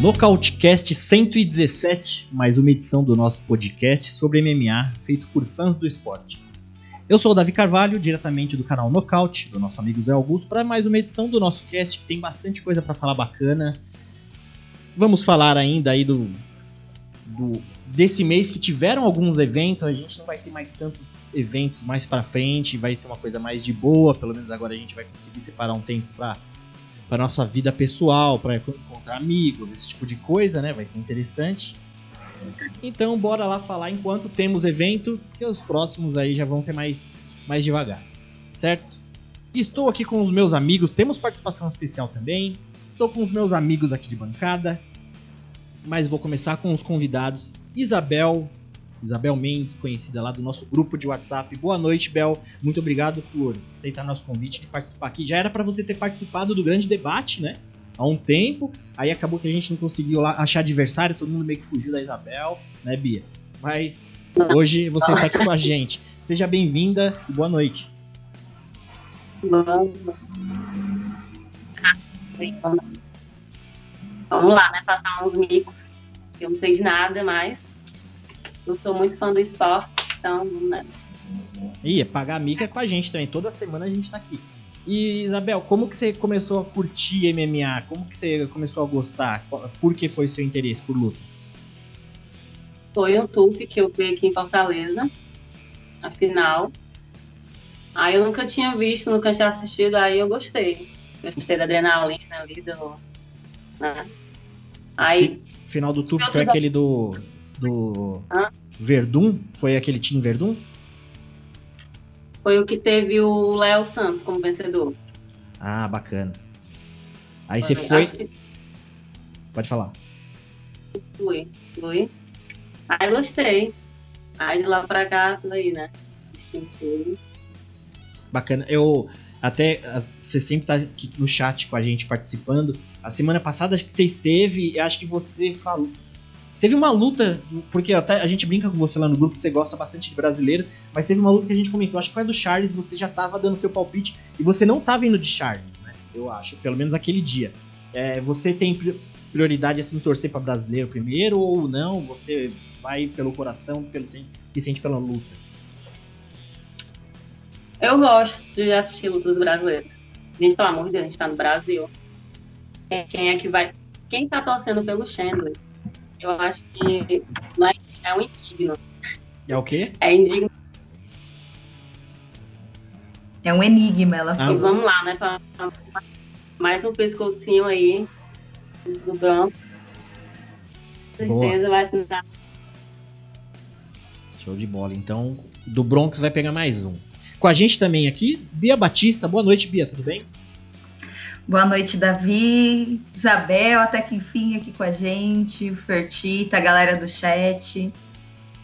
Nocautecast 117, mais uma edição do nosso podcast sobre MMA, feito por fãs do esporte. Eu sou o Davi Carvalho, diretamente do canal Nocaute, do nosso amigo Zé Augusto, para mais uma edição do nosso cast que tem bastante coisa para falar bacana. Vamos falar ainda aí do, do desse mês que tiveram alguns eventos, a gente não vai ter mais tantos eventos mais para frente, vai ser uma coisa mais de boa, pelo menos agora a gente vai conseguir separar um tempo para para nossa vida pessoal, para encontrar amigos, esse tipo de coisa, né? Vai ser interessante. Então, bora lá falar enquanto temos evento, que os próximos aí já vão ser mais, mais devagar, certo? Estou aqui com os meus amigos, temos participação especial também. Estou com os meus amigos aqui de bancada, mas vou começar com os convidados. Isabel, Isabel Mendes, conhecida lá do nosso grupo de WhatsApp. Boa noite, Bel. Muito obrigado por aceitar nosso convite de participar aqui. Já era para você ter participado do grande debate, né? Há um tempo. Aí acabou que a gente não conseguiu lá achar adversário, todo mundo meio que fugiu da Isabel, né, Bia? Mas hoje você está aqui com a gente. Seja bem-vinda e boa noite. Vamos lá, né? Passar uns micos. Eu não sei de nada mais. Eu sou muito fã do esporte, então, né? Ih, pagar mica é com a gente também. Toda semana a gente tá aqui. E, Isabel, como que você começou a curtir MMA? Como que você começou a gostar? Por que foi seu interesse por luta? Foi um TUF que eu fui aqui em Fortaleza, a final. Aí eu nunca tinha visto, nunca tinha assistido, aí eu gostei. Eu gostei da adrenalina ali, do... Né? Aí... Final do TUF foi aquele do do? Verdun? Foi aquele time Verdun? Foi o que teve o Léo Santos como vencedor. Ah, bacana. Aí foi, você foi. Que... Pode falar. Fui, fui. Aí gostei. Aí de lá pra cá, tudo aí, né? Assistindo. Bacana. Eu até você sempre tá aqui no chat com a gente participando. A semana passada acho que você esteve, acho que você falou, Teve uma luta, porque até a gente brinca com você lá no grupo que você gosta bastante de brasileiro, mas teve uma luta que a gente comentou, acho que foi a do Charles, você já tava dando seu palpite e você não tava indo de Charles, né? Eu acho, pelo menos aquele dia. É, você tem prioridade assim torcer para brasileiro primeiro ou não? Você vai pelo coração, pelo e sente pela luta? Eu gosto de assistir lutas brasileiras. Gente, pelo amor de Deus, a gente tá no Brasil. Quem é que vai. Quem tá torcendo pelo Chandler? Eu acho que é um indigno. É o quê? É indigno. É um enigma, ela ah, E vamos lá, né? Pra, pra, mais um pescocinho aí do Bronx. Com certeza vai tentar. Show de bola. Então, do Bronx vai pegar mais um. Com a gente também aqui, Bia Batista. Boa noite, Bia, tudo bem? Boa noite, Davi, Isabel, até que enfim aqui com a gente, o Fertita, a galera do chat.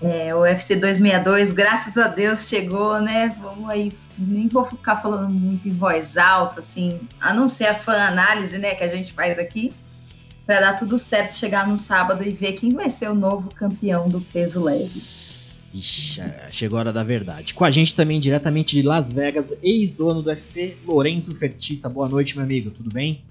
É, o UFC 262, graças a Deus, chegou, né? Vamos aí, nem vou ficar falando muito em voz alta, assim, a não ser a fã-análise, né, que a gente faz aqui, para dar tudo certo, chegar no sábado e ver quem vai ser o novo campeão do peso leve. Ixi, é, chegou a hora da verdade. Com a gente também, diretamente de Las Vegas, ex-dono do UFC, Lorenzo Fertita. Boa noite, meu amigo, tudo bem?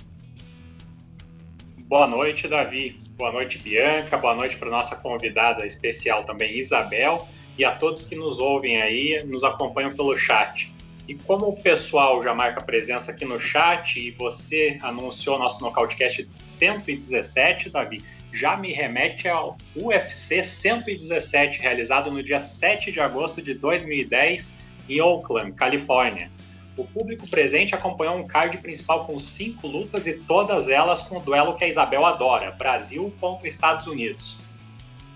Boa noite, Davi. Boa noite, Bianca. Boa noite para nossa convidada especial também, Isabel. E a todos que nos ouvem aí, nos acompanham pelo chat. E como o pessoal já marca presença aqui no chat e você anunciou nosso Nocautecast 117, Davi, já me remete ao UFC 117, realizado no dia 7 de agosto de 2010 em Oakland, Califórnia. O público presente acompanhou um card principal com cinco lutas e todas elas com o duelo que a Isabel adora: Brasil contra Estados Unidos.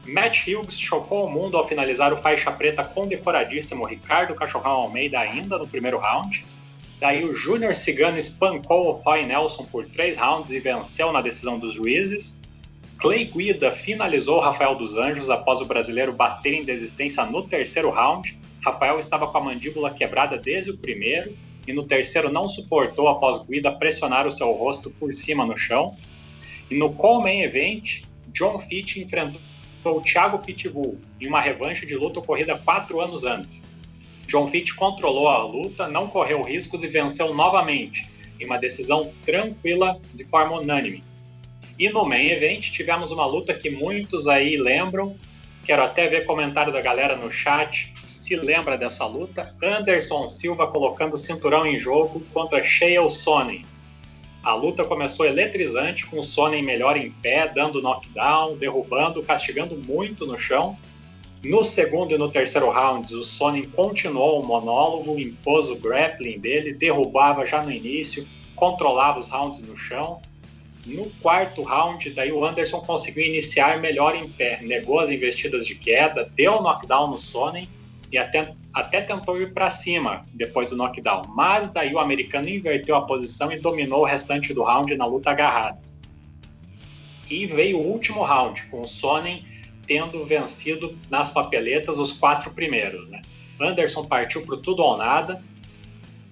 Matt Hughes chocou o mundo ao finalizar o faixa preta condecoradíssimo Ricardo Cachorrão Almeida ainda no primeiro round. Daí o Júnior Cigano espancou o Roy Nelson por três rounds e venceu na decisão dos juízes. Clay Guida finalizou Rafael dos Anjos após o brasileiro bater em desistência no terceiro round. Rafael estava com a mandíbula quebrada desde o primeiro e no terceiro não suportou após Guida pressionar o seu rosto por cima no chão. E no Co-Main Event, John Fitch enfrentou o Thiago Pitbull em uma revanche de luta ocorrida quatro anos antes. John Fitch controlou a luta, não correu riscos e venceu novamente, em uma decisão tranquila de forma unânime. E no main event tivemos uma luta que muitos aí lembram, quero até ver comentário da galera no chat, se lembra dessa luta, Anderson Silva colocando o cinturão em jogo contra Shale Sonnen. A luta começou eletrizante, com o Sonnen melhor em pé, dando knockdown, derrubando, castigando muito no chão, no segundo e no terceiro rounds, o Sonnen continuou o monólogo, impôs o grappling dele, derrubava já no início, controlava os rounds no chão. No quarto round, daí o Anderson conseguiu iniciar melhor em pé, negou as investidas de queda, deu knockdown no Sonnen e até, até tentou ir para cima depois do knockdown. Mas daí o americano inverteu a posição e dominou o restante do round na luta agarrada. E veio o último round, com o Sonnen tendo vencido nas papeletas os quatro primeiros. Né? Anderson partiu para tudo ou nada,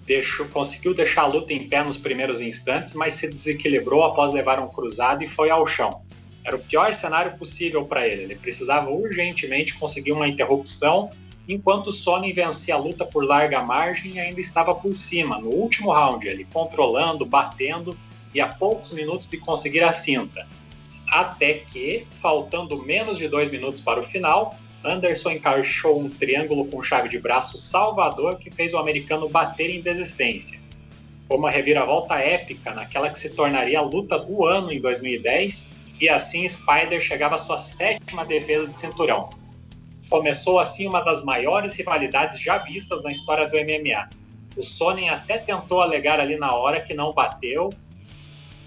deixou, conseguiu deixar a luta em pé nos primeiros instantes, mas se desequilibrou após levar um cruzado e foi ao chão. Era o pior cenário possível para ele. Ele precisava urgentemente conseguir uma interrupção, enquanto Sonnen vencia a luta por larga margem e ainda estava por cima, no último round, ele controlando, batendo e a poucos minutos de conseguir a cinta até que, faltando menos de dois minutos para o final, Anderson encaixou um triângulo com chave de braço salvador que fez o americano bater em desistência. Foi uma reviravolta épica naquela que se tornaria a luta do ano em 2010 e assim Spider chegava à sua sétima defesa de cinturão. Começou assim uma das maiores rivalidades já vistas na história do MMA. O Sonnen até tentou alegar ali na hora que não bateu,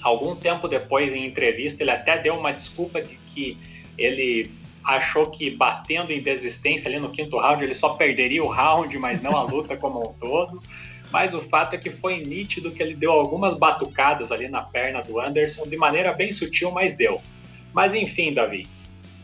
algum tempo depois, em entrevista, ele até deu uma desculpa de que ele achou que batendo em desistência ali no quinto round ele só perderia o round, mas não a luta como um todo. Mas o fato é que foi nítido que ele deu algumas batucadas ali na perna do Anderson de maneira bem sutil, mas deu. Mas enfim, Davi,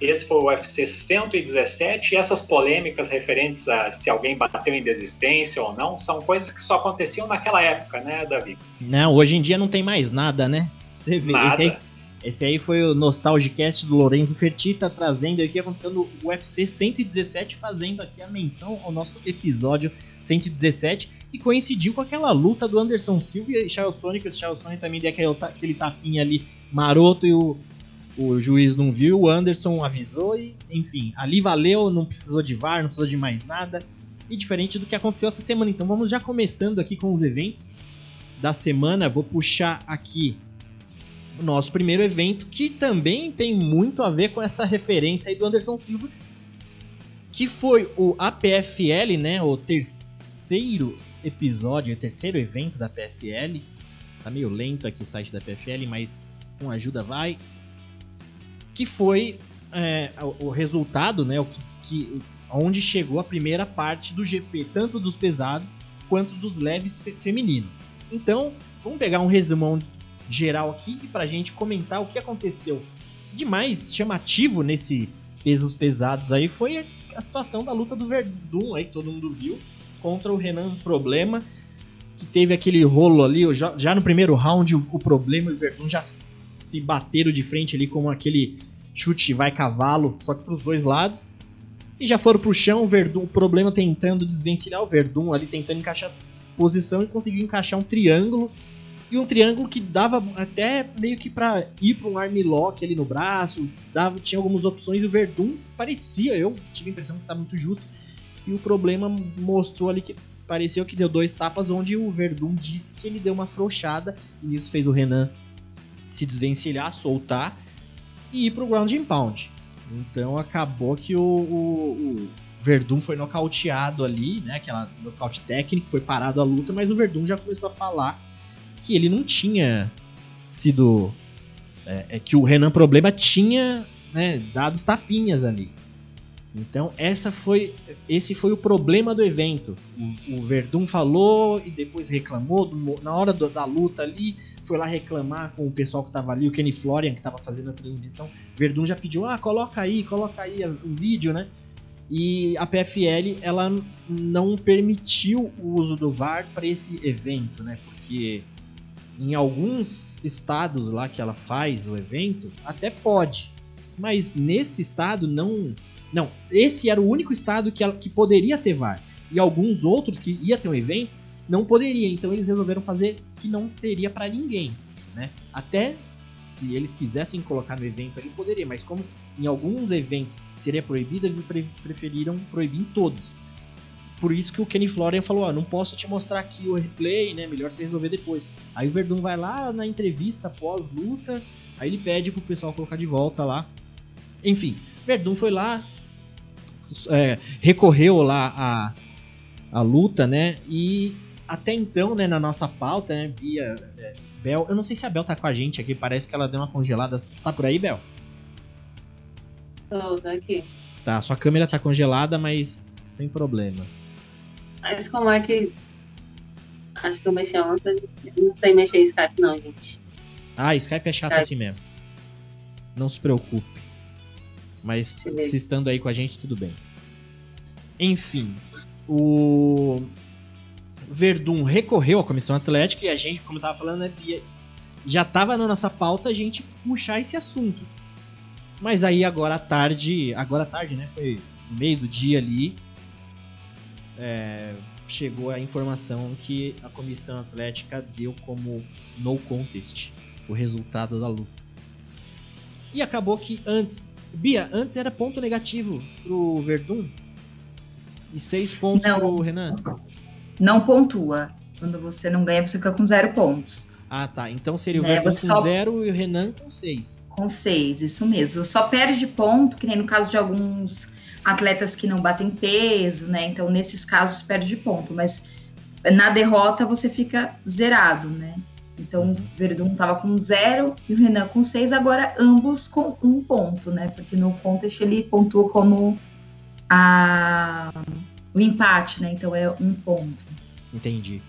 esse foi o UFC 117 e essas polêmicas referentes a se alguém bateu em desistência ou não são coisas que só aconteciam naquela época, né, Davi? Não, hoje em dia não tem mais nada, né? Você vê, nada. Esse, aí, esse aí foi o Nostalgicast do Lorenzo Fertita trazendo aqui aconteceu no UFC 117, fazendo aqui a menção ao nosso episódio 117 e coincidiu com aquela luta do Anderson Silva e Charles Sonic. O Charles Sonic também deu aquele, aquele tapinha ali maroto e o o juiz não viu, o Anderson avisou e, enfim, ali valeu, não precisou de VAR, não precisou de mais nada. E diferente do que aconteceu essa semana. Então vamos já começando aqui com os eventos da semana. Vou puxar aqui o nosso primeiro evento, que também tem muito a ver com essa referência aí do Anderson Silva, que foi o APFL, né? O terceiro episódio, o terceiro evento da PFL. Tá meio lento aqui o site da PFL, mas com ajuda vai que foi é, o, resultado, né, o que, que, onde chegou a primeira parte do GP, tanto dos pesados quanto dos leves fe feminino. Então, vamos pegar um resumão geral aqui para a gente comentar o que aconteceu de mais chamativo nesse pesos pesados aí foi a situação da luta do Verdun aí que todo mundo viu contra o Renan Problema que teve aquele rolo ali já, no primeiro round o, Problema e o Verdun já se bateram de frente ali como aquele chute vai cavalo, só que pros dois lados. E já foram pro chão, o Verdun, o problema tentando desvencilhar o Verdun ali, tentando encaixar posição e conseguiu encaixar um triângulo. E um triângulo que dava até meio que para ir para um armlock ali no braço, dava, tinha algumas opções. O Verdun parecia, eu tive a impressão que tá muito justo. E o problema mostrou ali que pareceu que deu dois tapas, onde o Verdun disse que ele deu uma frouxada. E isso fez o Renan se desvencilhar, soltar e ir pro ground and pound. Então acabou que o, o, o Verdun foi nocauteado ali, né? Aquela nocaute técnico, foi parado a luta, mas o Verdun já começou a falar que ele não tinha sido. É, é que o Renan Problema tinha né, dado os tapinhas ali. Então essa foi, esse foi o problema do evento. O, o Verdun falou e depois reclamou do, na hora do, da luta ali foi lá reclamar com o pessoal que tava ali, o Kenny Florian que tava fazendo a transmissão. Verdun já pediu: "Ah, coloca aí, coloca aí o vídeo, né?" E a PFL ela não permitiu o uso do VAR para esse evento, né? Porque em alguns estados lá que ela faz o evento, até pode. Mas nesse estado não. Não, esse era o único estado que, ela, que poderia ter VAR. E alguns outros que ia ter um evento não poderia. Então eles resolveram fazer que não teria para ninguém. Né? Até se eles quisessem colocar no evento ali, poderia. Mas como em alguns eventos seria proibido, eles pre preferiram proibir em todos. Por isso que o Kenny Florian falou: ó, não posso te mostrar aqui o replay, né? Melhor você resolver depois. Aí o Verdun vai lá na entrevista pós-luta, aí ele pede pro pessoal colocar de volta lá. Enfim, Verdun foi lá, é, recorreu lá a, a luta, né? E até então, né, na nossa pauta, né, Bia, é, Bel, eu não sei se a Bel tá com a gente aqui, parece que ela deu uma congelada. Tá por aí, Bel? Tô, tô aqui. Tá, sua câmera tá congelada, mas sem problemas. Mas como é que. Acho que eu mexi ontem. Não sei mexer em Skype, não, gente. Ah, Skype é chato Skype. assim mesmo. Não se preocupe. Mas se estando aí com a gente, tudo bem. Enfim, o Verdun recorreu à comissão atlética e a gente, como eu tava falando, né, Bia, já tava na nossa pauta a gente puxar esse assunto. Mas aí agora à tarde, agora à tarde, né, foi no meio do dia ali, é, chegou a informação que a comissão atlética deu como no contest o resultado da luta. E acabou que antes, Bia, antes era ponto negativo pro Verdun e seis pontos Não. pro Renan. Não pontua. Quando você não ganha, você fica com zero pontos. Ah, tá. Então seria o É, Verdun com só- zero e o Renan com seis. Com seis, isso mesmo. Só perde ponto, que nem no caso de alguns atletas que não batem peso, né? Então, nesses casos, perde ponto. Mas na derrota, você fica zerado, né? Então, o Verdun tava com zero e o Renan com seis. Agora, ambos com um ponto, né? Porque no contest ele pontua como a... o empate, né? Então, é um ponto. Entendi.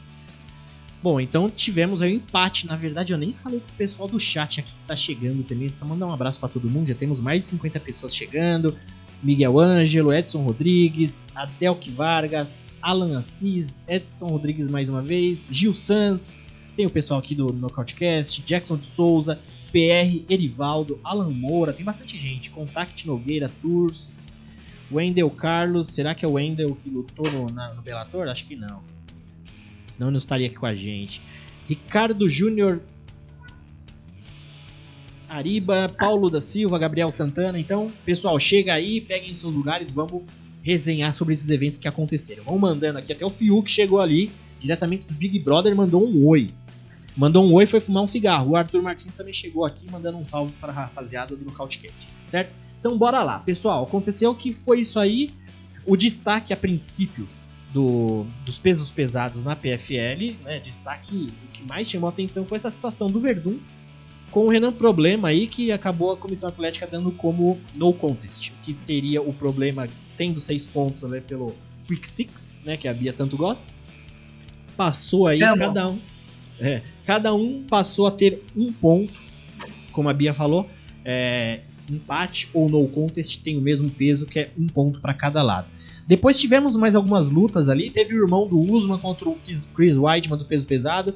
Bom, então tivemos aí o empate. Na verdade, eu nem falei pro pessoal do chat aqui que tá chegando também. Só mandar um abraço pra todo mundo. Já temos mais de 50 pessoas chegando. Miguel Ângelo, Edson Rodrigues, Adelque Vargas, Alan Assis, Edson Rodrigues mais uma vez, Gil Santos, tem o pessoal aqui do Nocautecast, Jackson de Souza, PR, Erivaldo, Alan Moura, tem bastante gente. Contact Nogueira, Tours, Wendel Carlos, será que é o Wendel que lutou no, na- no Bellator? Acho que não. Senão não estaria aqui com a gente. Ricardo Júnior Ariba, Paulo da Silva, Gabriel Santana. Então, pessoal, chega aí, peguem seus lugares, vamos resenhar sobre esses eventos que aconteceram. Vamos mandando aqui, até o Fiuk chegou ali, diretamente do Big Brother, mandou um oi. Mandou um oi foi fumar um cigarro. O Arthur Martins também chegou aqui mandando um salve para a rapaziada do Nocautecast, certo? Então bora lá, pessoal. Aconteceu que foi isso aí. O destaque a princípio do- dos pesos pesados na PFL, né? Destaque, o que mais chamou a atenção foi essa situação do Verdun com o Renan Problema aí, que acabou a comissão atlética dando como no contest. O que seria o problema tendo seis pontos né, pelo Quick Six, né? Que a Bia tanto gosta. Passou aí, cada um. É, cada um passou a ter um ponto, como a Bia falou. É, empate ou no contest tem o mesmo peso, que é um ponto para cada lado. Depois tivemos mais algumas lutas ali. Teve o irmão do Usman contra o Chris- Chris Weidman do peso pesado.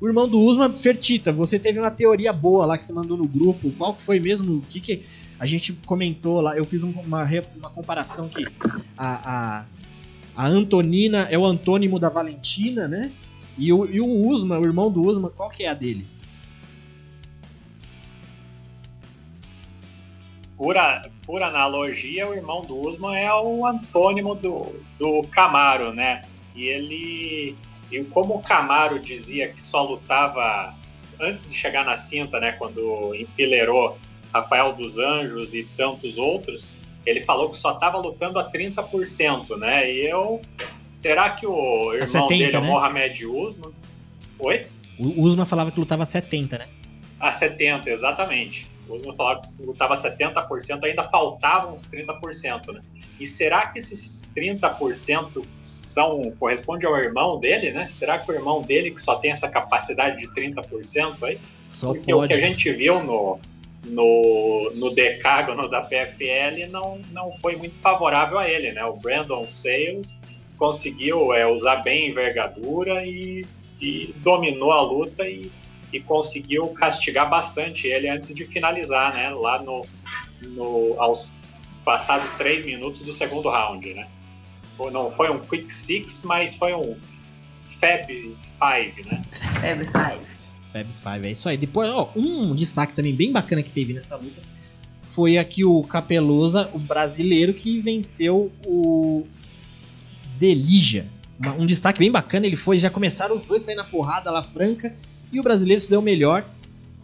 O irmão do Usman, Fertita, você teve uma teoria boa lá que você mandou no grupo. Qual que foi mesmo? O que, que a gente comentou lá? Eu fiz um- uma, uma comparação que a, a, a Antonina é o antônimo da Valentina, né? E o, e o Usman, o irmão do Usman, qual que é a dele? Por, a- por analogia, o irmão do Usman é o antônimo do, do Camaro, né? E ele. E como o Camaro dizia que só lutava antes de chegar na cinta, né? Quando enfileirou Rafael dos Anjos e tantos outros, ele falou que só estava lutando a 30%, né? E eu. Será que o irmão 70, dele o né? Mohamed Usman? Oi? O Usman falava que lutava 70, né? A 70, exatamente. O Usman falava que lutava 70%, ainda faltavam uns 30%, né? E será que esses 30% são corresponde ao irmão dele, né? Será que o irmão dele que só tem essa capacidade de 30% aí? Só Porque o pode. que a gente viu no, no, no decágono da PFL não, não foi muito favorável a ele, né? O Brandon Sales conseguiu é, usar bem a envergadura e, e dominou a luta e, e, conseguiu castigar bastante ele antes de finalizar, né? Lá no, no aos passados três minutos do segundo round, né? Não foi um quick six, mas foi um Fab Five, né? Fab Five. Fab Five, é isso aí. Depois, ó, um destaque também bem bacana que teve nessa luta foi aqui o Capelosa, o brasileiro que venceu o Delija. Um destaque bem bacana, ele foi, já começaram os dois saindo na porrada lá franca e o brasileiro se deu melhor.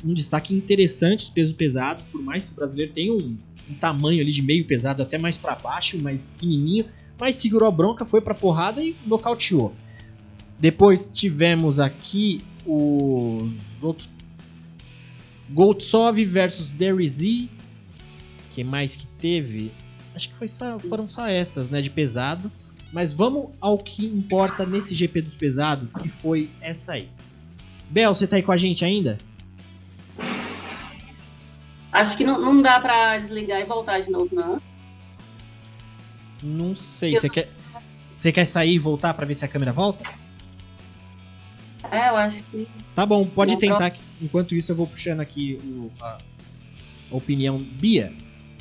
Um destaque interessante, peso pesado, por mais que o brasileiro tenha um, um tamanho ali de meio pesado até mais para baixo, mais pequenininho, mas segurou a bronca, foi pra porrada e nocauteou. Depois tivemos aqui os outros. Goldsov versus Derizy. que mais que teve? Acho que só, foram só essas, né, de pesado. Mas vamos ao que importa nesse GP dos pesados, que foi essa aí. Bel, você tá aí com a gente ainda? Acho que não, não dá pra desligar e voltar de novo, não. Não sei. Você quer, você quer sair e voltar para ver se a câmera volta? É, eu acho que. Tá bom, pode tentar. Enquanto isso, eu vou puxando aqui o, a, a, opinião. Bia,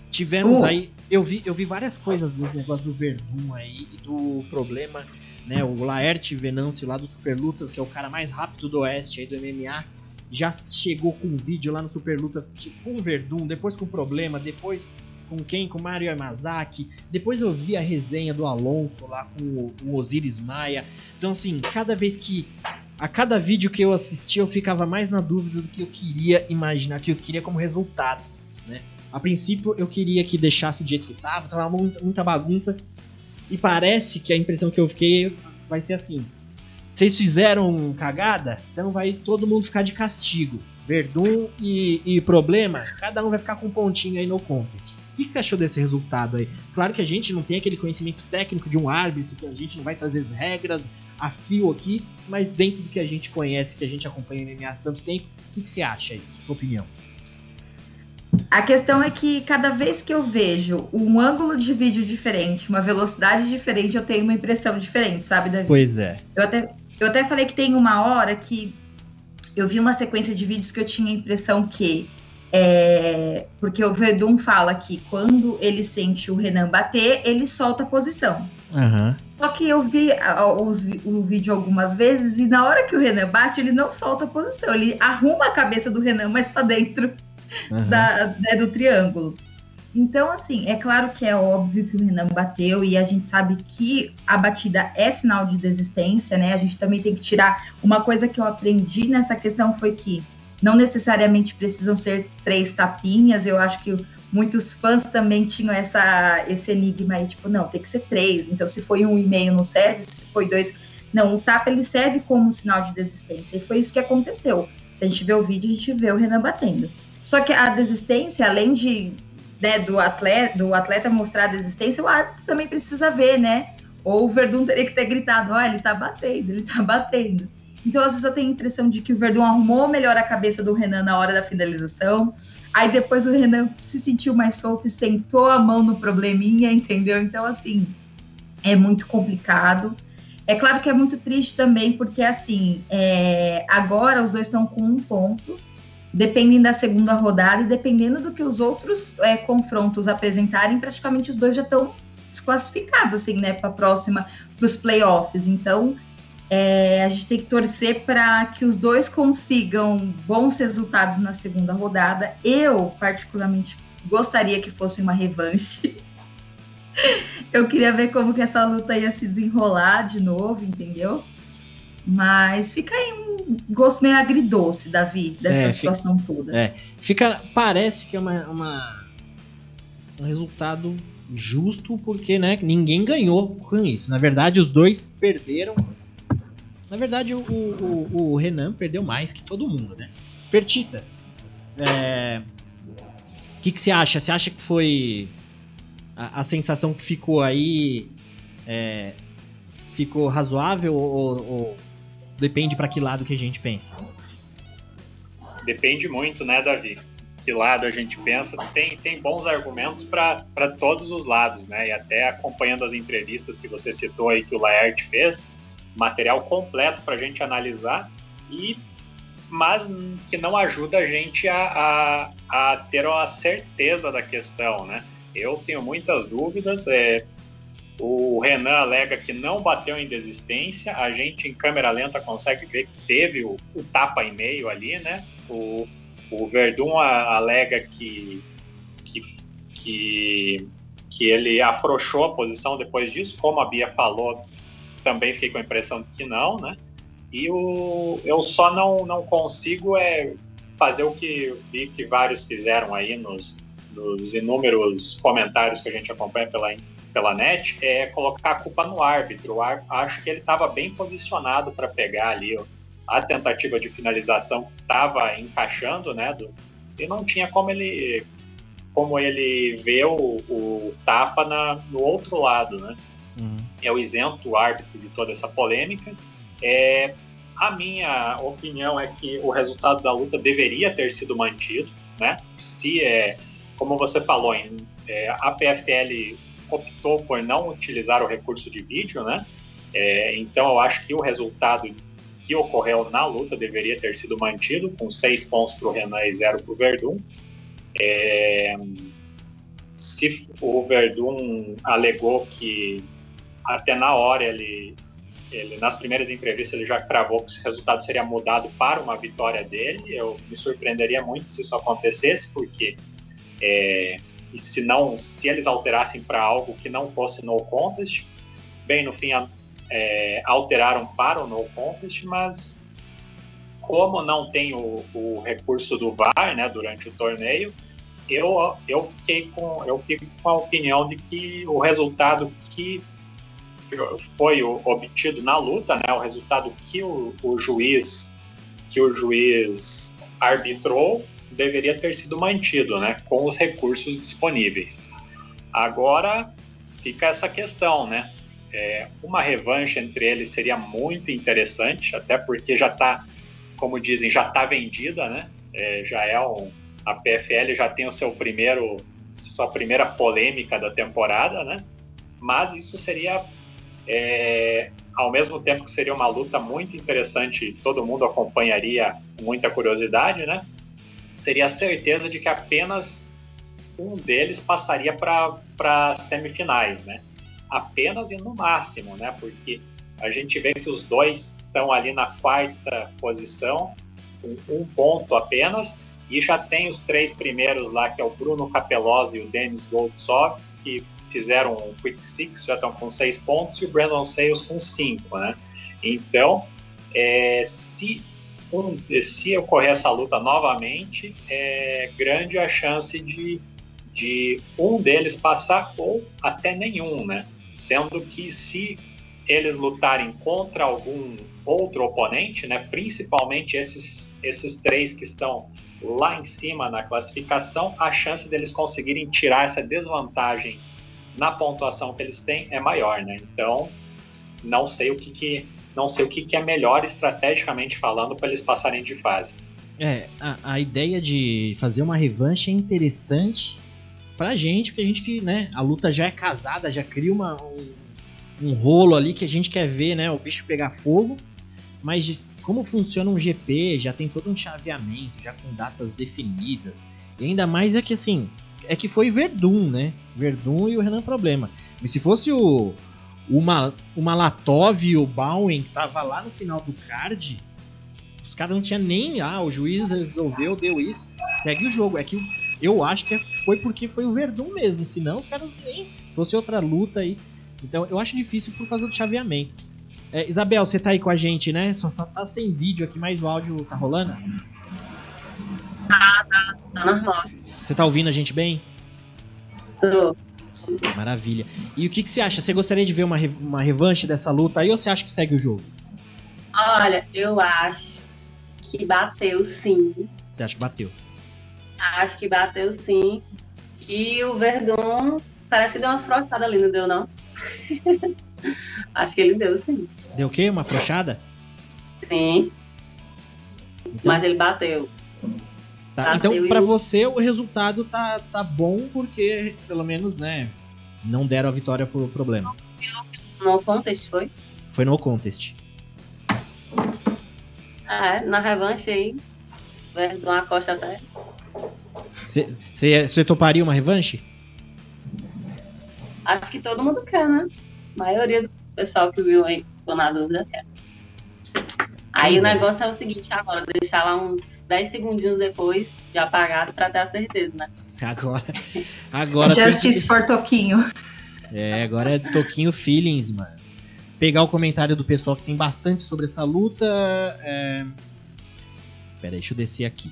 tivemos uh. aí. Eu vi, eu vi várias coisas desse negócio do Verdun aí e do problema, né? O Laerte Venâncio lá do Super Lutas, que é o cara mais rápido do Oeste aí do MMA, já chegou com um vídeo lá no Super Lutas tipo, com o Verdun, depois com problema, depois com quem? Com Mario Yamazaki. Depois eu vi a resenha do Alonso lá com o, Osiris Maia. Então, assim, cada vez que a cada vídeo que eu assistia eu ficava mais na dúvida do que eu queria imaginar, que eu queria como resultado, né? A princípio eu queria que deixasse do jeito que tava, tava muita bagunça. E parece que a impressão que eu fiquei vai ser assim. Vocês fizeram cagada, então vai todo mundo ficar de castigo. Verdun e, e problema, cada um vai ficar com um pontinho aí no contest. O que, que, você achou desse resultado aí? Claro que a gente não tem aquele conhecimento técnico de um árbitro, que a gente não vai trazer as regras a fio aqui, mas dentro do que a gente conhece, que a gente acompanha o MMA há tanto tempo, o que, que você acha aí? Sua opinião? A questão é que cada vez que eu vejo um ângulo de vídeo diferente, uma velocidade diferente, eu tenho uma impressão diferente, sabe, Davi? Pois é. Eu até, eu até falei que tem uma hora que eu vi uma sequência de vídeos que eu tinha a impressão que é, porque o Verdun fala que quando ele sente o Renan bater, ele solta a posição. Uhum. Só que eu vi os, o vídeo algumas vezes e na hora que o Renan bate, ele não solta a posição, ele arruma a cabeça do Renan mais para dentro uhum. da, né, do triângulo. Então, assim, é claro que é óbvio que o Renan bateu e a gente sabe que a batida é sinal de desistência, né? A gente também tem que tirar. Uma coisa que eu aprendi nessa questão foi que não necessariamente precisam ser três tapinhas. Eu acho que muitos fãs também tinham essa, esse enigma aí, tipo, não, tem que ser três. Então, se foi um e meio, não serve. Se foi dois, não. O tapa ele serve como sinal de desistência. E foi isso que aconteceu. Se a gente vê o vídeo, a gente vê o Renan batendo. Só que a desistência, além de né, do atleta, do atleta mostrar a desistência, o árbitro também precisa ver, né? Ou o Verdun teria que ter gritado, oh, ele tá batendo, ele tá batendo. Então, às vezes eu tenho a impressão de que o Verdun arrumou melhor a cabeça do Renan na hora da finalização. Aí depois o Renan se sentiu mais solto e sentou a mão no probleminha, entendeu? Então, assim, é muito complicado. É claro que é muito triste também, porque assim, é, agora os dois estão com um ponto, dependendo da segunda rodada e dependendo do que os outros é, confrontos apresentarem, praticamente os dois já estão desclassificados, assim, né, para a próxima, para os playoffs. Então, é, a gente tem que torcer para que os dois consigam bons resultados na segunda rodada. Eu, particularmente, gostaria que fosse uma revanche. Eu queria ver como que essa luta ia se desenrolar de novo, entendeu? Mas fica aí um gosto meio agridoce, Davi, dessa é, situação fica, toda. É, fica, parece que é uma, uma, um resultado justo, porque né, ninguém ganhou com isso. Na verdade, os dois perderam na verdade, o, o, o, Renan perdeu mais que todo mundo, né? Fertita. É... O que, que você acha? Você acha que foi a, a sensação que ficou aí é... ficou razoável ou, ou depende para que lado que a gente pensa? Depende muito, né, Davi? que lado a gente pensa, tem, tem bons argumentos para todos os lados, né? E até acompanhando as entrevistas que você citou aí que o Laerte fez, material completo para a gente analisar, e mas que não ajuda a gente a, a, a, ter uma certeza da questão, né? Eu tenho muitas dúvidas. É, o Renan alega que não bateu em desistência. A gente em câmera lenta consegue ver que teve o, o tapa em meio ali, né? O, o Verdun alega que, que, que, que ele afrouxou a posição depois disso, como a Bia falou, também fiquei com a impressão de que não, né? E o, eu só não, não consigo é fazer o que vi que vários fizeram aí nos, nos inúmeros comentários que a gente acompanha pela, pela net, é colocar a culpa no árbitro. Acho que ele estava bem posicionado para pegar ali a tentativa de finalização estava encaixando, né? Do, e não tinha como ele como ele vê o, o tapa na, no outro lado, né? Uhum. É o isento árbitro de toda essa polêmica. É, a minha opinião é que o resultado da luta deveria ter sido mantido, né? Se é, como você falou, em, é, a PFL optou por não utilizar o recurso de vídeo, né? É, então eu acho que o resultado que ocorreu na luta deveria ter sido mantido, com seis pontos para o Renan e zero para o Verdun. É, se o Verdun alegou que até na hora ele, ele, nas primeiras entrevistas ele já cravou que o resultado seria mudado para uma vitória dele. Eu me surpreenderia muito se isso acontecesse, porque é, se não, se eles alterassem para algo que não fosse no contest, bem no fim é, alteraram para o no contest, mas como não tem o, o, recurso do VAR, né, durante o torneio, eu, eu fiquei com eu fico com a opinião de que o resultado que foi obtido na luta, né, o resultado que o, o juiz que o juiz arbitrou deveria ter sido mantido, né, com os recursos disponíveis. Agora fica essa questão, né? É, uma revanche entre eles seria muito interessante, até porque já está, como dizem, já está vendida, né? É, já é um, a PFL já tem o seu primeiro, sua primeira polêmica da temporada, né? Mas isso seria, é, ao mesmo tempo que seria uma luta muito interessante, todo mundo acompanharia com muita curiosidade, né? Seria a certeza de que apenas um deles passaria para semifinais, né? apenas e no máximo, né? Porque a gente vê que os dois estão ali na quarta posição, com um ponto apenas, e já tem os três primeiros lá, que é o Bruno Capellosi e o Denis Goldsov, que fizeram um Quick Six, já estão com seis pontos, e o Brandon Sales com cinco, né? Então, é, se, um, se ocorrer essa luta novamente, é grande a chance de, de um deles passar ou até nenhum, né? sendo que se eles lutarem contra algum outro oponente, né, principalmente esses, esses três que estão lá em cima na classificação, a chance deles conseguirem tirar essa desvantagem na pontuação que eles têm é maior, né? Então, não sei o que, que não sei o que, que é melhor estrategicamente falando para eles passarem de fase. É, a, a ideia de fazer uma revanche é interessante, pra gente, porque a gente que, né, a luta já é casada, já cria uma, um, um rolo ali que a gente quer ver, né, o bicho pegar fogo. Mas como funciona um GP, já tem todo um chaveamento, já com datas definidas. E ainda mais é que assim, é que foi Verdun, né? Verdun e o Renan Problema. Mas se fosse o, o, o Malatov e o Bowen que tava lá no final do card, os caras não tinham nem. Ah, o juiz resolveu, deu isso. Segue o jogo. É que eu acho que foi porque foi o Verdun mesmo, senão os caras nem fosse outra luta aí. Então eu acho difícil por causa do chaveamento. É, Isabel, você tá aí com a gente, né? Só tá sem vídeo aqui, mas o áudio tá rolando? Tá, tá, tá normal. Você tá ouvindo a gente bem? Tô. Maravilha. E o que, que você acha? Você gostaria de ver uma, uma revanche dessa luta aí ou você acha que segue o jogo? Olha, eu acho que bateu sim. Você acha que bateu? Acho que bateu sim. E o Verdun parece que deu uma frochada ali, não deu não? Acho que ele deu sim. Deu o quê? Uma frouxada? Sim. Então... Mas ele bateu. Tá, então, para você, o resultado tá, tá bom porque, pelo menos, né, não deram a vitória por problema. No contest, foi? Foi no contest. Ah, é, na revanche aí, Verdun uma costa até. Você toparia uma revanche? Acho que todo mundo quer, né? A maioria do pessoal que viu aí, tô na dúvida, quer. Aí pois o é. negócio é. é o seguinte agora, deixar lá uns 10 segundinhos depois de apagado pra ter a certeza, né? Agora. agora Justice que... for Toquinho. É, agora é Toquinho Feelings, mano. Pegar o comentário do pessoal que tem bastante sobre essa luta. É... Pera aí, deixa eu descer aqui.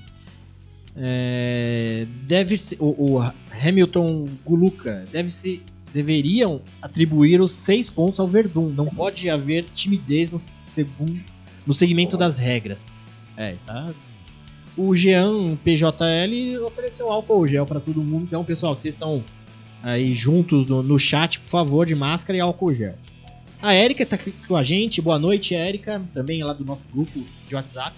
É... Deve ser, o, o Hamilton Guluka deve se deveriam atribuir os seis pontos ao Verdun. Não pode haver timidez no, segundo, no segmento das regras. É, tá o Jean PJL ofereceu álcool gel para todo mundo. Então, pessoal, que vocês estão aí juntos no, no, chat, por favor, de máscara e álcool gel. A Érica está aqui com a gente. Boa noite, Érica. Também lá do nosso grupo de WhatsApp.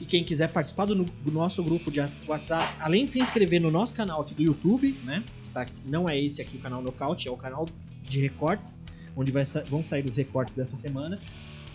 E quem quiser participar do, do, nosso grupo de WhatsApp, além de se inscrever no nosso canal aqui do YouTube, né? Que tá, não é esse aqui o canal Nocaute, é o canal de recortes, onde vai, vão sair os recortes dessa semana.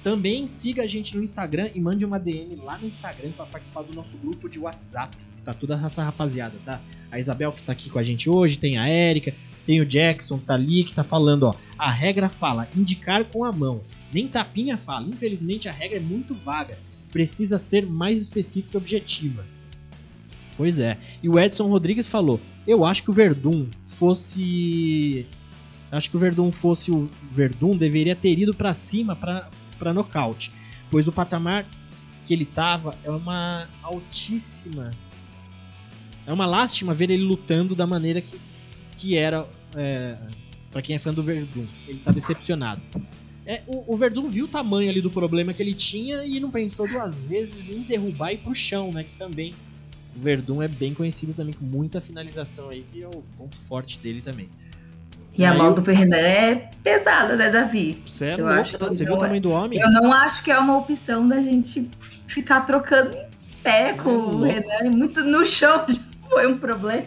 Também siga a gente no Instagram e mande uma DM lá no Instagram para participar do nosso grupo de WhatsApp. Que tá toda essa rapaziada, tá? A Isabel que tá aqui com a gente hoje, tem a Érica, tem o Jackson tá ali, que tá falando, ó. A regra fala indicar com a mão. Nem tapinha fala. Infelizmente a regra é muito vaga. Precisa ser mais específica e objetiva. Pois é. E o Edson Rodrigues falou: Eu acho que o Verdun fosse. Acho que o Verdun fosse o Verdun deveria ter ido para cima para para nocaute, pois o patamar que ele tava é uma altíssima. É uma lástima ver ele lutando da maneira que, que era é, para quem é fã do Verdun. Ele tá decepcionado. É, o, o Verdun viu o tamanho ali do problema que ele tinha e não pensou duas vezes em derrubar e pro chão, né? Que também o Verdun é bem conhecido também com muita finalização aí, que é o ponto forte dele também. E a mão do Perrinan é pesada, né, Davi? Você é louco, acho, tá? Você viu o tamanho do homem? Eu não acho que é uma opção da gente ficar trocando em pé com é o Renan. Muito no chão já foi um problema.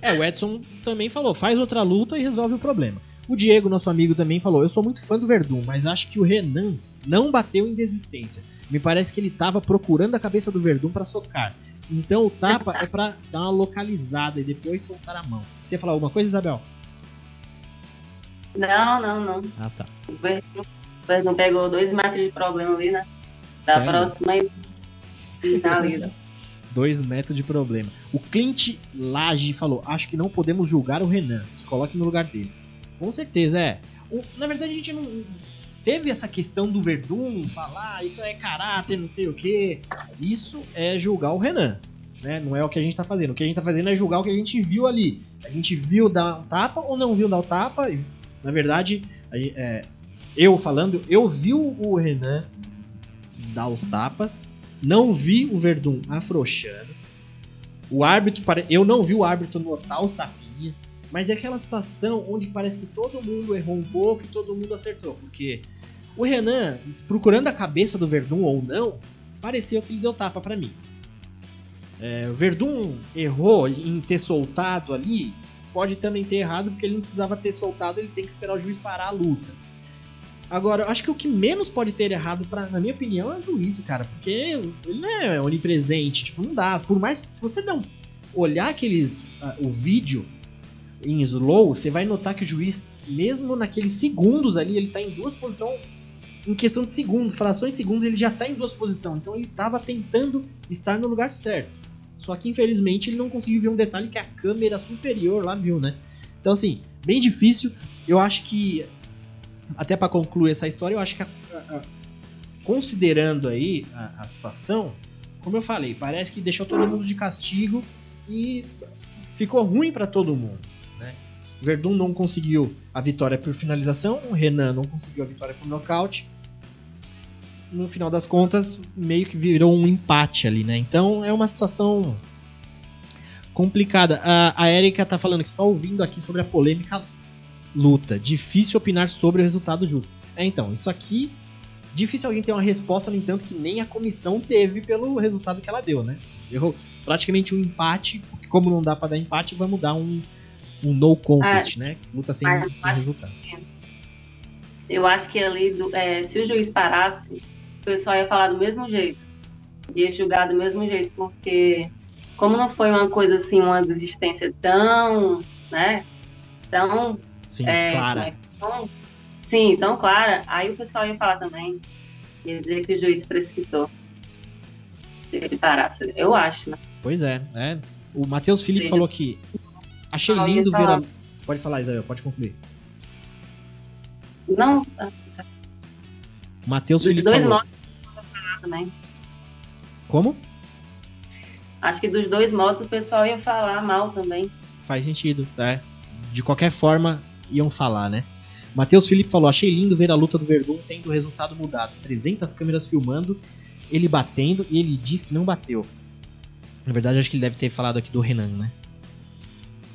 É. é, o Edson também falou, faz outra luta e resolve o problema. O Diego, nosso amigo, também falou, eu sou muito fã do Verdun, mas acho que o Renan não bateu em desistência. Me parece que ele estava procurando a cabeça do Verdun para socar. Então o tapa é para dar uma localizada e depois soltar a mão. Você ia falar alguma coisa, Isabel? Não, não, não. Ah, tá. O Verdun pegou dois metros de problema ali, né? Da Sério? próxima e finaliza. dois metros de problema. O Clint Lage falou: Acho que não podemos julgar o Renan. Se coloque no lugar dele. Com certeza, é. O, na verdade, a gente não. Teve essa questão do Verdun falar isso é caráter, não sei o que. Isso é julgar o Renan. Né? Não é o que a gente tá fazendo. O que a gente tá fazendo é julgar o que a gente viu ali. A gente viu dar um tapa ou não viu dar o tapa, na verdade, é, eu falando, eu vi o Renan dar os tapas, não vi o Verdun afrouxando. O árbitro, eu não vi o árbitro notar os tapinhas, mas é aquela situação onde parece que todo mundo errou um pouco e todo mundo acertou, porque o Renan, procurando a cabeça do Verdun ou não, pareceu que ele deu tapa para mim. É, o Verdun errou em ter soltado ali pode também ter errado porque ele não precisava ter soltado, ele tem que esperar o juiz parar a luta. Agora, acho que o que menos pode ter errado, pra, na minha opinião, é o juízo, cara. Porque ele não é onipresente, tipo, não dá. Por mais que se você não olhar aqueles. Uh, o vídeo em slow, você vai notar que o juiz, mesmo naqueles segundos ali, ele tá em duas posições. Em questão de segundos, frações de segundos, ele já tá em duas posições. Então ele tava tentando estar no lugar certo. Só que infelizmente ele não conseguiu ver um detalhe que a câmera superior lá viu, né? Então assim, bem difícil. Eu acho que até para concluir essa história, eu acho que a, a, a, considerando aí a, situação, como eu falei, parece que deixou todo mundo de castigo e ficou ruim para todo mundo. Né? Verdun não conseguiu a vitória por finalização, o Renan não conseguiu a vitória por nocaute no final das contas, meio que virou um empate ali, né? Então é uma situação complicada. A, a Erika tá falando que só ouvindo aqui sobre a polêmica luta. Difícil opinar sobre o resultado justo. É, então, isso aqui. Difícil alguém ter uma resposta, no entanto, que nem a comissão teve pelo resultado que ela deu, né? Errou praticamente um empate, porque como não dá pra dar empate, vamos dar um, um no contest, né? Luta sem, sem resultado. Eu acho que ali, do- é, se o juiz parasse, pessoal ia falar do mesmo jeito. Ia julgar do mesmo jeito, porque como não foi uma coisa assim, uma desistência tão, né? Tão, Sim, é, Clara. tão- sim, tão clara, aí o pessoal ia falar também. Ia dizer que o juiz precipitou. Se ele parasse. Eu acho, né? Pois é, é. O Matheus Felipe Sim. falou que achei lindo ver a... Pode falar, Isabel, pode concluir. Não, Matheus Felipe falou. modos também. Como? Acho que dos dois modos o pessoal ia falar mal também. Faz sentido, é. De qualquer forma, iam falar, né? Matheus Felipe falou: achei lindo ver a luta do Verdun tendo o resultado mudado. 300 câmeras filmando, ele batendo e ele diz que não bateu. Na verdade, acho que ele deve ter falado aqui do Renan, né?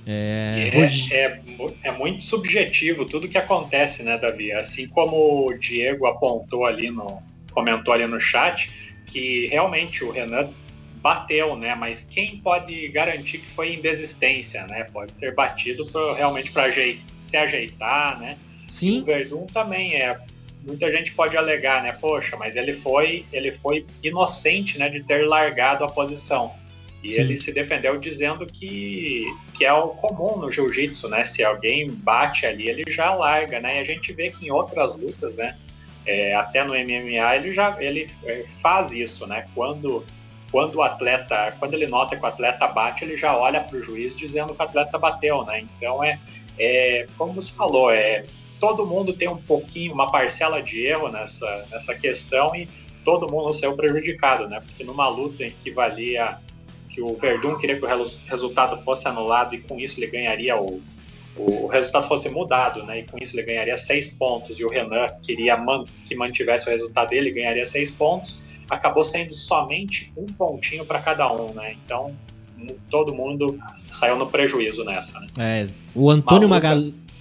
É, É, Rogi- é é muito subjetivo tudo que acontece, né, Davi? Assim como o Diego apontou ali no. Comentou ali no chat, que realmente o Renan bateu, né? Mas quem pode garantir que foi em desistência, né? Pode ter batido pra, realmente para se ajeitar, né? O Sim, Verdun também é. Muita gente pode alegar, né? Poxa, mas ele foi, ele foi inocente, né, de ter largado a posição. E Sim. ele se defendeu dizendo que, que é o comum no jiu-jitsu, né? Se alguém bate ali, ele já larga, né? E a gente vê que em outras lutas, né? É, até no MMA ele já ele é, faz isso, né? Quando quando o atleta, quando ele nota que o atleta bate, ele já olha para o juiz dizendo que o atleta bateu, né? Então é, é como você falou, é todo mundo tem um pouquinho, uma parcela de erro nessa, nessa questão e todo mundo saiu prejudicado, né? Porque numa luta em que valia que o Verdun queria que o resultado fosse anulado e com isso ele ganharia o, o resultado fosse mudado, né? E com isso ele ganharia seis pontos e o Renan queria man- que mantivesse o resultado dele, ganharia seis pontos. Acabou sendo somente um pontinho para cada um, né? Então todo mundo saiu no prejuízo nessa, né? é, o Antônio Maluca.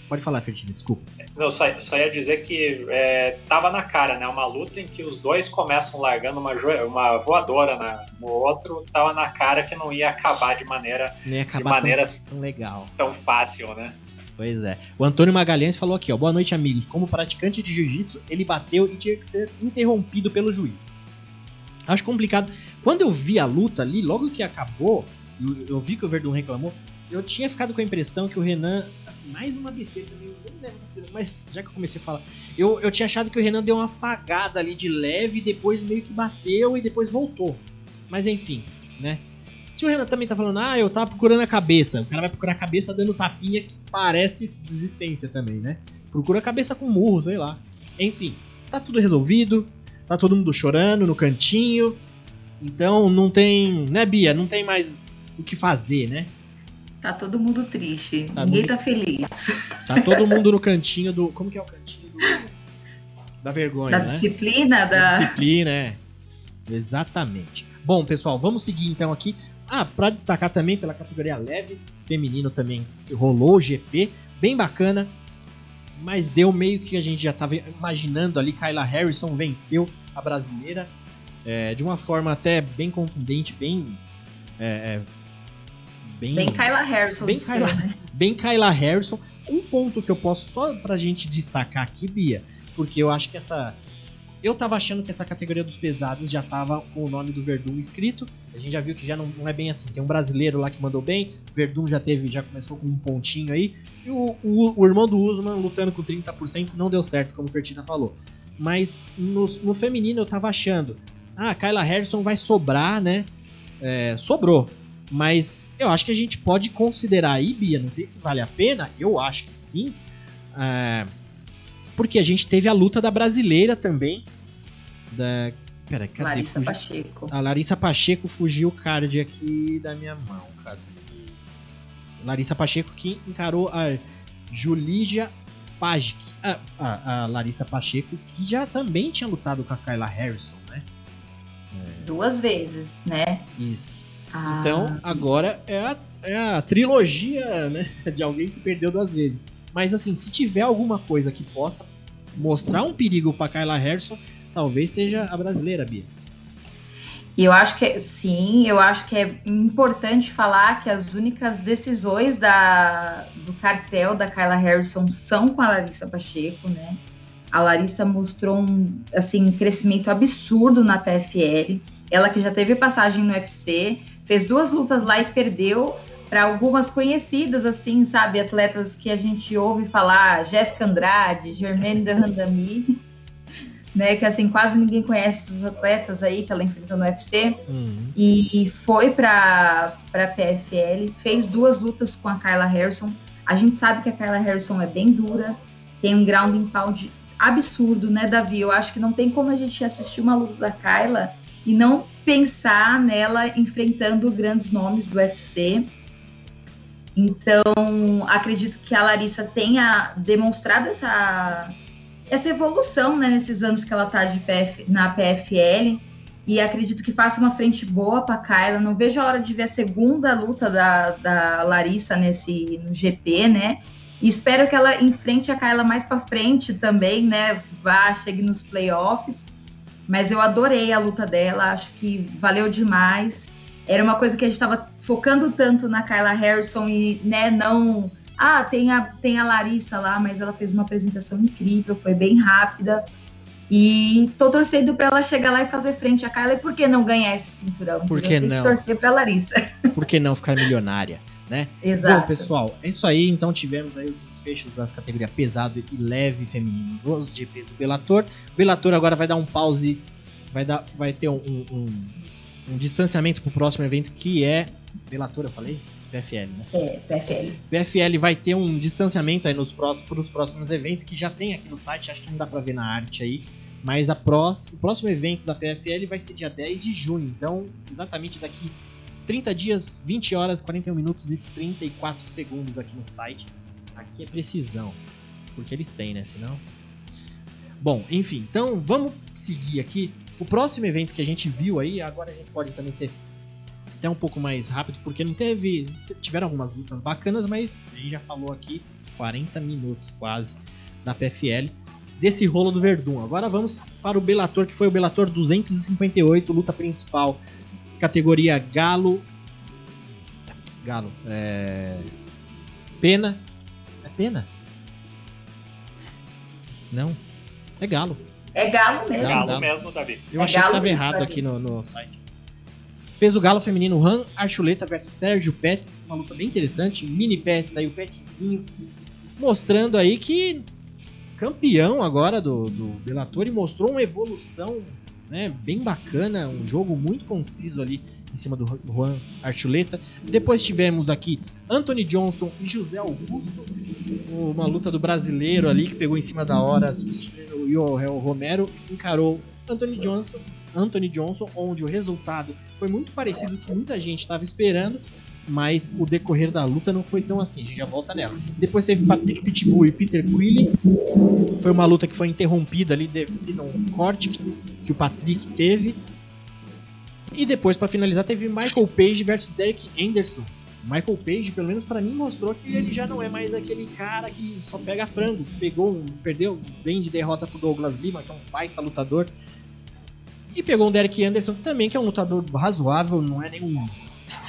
Pode falar, Fertinho, desculpa. Não, só, só ia dizer que é, tava na cara, né? Uma luta em que os dois começam largando uma, uma voadora na- no outro, tava na cara que não ia acabar de maneira Não ia acabar maneira- tão, tão legal. tão fácil, né? Pois é. O Antônio Magalhães falou aqui, ó. Boa noite, amigos. Como praticante de jiu-jitsu, ele bateu e tinha que ser interrompido pelo juiz. Acho complicado. Quando eu vi a luta ali, logo que acabou, eu, eu vi que o Verdun reclamou, eu tinha ficado com a impressão que o Renan, assim, mais uma besteira também, eu consideração, mas já que eu comecei a falar, eu, eu tinha achado que o Renan deu uma apagada ali de leve, depois meio que bateu e depois voltou. Mas enfim, né? Se o Renan também tá falando, ah, eu tava procurando a cabeça, o cara vai procurar a cabeça dando tapinha que parece desistência também, né? Procura a cabeça com murro, sei lá. Enfim, tá tudo resolvido, tá todo mundo chorando no cantinho. Então não tem, né, Bia? Não tem mais o que fazer, né? Tá todo mundo triste. Tá Ninguém muito- tá feliz. Tá todo mundo no cantinho do. Como que é o cantinho do. Da vergonha, Da né? disciplina, Da da. disciplina, é. Exatamente. Bom, pessoal, vamos seguir então aqui. Ah, pra destacar também pela categoria leve, feminino também rolou o GP, bem bacana. Mas deu meio que a gente já tava imaginando ali. Kyla Harrison venceu a brasileira é, de uma forma até bem contundente, bem. é, é, bem, Bem Kyla Harrison. Bem Kyla- né? bem Kyla Harrison. Um ponto que eu posso só pra gente destacar aqui, Bia, porque eu acho que essa. Eu tava achando que essa categoria dos pesados já tava com o nome do Verdun escrito. A gente já viu que já não, não é bem assim. Tem um brasileiro lá que mandou bem. Verdun já teve, já começou com um pontinho aí. E o, o, o irmão do Usman lutando com 30% não deu certo, como o Fertina falou. Mas no, no feminino eu tava achando. Ah, Kyla Harrison vai sobrar, né? É, sobrou. Mas eu acho que a gente pode considerar aí, Bia, não sei se vale a pena, eu acho que sim. é, porque a gente teve a luta da brasileira também. Da. Pera, cadê? Larissa Fugiu- Pacheco. A Larissa Pacheco fugiu o card aqui da minha mão. Cadê? Larissa Pacheco que encarou a Julija Pajic. A, a, a Larissa Pacheco que já também tinha lutado com a Kyla Harrison, né? Duas vezes, né? Isso. Ah, Então, agora é a, é a trilogia né, de alguém que perdeu duas vezes. Mas assim, se tiver alguma coisa que possa mostrar um perigo pra Kyla Harrison, talvez seja a brasileira, Bia. E eu acho que sim, eu acho que é importante falar que as únicas decisões da, do cartel da Kyla Harrison são com a Larissa Pacheco, né? A Larissa mostrou um assim, crescimento absurdo na PFL. Ela que já teve passagem no UFC, fez duas lutas lá e perdeu para algumas conhecidas, assim, sabe? Atletas que a gente ouve falar, Jéssica Andrade, Germaine de Randami né? Que assim, quase ninguém conhece os atletas aí que ela enfrentou no UFC. Uhum. E foi para a PFL, fez duas lutas com a Kyla Harrison. A gente sabe que a Kyla Harrison é bem dura, tem um ground and pound absurdo, né, Davi? Eu acho que não tem como a gente assistir uma luta da Kyla e não pensar nela enfrentando grandes nomes do UFC. Então, acredito que a Larissa tenha demonstrado essa essa evolução né, nesses anos que ela está PF, na PFL. E acredito que faça uma frente boa para Kyla. Não vejo a hora de ver a segunda luta da, da Larissa nesse no GP, né? E espero que ela enfrente a Kyla mais para frente também, né? Vá, chegue nos playoffs. Mas eu adorei a luta dela, acho que valeu demais. Era uma coisa que a gente estava focando tanto na Kyla Harrison e né, não ah, tem a, tem a Larissa lá, mas ela fez uma apresentação incrível, foi bem rápida. E tô torcendo para ela chegar lá e fazer frente a Kyla. E por que não ganhar esse cinturão? Por que não? torcer pra Larissa. Por que não ficar milionária, né? Exato. Bom, pessoal, é isso aí. Então tivemos aí os desfechos das categorias pesado e leve feminino dos GPs do Bellator. O Bellator agora vai dar um pause, vai, dar, vai ter um, um, um, um distanciamento pro próximo evento que é... Bellator, eu falei? PFL, né? É, PFL. PFL vai ter um distanciamento aí nos próximos, pros próximos eventos, que já tem aqui no site, acho que não dá pra ver na arte aí. Mas a prós, o próximo evento da PFL vai ser dia 10 de junho. Então, exatamente daqui 30 dias, 20 horas, 41 minutos e 34 segundos aqui no site. Aqui é precisão. Porque eles têm, né? Senão. Bom, enfim, então vamos seguir aqui. O próximo evento que a gente viu aí, agora a gente pode também ser até um pouco mais rápido, porque não teve. Tiveram algumas lutas bacanas, mas a gente já falou aqui 40 minutos quase da PFL desse rolo do Verdun. Agora vamos para o Bellator, que foi o Bellator 258, luta principal, categoria Galo. Galo, é. Pena. Pena? Não. É Galo. É Galo mesmo. Galo, galo. mesmo, Davi. Eu é achei que estava errado Davi. aqui no, no site. Peso galo feminino, Han Archuleta versus Sérgio Pets, uma luta bem interessante. Mini Pets aí, o Petzinho, mostrando aí que campeão agora do, do Bellator e mostrou uma evolução né, bem bacana, um jogo muito conciso ali em cima do Juan Archuleta. Depois tivemos aqui Anthony Johnson e José Augusto, uma luta do brasileiro ali que pegou em cima da hora, o Romero, encarou Anthony Johnson Anthony Johnson, onde o resultado foi muito parecido com o que muita gente estava esperando, mas o decorrer da luta não foi tão assim, a gente já volta nela. Depois teve Patrick Pitbull e Peter Quilly, foi uma luta que foi interrompida ali devido a um corte que, que o Patrick teve. E depois, para finalizar, teve Michael Page versus Derek Anderson. Michael Page, pelo menos para mim, mostrou que ele já não é mais aquele cara que só pega frango. Pegou, perdeu bem de derrota pro Douglas Lima, que é um baita lutador. E pegou um Derek Anderson também, que é um lutador razoável, não é nenhum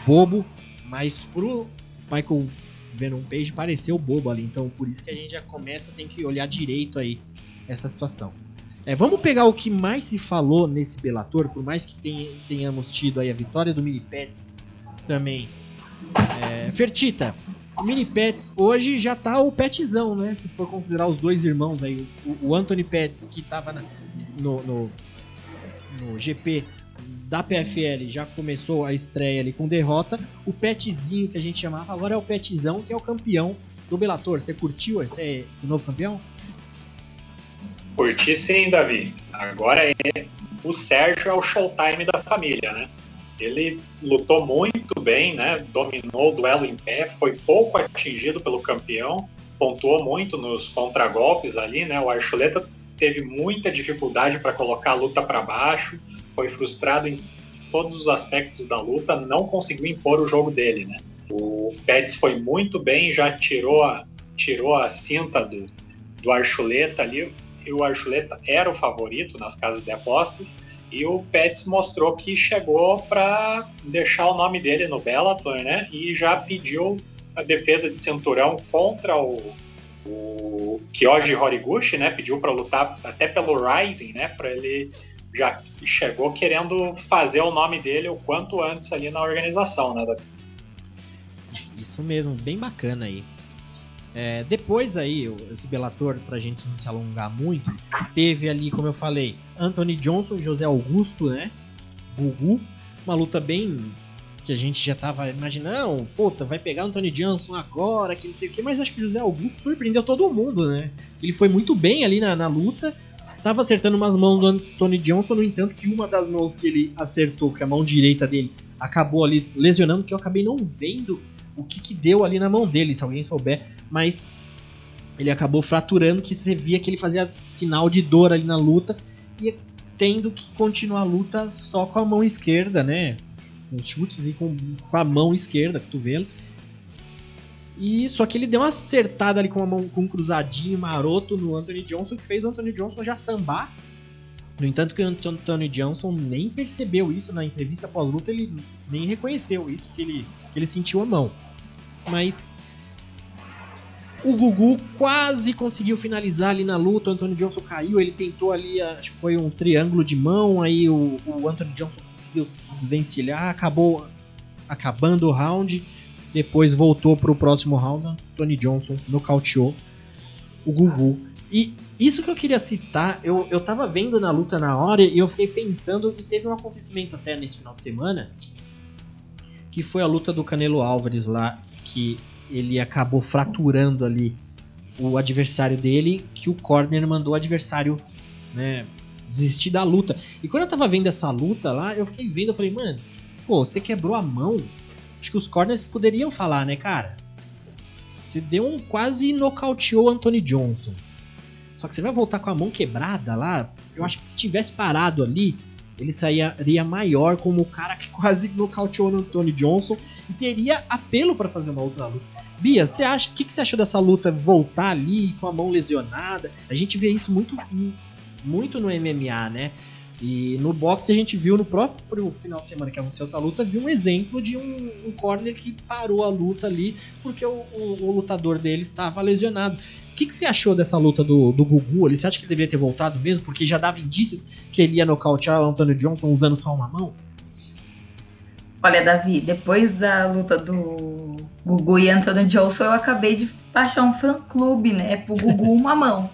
bobo, mas pro Michael Venom Page pareceu bobo ali. Então por isso que a gente já começa, tem que olhar direito aí essa situação. É, vamos pegar o que mais se falou nesse Bellator, por mais que tenhamos tido aí a vitória do Mini Pets também. É, Fertita, o Mini Pets hoje já tá o Petzão, né? Se for considerar os dois irmãos aí, o, o Anthony Pets que tava na, no, no no GP da PFL já começou a estreia ali com derrota. O Petzinho que a gente chamava agora é o Petzão, que é o campeão do Bellator. Você curtiu esse, esse novo campeão? Curti sim, Davi. Agora é o Sérgio é o showtime da família, né? Ele lutou muito bem, né? Dominou o duelo em pé, foi pouco atingido pelo campeão, pontuou muito nos contragolpes ali, né? O Archuleta teve muita dificuldade para colocar a luta para baixo, foi frustrado em todos os aspectos da luta, não conseguiu impor o jogo dele, né? O Pets foi muito bem, já tirou a, tirou a cinta do, do Archuleta ali, o Archuleta era o favorito nas casas de apostas, E o Pets mostrou que chegou para deixar o nome dele no Bellator, né? E já pediu a defesa de cinturão contra o, o Kyoji Horiguchi, né? Pediu para lutar até pelo Rising, né? Para ele já chegou querendo fazer o nome dele o quanto antes ali na organização, né? Isso mesmo, bem bacana aí. É, depois aí, esse Bellator, pra gente não se alongar muito, teve ali, como eu falei, Anthony Johnson e José Augusto, né? Gugu. Uma luta bem que a gente já tava imaginando, puta, vai pegar Anthony Johnson agora, que não sei o que, mas acho que o José Augusto surpreendeu todo mundo, né? Ele foi muito bem ali na, na luta, tava acertando umas mãos do Anthony Johnson, no entanto que uma das mãos que ele acertou, que é a mão direita dele, acabou ali lesionando, que eu acabei não vendo o que, que deu ali na mão dele, se alguém souber, mas ele acabou fraturando, que você via que ele fazia sinal de dor ali na luta, e tendo que continuar a luta só com a mão esquerda, né? Com chutes e com, com a mão esquerda, cotovelo. E só que ele deu uma acertada ali com, a mão, com um cruzadinho maroto no Anthony Johnson, que fez o Anthony Johnson já sambar. No entanto, que o Anthony Johnson nem percebeu isso na entrevista pós-luta, ele nem reconheceu isso, que ele, que ele sentiu a mão. Mas o Gugu quase conseguiu finalizar ali na luta. O Anthony Johnson caiu, ele tentou ali, acho que foi um triângulo de mão. Aí o, o Anthony Johnson conseguiu desvencilhar, acabou acabando o round. Depois voltou para o próximo round. Anthony Johnson nocauteou o Gugu. E isso que eu queria citar, eu, eu tava vendo na luta na hora e eu fiquei pensando. E teve um acontecimento até nesse final de semana. Que foi a luta do Canelo Álvares lá que ele acabou fraturando ali o adversário dele, que o corner mandou o adversário, né, desistir da luta. E quando eu tava vendo essa luta lá, eu fiquei vendo, eu falei, mano, pô, você quebrou a mão. Acho que os corners poderiam falar, né, cara? Você deu um quase nocauteou Anthony Johnson. Só que você vai voltar com a mão quebrada lá. Eu acho que se tivesse parado ali, ele sairia maior como o cara que quase nocauteou no Tony Johnson e teria apelo para fazer uma outra luta. Bia, você acha, o que, que você achou dessa luta voltar ali com a mão lesionada? A gente vê isso muito, muito no MMA, né? E no boxe a gente viu no próprio final de semana que aconteceu essa luta, viu um exemplo de um, um corner que parou a luta ali porque o, o, o lutador dele estava lesionado. O que, que, você achou dessa luta do, do Gugu? Você acha que ele deveria ter voltado mesmo? Porque já dava indícios que ele ia nocautear o Anthony Johnson usando só uma mão? Olha, Davi, depois da luta do Gugu e Anthony Johnson, eu acabei de baixar um fã-clube, né? Pro Gugu uma mão.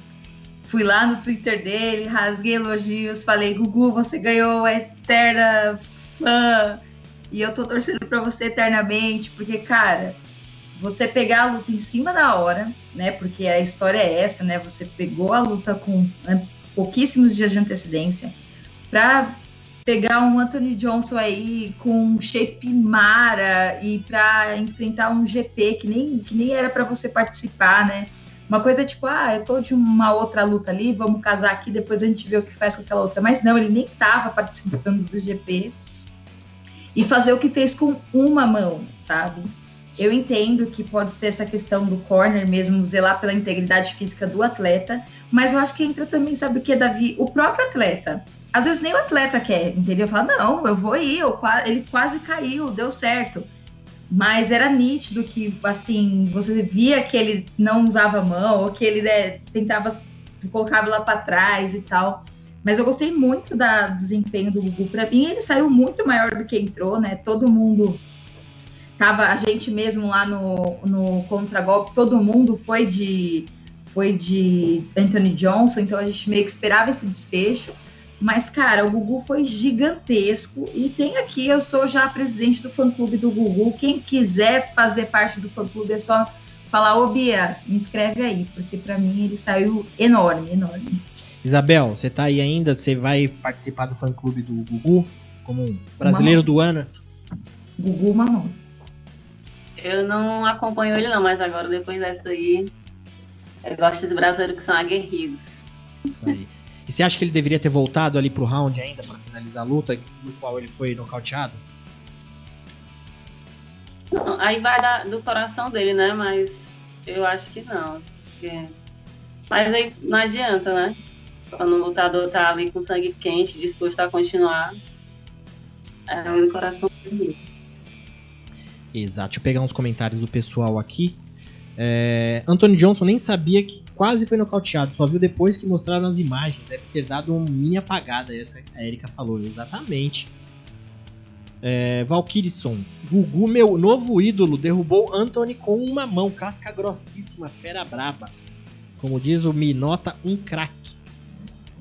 Fui lá no Twitter dele, rasguei elogios, falei, Gugu, você ganhou a eterna fã. E eu tô torcendo pra você eternamente, porque, cara, você pegar a luta em cima da hora, né? Porque a história é essa, né? Você pegou a luta com pouquíssimos dias de antecedência para pegar um Anthony Johnson aí com um shape mara e para enfrentar um GP que nem, que nem era para você participar, né? Uma coisa tipo, ah, eu tô de uma outra luta ali, vamos casar aqui, depois a gente vê o que faz com aquela outra. Mas não, ele nem tava participando do GP. E fazer o que fez com uma mão, sabe? Eu entendo que pode ser essa questão do corner mesmo, zelar pela integridade física do atleta, mas eu acho que entra também, sabe o que, Davi? O próprio atleta. Às vezes nem o atleta quer, entendeu? Fala, não, eu vou ir, eu, ele quase caiu, deu certo. Mas era nítido que, assim, você via que ele não usava a mão, ou que ele né, tentava colocar lá para trás e tal. Mas eu gostei muito da, do desempenho do Gugu. Para mim, ele saiu muito maior do que entrou, né? Todo mundo tava a gente mesmo lá no, no contragolpe, todo mundo foi de foi de Anthony Johnson, então a gente meio que esperava esse desfecho. Mas, cara, o Gugu foi gigantesco. E tem aqui, eu sou já presidente do fã-clube do Gugu. Quem quiser fazer parte do fã-clube é só falar, ô Bia, me inscreve aí, porque para mim ele saiu enorme, enorme. Isabel, você tá aí ainda? Você vai participar do fã-clube do Gugu como brasileiro Mamão. do ano? Gugu Mamão. Eu não acompanho ele não, mas agora depois dessa aí, eu gosto de brasileiros que são aguerridos. Isso aí. E você acha que ele deveria ter voltado ali pro round ainda para finalizar a luta, no qual ele foi nocauteado? Não, aí vai da, do coração dele, né? Mas eu acho que não. Porque... Mas aí não adianta, né? Quando o lutador tá ali com sangue quente, disposto a continuar, é o coração feliz. Exato. Deixa eu pegar uns comentários do pessoal aqui. É, Anthony Johnson nem sabia que quase foi nocauteado, só viu depois que mostraram as imagens. Deve ter dado uma mini apagada, essa a Erika falou. Exatamente. É, Valkyrisson, Gugu, meu novo ídolo, derrubou Anthony com uma mão, casca grossíssima, fera braba. Como diz o Minota, um craque.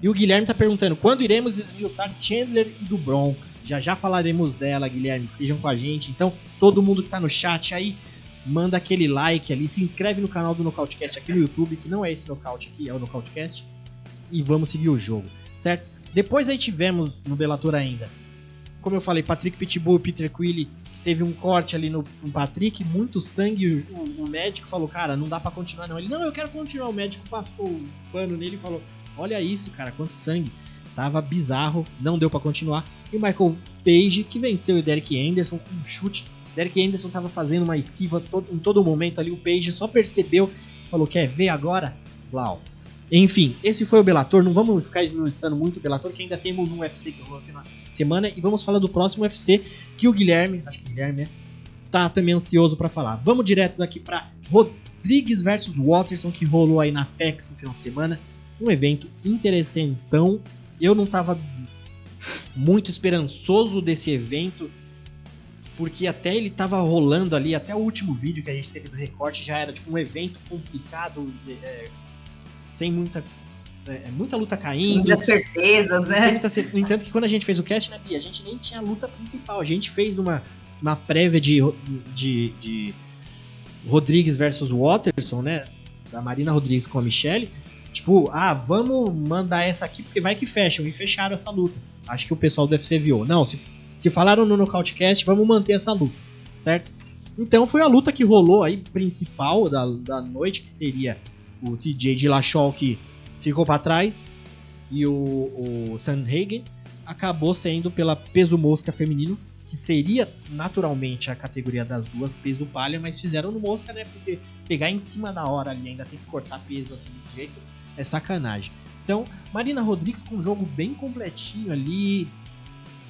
E o Guilherme tá perguntando: quando iremos esmiuçar Chandler do Bronx? Já já falaremos dela, Guilherme. Estejam com a gente. Então, todo mundo que tá no chat aí, manda aquele like ali, se inscreve no canal do Nocautecast aqui no YouTube, que não é esse nocaute aqui, é o Nocautecast. E vamos seguir o jogo, certo? Depois aí tivemos no Bellator ainda, como eu falei, Patrick Pitbull Peter Quilly, teve um corte ali no, no Patrick, muito sangue, o, o, médico falou, cara, não dá para continuar não. Ele, não, eu quero continuar. O médico passou o pano nele e falou, olha isso, cara, quanto sangue. Tava bizarro, não deu para continuar. E o Michael Page, que venceu o Derek Anderson com um chute Derek Anderson estava fazendo uma esquiva todo, em todo momento ali. O Page só percebeu, falou: Quer ver agora? Blau. Enfim, esse foi o Bellator. Não vamos ficar esmiuçando muito o Bellator, que ainda temos um UFC que rolou de semana. E vamos falar do próximo UFC, que o Guilherme, acho que o Guilherme é, tá também ansioso para falar. Vamos diretos aqui para Rodrigues versus Watterson, que rolou aí na PEX no final de semana. Um evento interessantão. Eu não tava muito esperançoso desse evento porque até ele tava rolando ali, até o último vídeo que a gente teve do recorte já era tipo um evento complicado, é, sem muita é, é muita luta caindo. Muitas certezas, né? Muita cer... No entanto, que quando a gente fez o cast, né, Bia, a gente nem tinha luta principal. A gente fez uma, uma prévia de, de, de Rodrigues versus Watterson, né? Da Marina Rodrigues com a Michelle. Tipo, ah, vamos mandar essa aqui porque vai que fecham. E fecharam essa luta. Acho que o pessoal do UFC viu. Não, se se falaram no Nocautecast, vamos manter essa luta, certo? Então foi a luta que rolou aí, principal da, da noite, que seria o TJ Lachol que ficou para trás e o, o Sandhagen acabou sendo pela peso mosca feminino, que seria naturalmente a categoria das duas peso palha, mas fizeram no mosca, né? Porque pegar em cima da hora ali ainda tem que cortar peso assim desse jeito é sacanagem. Então, Marina Rodrigues com um jogo bem completinho ali,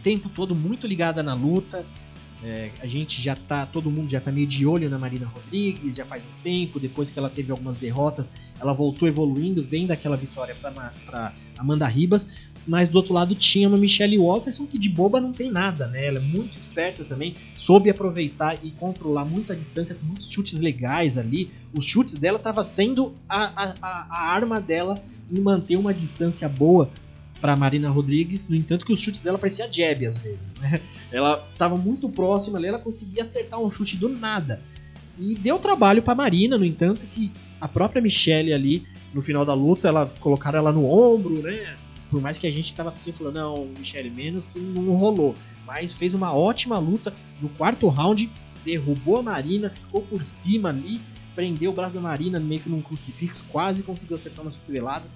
tempo todo muito ligada na luta. É, a gente já tá, todo mundo já tá meio de olho na Marina Rodrigues, já faz um tempo, depois que ela teve algumas derrotas, ela voltou evoluindo, vem daquela vitória para Amanda Ribas, mas do outro lado tinha uma Michelle Walterson que de boba não tem nada, né? Ela é muito esperta também, soube aproveitar e controlar muito a distância com muitos chutes legais ali. Os chutes dela tava sendo a, a, a arma dela em manter uma distância boa para Marina Rodrigues, no entanto que os chutes dela pareciam jab às vezes, né? Ela estava muito próxima ali, ela conseguia acertar um chute do nada. E deu trabalho para Marina, no entanto que a própria Michelle ali no final da luta, ela colocaram ela no ombro, né? Por mais que a gente tava assistindo falando, não, Michelle menos que não rolou, mas fez uma ótima luta no quarto round, derrubou a Marina, ficou por cima ali, prendeu o braço da Marina meio que num crucifixo, quase conseguiu acertar umas cotoveladas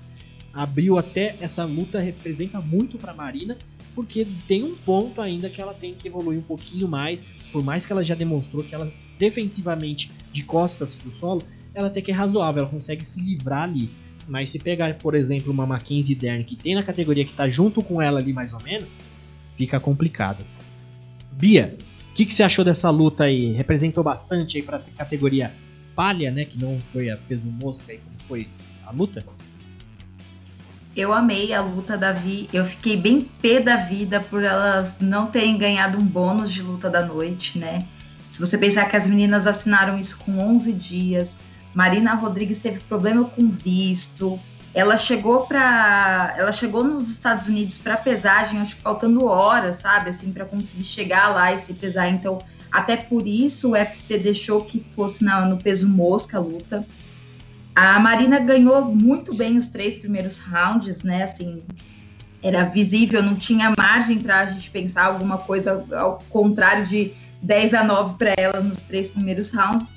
abriu até essa luta representa muito para Marina, porque tem um ponto ainda que ela tem que evoluir um pouquinho mais, por mais que ela já demonstrou que ela defensivamente de costas pro solo, ela até que é razoável, ela consegue se livrar ali. Mas se pegar, por exemplo, uma Mackenzie Dern que tem na categoria que tá junto com ela ali mais ou menos, fica complicado. Bia, o que, que, você achou dessa luta aí? Representou bastante aí pra categoria palha, né? Que não foi a peso mosca aí como foi a luta? Eu amei a luta da Vi. Eu fiquei bem pé da vida por elas não terem ganhado um bônus de luta da noite, né? Se você pensar que as meninas assinaram isso com 11 dias, Marina Rodrigues teve problema com visto. Ela chegou para, ela chegou nos Estados Unidos para pesagem, acho que faltando horas, sabe, assim, para conseguir chegar lá e se pesar. Então, até por isso o UFC deixou que fosse na, no peso mosca a luta. A Marina ganhou muito bem os três primeiros rounds, né? Assim, era visível, não tinha margem para a gente pensar alguma coisa ao contrário de 10 a 9 para ela nos três primeiros rounds.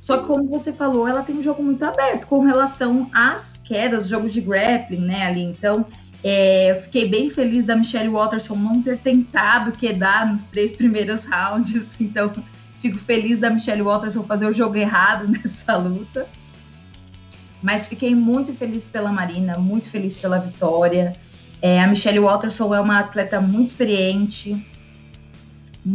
Só que, como você falou, ela tem um jogo muito aberto com relação às quedas, jogos de grappling, né? Ali, então, é, eu fiquei bem feliz da Michelle Watterson não ter tentado quedar nos três primeiros rounds. Então, fico feliz da Michelle Watterson fazer o jogo errado nessa luta. Mas fiquei muito feliz pela Marina, muito feliz pela vitória. É, a Michelle Watterson é uma atleta muito experiente,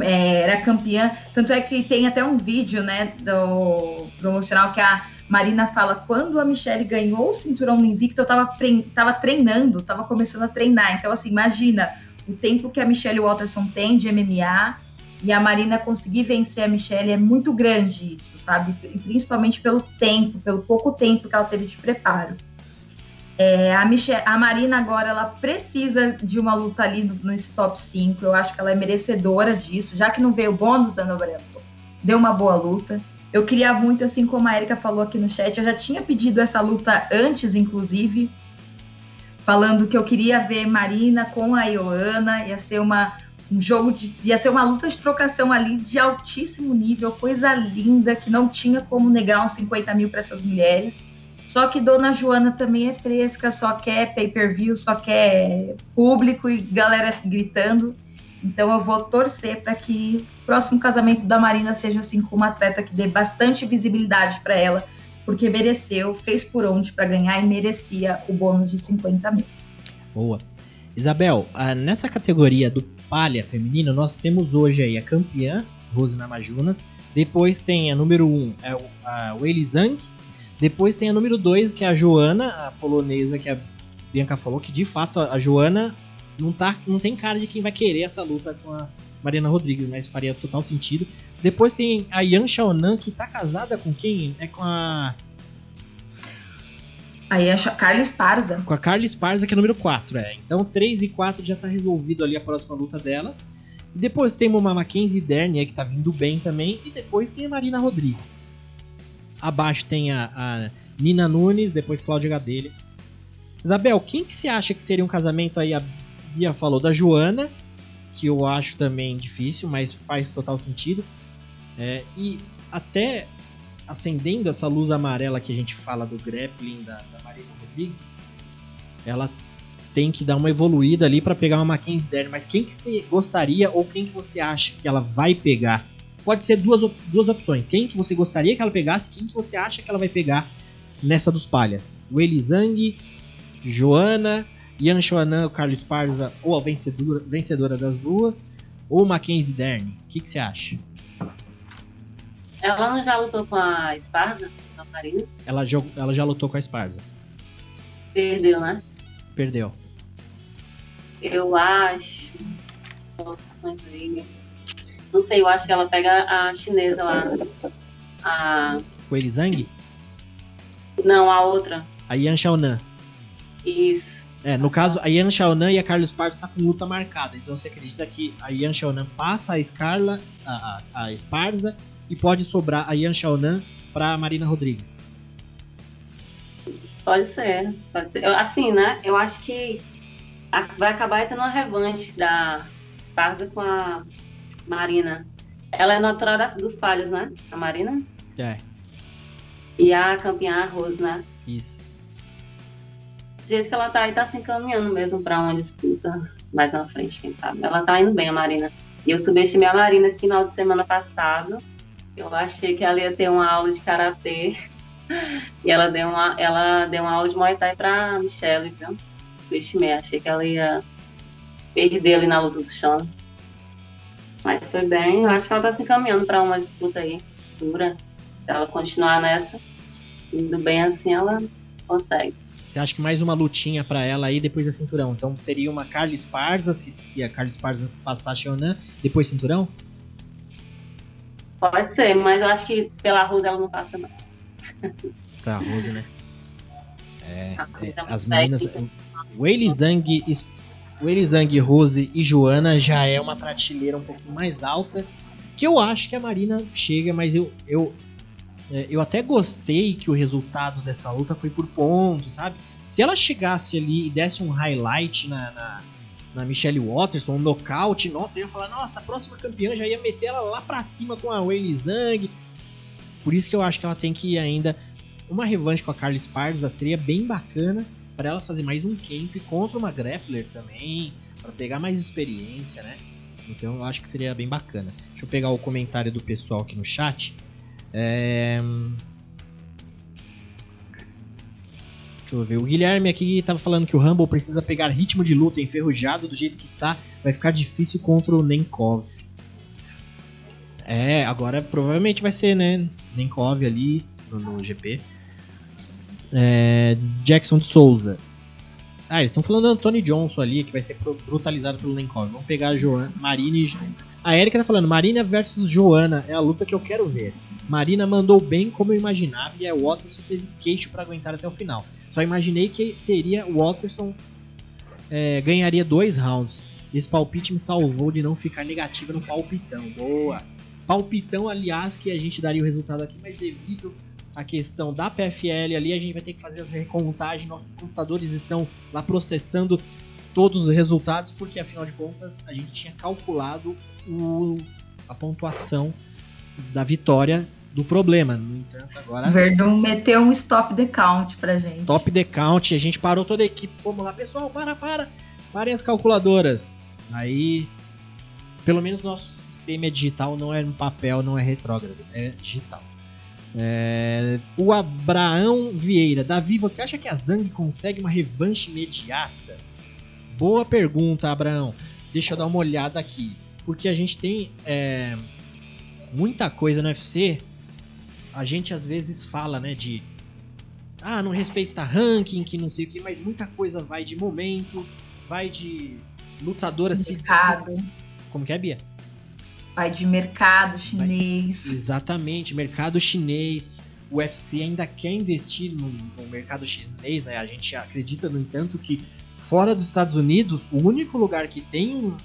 é, era campeã, tanto é que tem até um vídeo, né, do promocional que a Marina fala, quando a Michelle ganhou o cinturão no Invicto, eu tava, tava treinando, tava começando a treinar, então assim, imagina o tempo que a Michelle Watterson tem de MMA, e a Marina conseguir vencer a Michelle é muito grande isso, sabe? Principalmente pelo tempo, pelo pouco tempo que ela teve de preparo. É, a, Michelle, a Marina agora ela precisa de uma luta ali nesse top 5. Eu acho que ela é merecedora disso, já que não veio bônus da Branco. Deu uma boa luta. Eu queria muito, assim como a Erika falou aqui no chat, eu já tinha pedido essa luta antes, inclusive, falando que eu queria ver Marina com a Ioana, ia ser uma, um jogo de. ia ser uma luta de trocação ali de altíssimo nível, coisa linda, que não tinha como negar uns 50 mil para essas mulheres. Só que Dona Joana também é fresca, só quer pay-per-view, só quer público e galera gritando. Então eu vou torcer para que o próximo casamento da Marina seja assim com uma atleta que dê bastante visibilidade para ela, porque mereceu, fez por onde para ganhar e merecia o bônus de 50 mil. Boa. Isabel, nessa categoria do palha feminino, nós temos hoje aí a campeã, Rose Namajunas. Depois tem a número 1, um, é a Weili Zhang. Depois tem a número 2, que é a Joana, a polonesa, que a Bianca falou, que de fato a Joana não, tá, não tem cara de quem vai querer essa luta com a Mariana Rodrigues, mas faria total sentido. Depois tem a Yan Xiaonan, que tá casada com quem? É com a. Aí é a Carla Esparza. Com a Carla Esparza, que é número 4, é. Então 3 e 4 já tá resolvido ali a próxima luta delas. E depois tem uma Mackenzie Dern, que tá vindo bem também. E depois tem a Marina Rodrigues. Abaixo tem a, a Nina Nunes, depois Cláudia Gadelha. Isabel, quem que você acha que seria um casamento aí? A Bia falou da Joana, que eu acho também difícil, mas faz total sentido. É, e até acendendo essa luz amarela que a gente fala do grappling da, da Marina Rodrigues, ela tem que dar uma evoluída ali para pegar uma Mackenzie Dern. Mas quem que você gostaria ou quem que você acha que ela vai pegar? Pode ser duas, duas opções. Quem que você gostaria que ela pegasse quem que você acha que ela vai pegar nessa dos palhas? O Elizang, Joana, Yan Shoanan, o Carlos Parza ou a vencedora, vencedora das duas, ou Mackenzie Dern. O que, que você acha? Ela não já lutou com a Esparza, a Marina? Ela, ela já lutou com a Esparza. Perdeu, né? Perdeu. Eu acho. Não sei, eu acho que ela pega a chinesa lá. A. O Elizang? Não, a outra. A Yan Xiaonan. Isso. É, no caso, a Yan Xiaonan e a Carlos Pardo está com luta marcada. Então você acredita que a Yan Xiaonan passa a Scarla, a, a, a Esparza e pode sobrar a Yan Xiaonan para Marina Rodrigues. Pode ser, pode ser. Assim, né? Eu acho que vai acabar tendo uma revanche da Esparza com a Marina. Ela é natural das, dos palhos, né? A Marina? É. E a campeã a Rose, né? Isso. Do jeito que ela tá aí, tá se encaminhando mesmo para uma disputa mais na frente, quem sabe. Ela tá indo bem, a Marina. E eu subestimei a Marina esse final de semana passado. Eu achei que ela ia ter uma aula de karatê. E ela deu uma, ela deu uma aula de Muay Thai pra Michelle, viu? Subestimei, achei que ela ia perder ali na luta do chão. Mas foi bem, eu acho que ela tá se encaminhando para uma disputa aí, dura. Se ela continuar nessa, indo bem assim, ela consegue. Você acha que mais uma lutinha para ela aí depois da cinturão? Então seria uma Carla Esparza, se, se a Carla Esparza passar a Shonan, depois cinturão? Pode ser, mas eu acho que pela Rose ela não passa mais. Pra Rose, né? É, é as meninas. O Zhang, Rose e Joana já é uma prateleira um pouquinho mais alta. Que eu acho que a Marina chega, mas eu, eu, é, eu até gostei que o resultado dessa luta foi por pontos, sabe? Se ela chegasse ali e desse um highlight na, na na Michelle Watterson, um nocaute, nossa, eu ia falar, nossa, a próxima campeã já ia meter ela lá pra cima com a Weili Zhang. Por isso que eu acho que ela tem que ir ainda. Uma revanche com a Carla Esparza seria bem bacana para ela fazer mais um camp contra uma grappler também, para pegar mais experiência, né? Então eu acho que seria bem bacana. Deixa eu pegar o comentário do pessoal aqui no chat. É... Deixa eu ver. O Guilherme aqui tava falando que o Rumble precisa pegar ritmo de luta enferrujado do jeito que tá. Vai ficar difícil contra o Nenkov. É, agora provavelmente vai ser, né? Nenkov ali no, no GP. É, Jackson de Souza. Ah, eles estão falando do Anthony Johnson ali, que vai ser brutalizado pelo Nenkov. Vamos pegar a Joana, Marina e. A Erika tá falando, Marina versus Joana é a luta que eu quero ver. Marina mandou bem como eu imaginava e a Watterson teve queixo para aguentar até o final. Só imaginei que seria o Watterson é, ganharia dois rounds. Esse palpite me salvou de não ficar negativa no palpitão. Boa! Palpitão, aliás, que a gente daria o resultado aqui, mas devido à questão da PFL ali, a gente vai ter que fazer as recontagens. Nossos computadores estão lá processando todos os resultados, porque afinal de contas a gente tinha calculado o, a pontuação da vitória do problema. No entanto, agora. Verdun meteu um stop the count pra gente. Stop the count, a gente parou toda a equipe. Vamos lá, pessoal, para, para. Parem as calculadoras. Aí, pelo menos nosso sistema é digital, não é no papel, não é retrógrado, é digital. É... O Abraão Vieira. Davi, você acha que a Zang consegue uma revanche imediata? Boa pergunta, Abraão. Deixa eu dar uma olhada aqui. Porque a gente tem é, muita coisa no UFC a gente às vezes fala, né, de ah, não respeita ranking, que não sei o que, mas muita coisa vai de momento, vai de lutadora mercado. Se... Como que é, Bia? Vai de mercado chinês. Vai... Exatamente, mercado chinês. O UFC ainda quer investir no, no, mercado chinês, né? A gente acredita, no entanto, que fora dos Estados Unidos, o único lugar que tem um,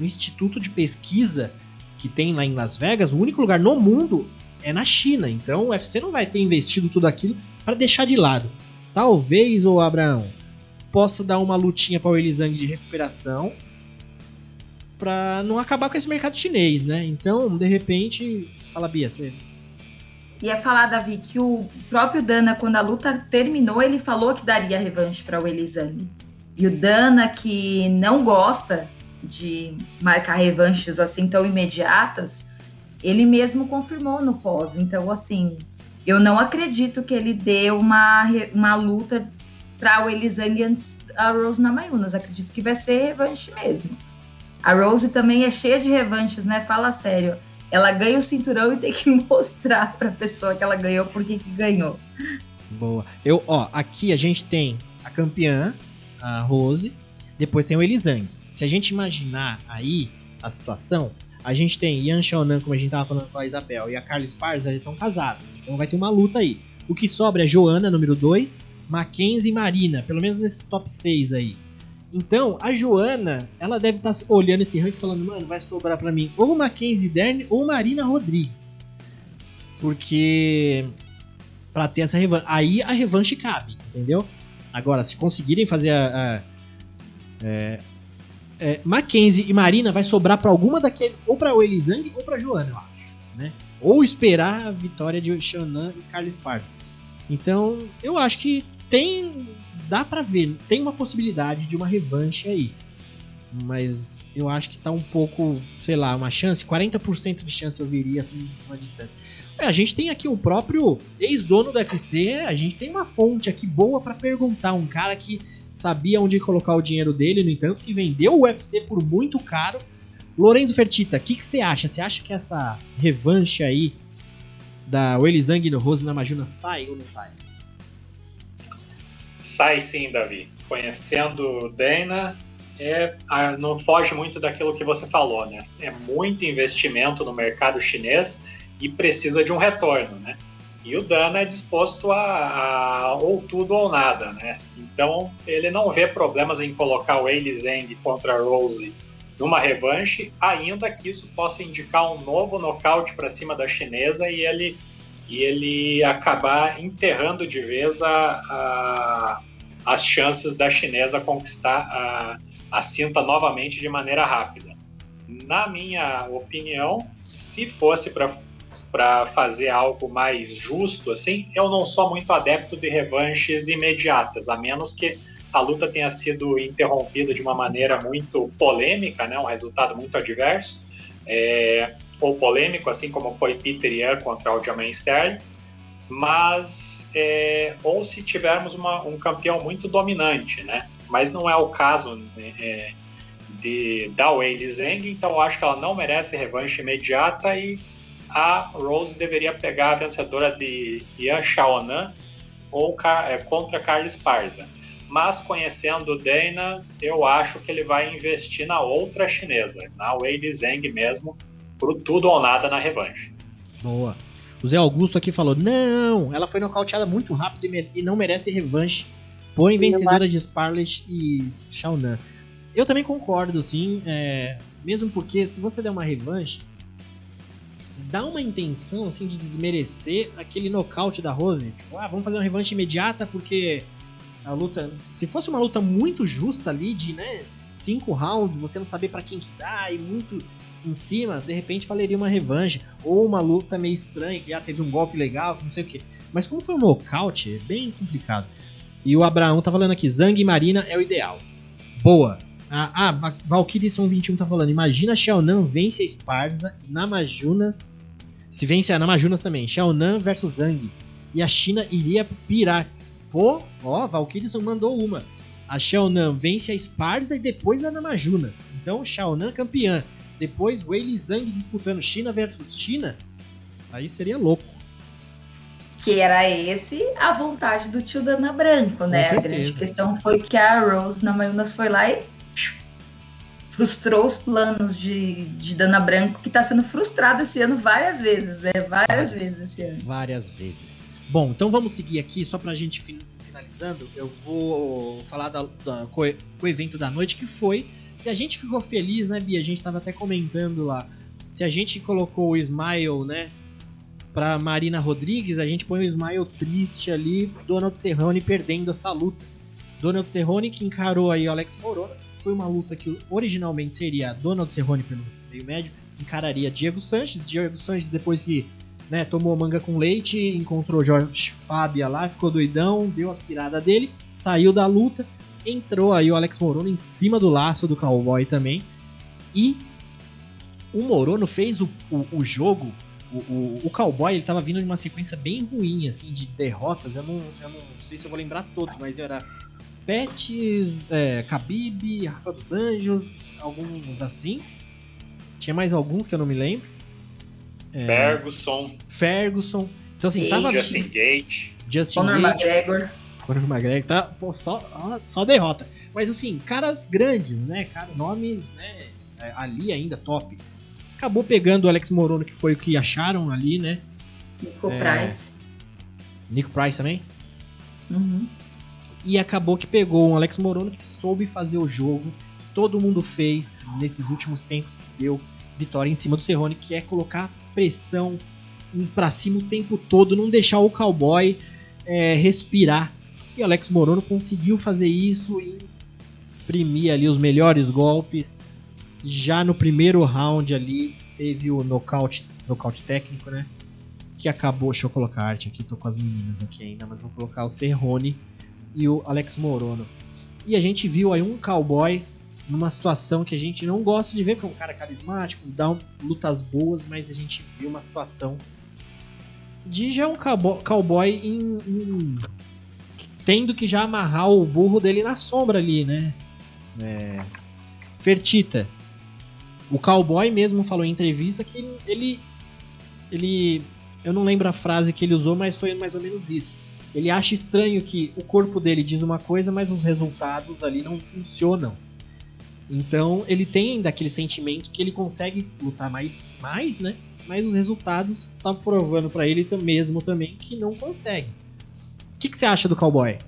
um instituto de pesquisa que tem lá em Las Vegas, o único lugar no mundo é na China. Então o UFC não vai ter investido tudo aquilo para deixar de lado. Talvez o Abraão possa dar uma lutinha para o Elisang de recuperação para não acabar com esse mercado chinês, né? Então, de repente, fala Bia, você Ia falar, Davi, que o próprio Dana, quando a luta terminou, ele falou que daria revanche para o Elisang. E o Dana, que não gosta de marcar revanches assim tão imediatas, ele mesmo confirmou no pós. Então, assim, eu não acredito que ele dê uma, uma luta para o Elisang antes a Rose Namayunas. Acredito que vai ser revanche mesmo. A Rose também é cheia de revanches, né? Fala sério. Ela ganha o cinturão e tem que mostrar para a pessoa que ela ganhou por que ganhou. Boa. Eu, ó, aqui a gente tem a campeã, a Rose, depois tem o Elisang. Se a gente imaginar aí a situação, a gente tem Yan Xiaonan, como a gente tava falando com a Isabel, e a Carla Esparza já estão casados. Então vai ter uma luta aí. O que sobra é Joana, número 2, Mackenzie e Marina, pelo menos nesse top 6 aí. Então, a Joana, ela deve estar tá olhando esse ranking falando, mano, vai sobrar para mim ou Mackenzie Dern ou Marina Rodrigues. Porque para ter essa revanche, aí a revanche cabe, entendeu? Agora, se conseguirem fazer a, a é, é, Mackenzie e Marina vai sobrar para alguma daquele, ou para o Elisang ou para Joana, eu acho, né? Ou esperar a vitória de Xanan e Carlos Esparta. Então, eu acho que tem dá para ver, tem uma possibilidade de uma revanche aí. Mas eu acho que tá um pouco, sei lá, uma chance, 40% de chance eu viria assim, uma distância. É, a gente tem aqui o próprio ex-dono do UFC, a gente tem uma fonte aqui boa para perguntar, um cara que sabia onde colocar o dinheiro dele, no entanto, que vendeu o UFC por muito caro. Lorenzo Fertita, o que, você acha? Você acha que essa revanche aí da Weili no Rose na Majuna sai ou não sai? Sai sim, Davi. Conhecendo Dana, é, não foge muito daquilo que você falou, né? É muito investimento no mercado chinês e precisa de um retorno, né? E o Dana é disposto a, a, ou tudo ou nada, né? Então ele não vê problemas em colocar o Eili Zeng contra a Rose numa revanche, ainda que isso possa indicar um novo nocaute para cima da chinesa e ele, e ele acabar enterrando de vez a, a, as chances da chinesa conquistar a cinta novamente de maneira rápida. Na minha opinião, se fosse para para fazer algo mais justo, assim, eu não sou muito adepto de revanches imediatas, a menos que a luta tenha sido interrompida de uma maneira muito polêmica, né, um resultado muito adverso, é, ou polêmico, assim como foi Peter Yan contra o Aljamain Sterling, mas é, ou se tivermos uma, um campeão muito dominante, né? Mas não é o caso né, é, de da Wei Zheng, então acho que ela não merece revanche imediata e a Rose deveria pegar a vencedora de Yan Xiaonan ou é, contra Carlos Parza. Mas conhecendo o Dana, eu acho que ele vai investir na outra chinesa, na Wei Zheng mesmo, pro tudo ou nada na revanche. Boa. O Zé Augusto aqui falou: não, ela foi nocauteada muito rápido e não merece revanche. Põe vencedora de Sparlet e Xiaonan. Eu também concordo, sim. É, mesmo porque se você der uma revanche, dá uma intenção assim de desmerecer aquele nocaute da Rose. Tipo, ah, vamos fazer uma revanche imediata porque a luta. Se fosse uma luta muito justa ali, de né, cinco rounds, você não saber para quem que dá e muito em cima, de repente valeria uma revanche. Ou uma luta meio estranha, que já teve um golpe legal, que não sei o que. Mas como foi um nocaute, é bem complicado. E o Abraão tá falando aqui, Zang e Marina é o ideal. Boa. Ah, ah Valkyrie São 21 tá falando, imagina Xiaonan vence a Esparza, Namajunas... Se vence a Namajunas também, Xiaonan versus Zang. E a China iria pirar. Pô, ó, Valkyrie mandou uma. A Xiaonan vence a Esparza e depois a Namajuna. Então, Xiaonan campeã. Depois Wei Zhang disputando China versus China, aí seria louco. Que era esse a vontade do tio Dana Branco, né? A grande questão foi que a Rose Namayunas foi lá e frustrou os planos de, de Dana Branco, que está sendo frustrado esse ano várias vezes, né? Várias, várias vezes esse ano. Várias vezes. Bom, então vamos seguir aqui, só para a gente finalizando, eu vou falar da, da, com o evento da noite, que foi se a gente ficou feliz, né, Bia? A gente tava até comentando lá. Se a gente colocou o Smile, né, pra Marina Rodrigues, a gente põe o Smile triste ali, Donald Cerrone perdendo essa luta. Donald Cerrone que encarou aí o Alex Morona. Foi uma luta que originalmente seria Donald Cerrone pelo meio médio, encararia Diego Sanches. Diego Sanches, depois que né, tomou manga com leite, encontrou Jorge Fábia lá, ficou doidão, deu a aspirada dele, saiu da luta, entrou aí o Alex Morono em cima do laço do Cowboy também. E o Morono fez o, o, o jogo. O, o, o, Cowboy ele tava vindo de uma sequência bem ruim, assim, de derrotas. Eu não, eu não sei se eu vou lembrar todos, mas era Pets, é, Khabib, Rafa dos Anjos, alguns assim. Tinha mais alguns que eu não me lembro. É, Ferguson. Ferguson. Então assim, tava. Justin Gate. Justin Conor Gate. McGregor. Conor McGregor tá pô, só, só derrota. Mas assim, caras grandes, né? Cara, nomes né, é, ali ainda top. Acabou pegando o Alex Morono, que foi o que acharam ali, né? Nico é... Price. Nico Price também? Uhum. E acabou que pegou um Alex Morono que soube fazer o jogo. Todo mundo fez nesses últimos tempos que deu vitória em cima do Cerrone, que é colocar pressão para cima o tempo todo, não deixar o cowboy é, respirar e Alex Morono conseguiu fazer isso e imprimir ali os melhores golpes. Já no primeiro round ali teve o nocaute, nocaute técnico, né? Que acabou, deixa eu colocar a arte aqui, tô com as meninas aqui ainda, mas vou colocar o Serrone e o Alex Morono. E a gente viu aí um cowboy numa situação que a gente não gosta de ver, porque é um cara carismático, dá lutas boas, mas a gente viu uma situação de já um cowboy em, em tendo que já amarrar o burro dele na sombra ali, né? É... Fertita. O cowboy mesmo falou em entrevista que ele. Ele. Eu não lembro a frase que ele usou, mas foi mais ou menos isso. Ele acha estranho que o corpo dele diz uma coisa, mas os resultados ali não funcionam. Então ele tem ainda aquele sentimento que ele consegue lutar mais, mais né? Mas os resultados tá provando para ele mesmo também que não consegue que, que você acha do cowboy?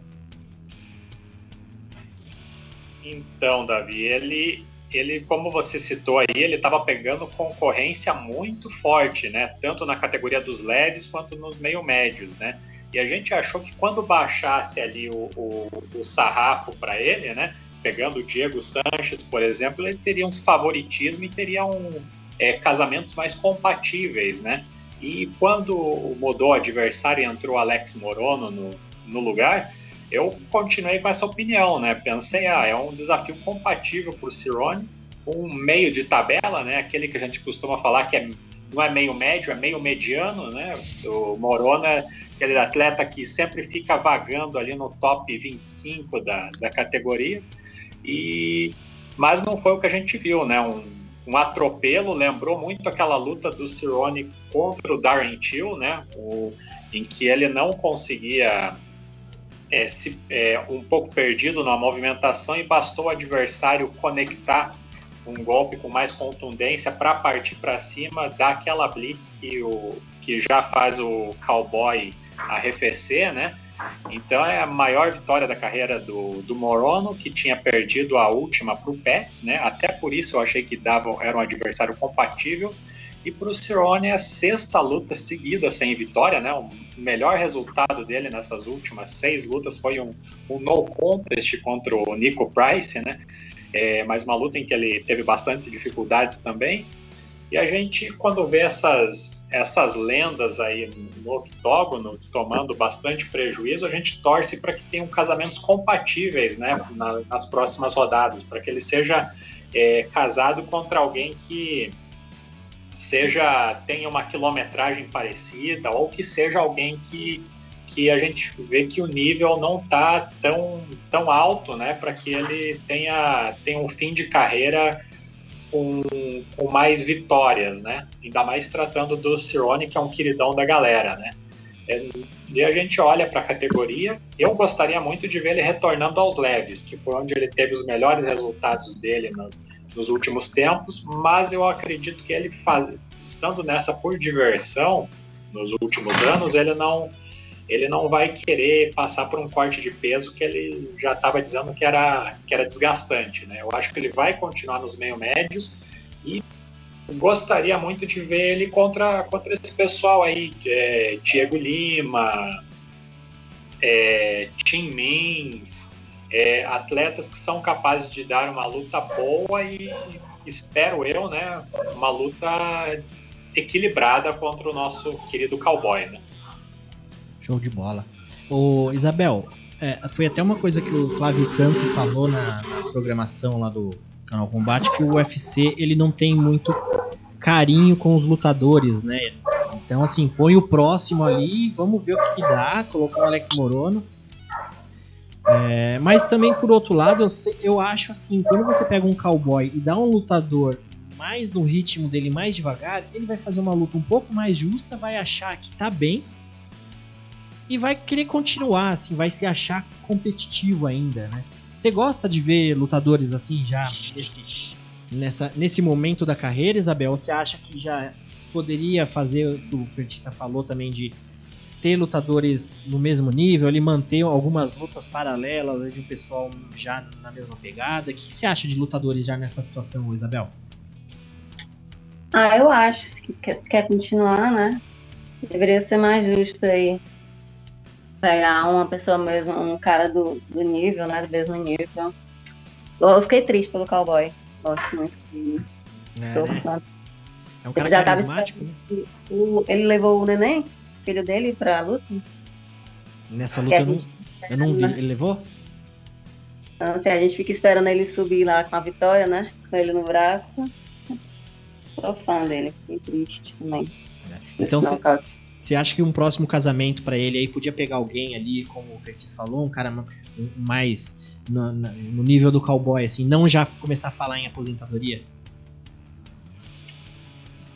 Então, Davi, ele, ele, como você citou aí, ele estava pegando concorrência muito forte, né? Tanto na categoria dos leves quanto nos meio médios, né? E a gente achou que quando baixasse ali o, o, o sarrafo para ele, né? Pegando o Diego Sanches, por exemplo, ele teria uns favoritismo e teria um, é, casamentos mais compatíveis, né? E quando mudou o adversário e entrou Alex Morono no, no lugar, eu continuei com essa opinião, né? Pensei, ah, é um desafio compatível para o Cirone, um meio de tabela, né? Aquele que a gente costuma falar que é não é meio médio, é meio mediano, né? O é aquele atleta que sempre fica vagando ali no top 25 da, da categoria. E mas não foi o que a gente viu, né? Um, um atropelo lembrou muito aquela luta do Cirone contra o Darren Till, né? O, em que ele não conseguia é, se, é, um pouco perdido na movimentação e bastou o adversário conectar um golpe com mais contundência para partir para cima, dar aquela blitz que, o, que já faz o cowboy arrefecer, né? Então é a maior vitória da carreira do, do Morono, que tinha perdido a última para o Pets, né? Até por isso eu achei que dava, era um adversário compatível. E para o Cirone, a sexta luta seguida sem vitória, né? O melhor resultado dele nessas últimas seis lutas foi um, um no contest contra o Nico Price, né? é, mas uma luta em que ele teve bastante dificuldades também. E a gente, quando vê essas, essas lendas aí no octógono tomando bastante prejuízo, a gente torce para que tenham casamentos compatíveis né, na, nas próximas rodadas, para que ele seja é, casado contra alguém que seja tenha uma quilometragem parecida ou que seja alguém que que a gente vê que o nível não está tão, tão alto, né, para que ele tenha, tenha um fim de carreira com, com mais vitórias, né, ainda mais tratando do Cirone, que é um queridão da galera, né. É, e a gente olha para a categoria, eu gostaria muito de ver ele retornando aos leves, que foi onde ele teve os melhores resultados dele nos, nos últimos tempos, mas eu acredito que ele, estando nessa por diversão, nos últimos anos, ele não ele não vai querer passar por um corte de peso que ele já estava dizendo que era, que era desgastante. Né? Eu acho que ele vai continuar nos meio médios e gostaria muito de ver ele contra, contra esse pessoal aí, é, Diego Lima, é, Tim Mins, é, atletas que são capazes de dar uma luta boa e espero eu, né, uma luta equilibrada contra o nosso querido cowboy, né? Show de bola. Ô, Isabel, é, foi até uma coisa que o Flávio Canto falou na, na, programação lá do canal Combate, que o UFC ele não tem muito carinho com os lutadores, né? Então, assim, põe o próximo ali, vamos ver o que, que dá. Colocou o Alex Morono. É, mas também, por outro lado, eu, eu acho assim, quando você pega um cowboy e dá um lutador mais no ritmo dele, mais devagar, ele vai fazer uma luta um pouco mais justa, vai achar que tá bem, e vai querer continuar, assim, vai se achar competitivo ainda, né? Você gosta de ver lutadores assim já nesse, nessa, nesse momento da carreira, Isabel? Ou você acha que já poderia fazer o Fertita falou também de ter lutadores no mesmo nível, ele manter algumas lutas paralelas de um pessoal já na mesma pegada? O que você acha de lutadores já nessa situação, Isabel? Ah, eu acho que se quer continuar, né? Deveria ser mais justo aí pegar uma pessoa mesmo, um cara do, do nível, né? Do mesmo nível. Eu fiquei triste pelo cowboy. Gosto muito dele. É, né? é um cara já carismático, né? O, ele levou o neném, filho dele, pra luta. Nessa luta eu não, eu não vi. Ele levou? Então, assim, a gente fica esperando ele subir lá com a vitória, né? Com ele no braço. Sou fã dele, fiquei triste também. É. Então, se, você acha que um próximo casamento para ele aí podia pegar alguém ali, como o Fertis falou, um cara mais no, no, nível do cowboy, assim, não já começar a falar em aposentadoria?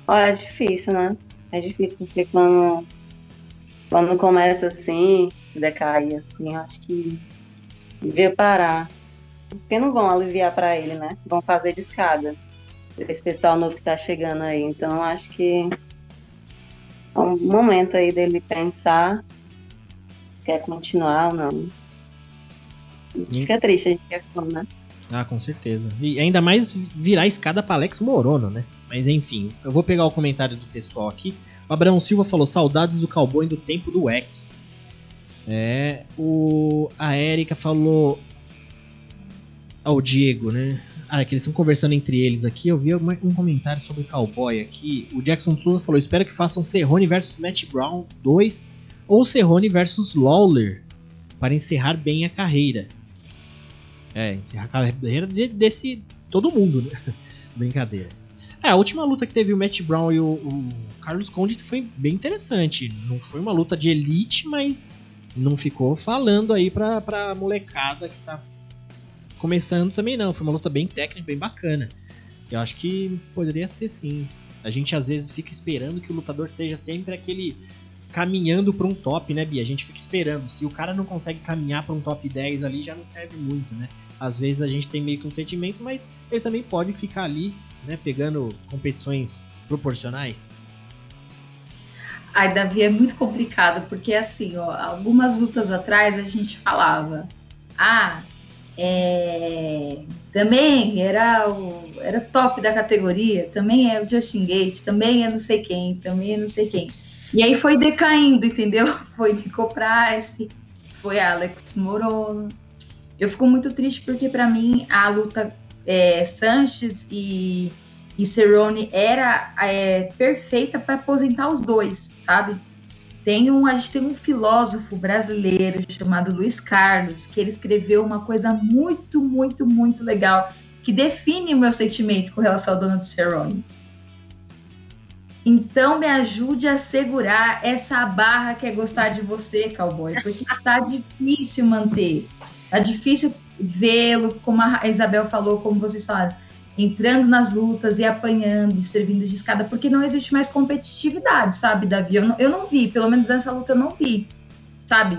Olha, é difícil, né? É difícil, porque quando, quando começa assim, decair assim, acho que devia parar. Porque não vão aliviar para ele, né? Vão fazer de escada. Esse pessoal novo que tá chegando aí. Então acho que um momento aí dele pensar quer continuar ou não. Fica triste, a gente quer fã, né? Ah, com certeza. E ainda mais virar escada para Alex Morono, né? Mas enfim, eu vou pegar o comentário do pessoal aqui. O Abraão Silva falou: saudades do cowboy do tempo do WEC. É, o, a Érica falou. Ao Diego, né? Ah, é que eles estão conversando entre eles aqui. Eu vi um comentário sobre o cowboy aqui. O Jackson Souza falou: espero que façam Cerrone versus Matt Brown 2 ou Cerrone versus Lawler para encerrar bem a carreira. É, encerrar a carreira de, desse. todo mundo, né? Brincadeira. É, a última luta que teve o Matt Brown e o, o Carlos Conde foi bem interessante. Não foi uma luta de elite, mas não ficou falando aí pra, pra molecada que tá começando também não. Foi uma luta bem técnica, bem bacana. Eu acho que poderia ser sim. A gente às vezes fica esperando que o lutador seja sempre aquele caminhando para um top, né, Bia? A gente fica esperando. Se o cara não consegue caminhar para um top 10 ali, já não serve muito, né? Às vezes a gente tem meio que um sentimento, mas ele também pode ficar ali, né, pegando competições proporcionais. Ai, Davi, é muito complicado, porque assim, ó, algumas lutas atrás a gente falava, ah, é, também era o era top da categoria, também é o Justin Gate, também é não sei quem, também é não sei quem. E aí foi decaindo, entendeu? Foi Nico Price, foi Alex Morono. Eu fico muito triste porque para mim a luta é, Sanches e, e Cerrone era é, perfeita para aposentar os dois, sabe? Tem um, a gente tem um filósofo brasileiro chamado Luiz Carlos, que ele escreveu uma coisa muito, muito, muito legal, que define o meu sentimento com relação ao Donald Cerrone. Então me ajude a segurar essa barra que é gostar de você, cowboy, porque tá difícil manter. Tá difícil vê-lo, como a Isabel falou, como vocês falaram, entrando nas lutas e apanhando e servindo de escada, porque não existe mais competitividade, sabe, Davi? Eu não, eu não vi, pelo menos nessa luta eu não vi, sabe?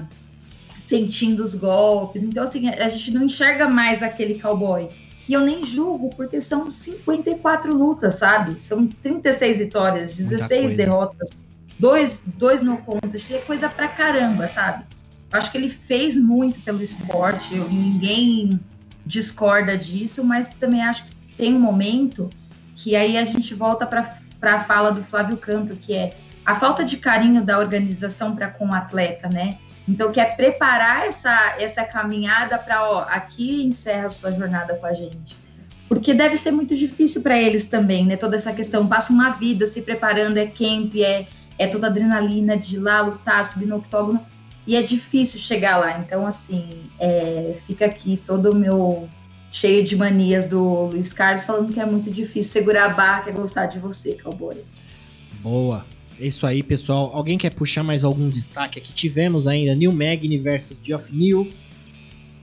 Sentindo os golpes. Então, assim, a gente não enxerga mais aquele cowboy. E eu nem julgo, porque são 54 lutas, sabe? São 36 vitórias, 16 derrotas, dois, dois no conta, é coisa pra caramba, sabe? Eu acho que ele fez muito pelo esporte, ninguém discorda disso, mas também acho que tem um momento que aí a gente volta para a fala do Flávio Canto, que é a falta de carinho da organização para com o atleta, né? Então, que é preparar essa, essa caminhada para, ó, aqui encerra a sua jornada com a gente. Porque deve ser muito difícil para eles também, né? Toda essa questão. Passa uma vida se preparando, é camp, é, é toda adrenalina de ir lá lutar, subir no octógono. E é difícil chegar lá. Então, assim, é, fica aqui todo o meu cheio de manias do Luiz Carlos falando que é muito difícil segurar a barra, que é gostar de você, cowboy. Boa. É isso aí, pessoal. Alguém quer puxar mais algum destaque aqui? Tivemos ainda New Magni versus Geoff New.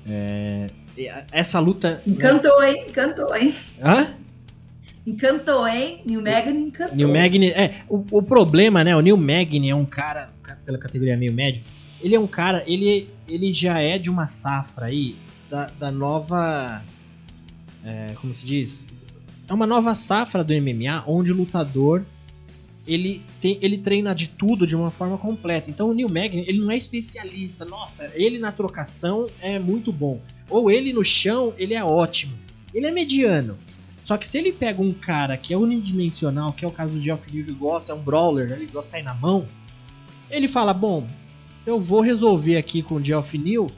É, essa luta. Encantou, né? hein? Encantou, hein? Hã? Encantou, hein? New Magni encantou. New Magni, é. O, o problema, né? O New Magni é um cara, pela categoria meio médio, ele é um cara, ele, ele já é de uma safra aí da, da nova. É, como se diz? É uma nova safra do MMA onde o lutador ele, tem, ele treina de tudo de uma forma completa. Então o Neil Magny, ele não é especialista. Nossa, ele na trocação é muito bom. Ou ele no chão, ele é ótimo. Ele é mediano. Só que se ele pega um cara que é unidimensional, que é o caso do Geoff Lee, que gosta, é um brawler, ele gosta de sair na mão, ele fala, bom, eu vou resolver aqui com o Geoff Neal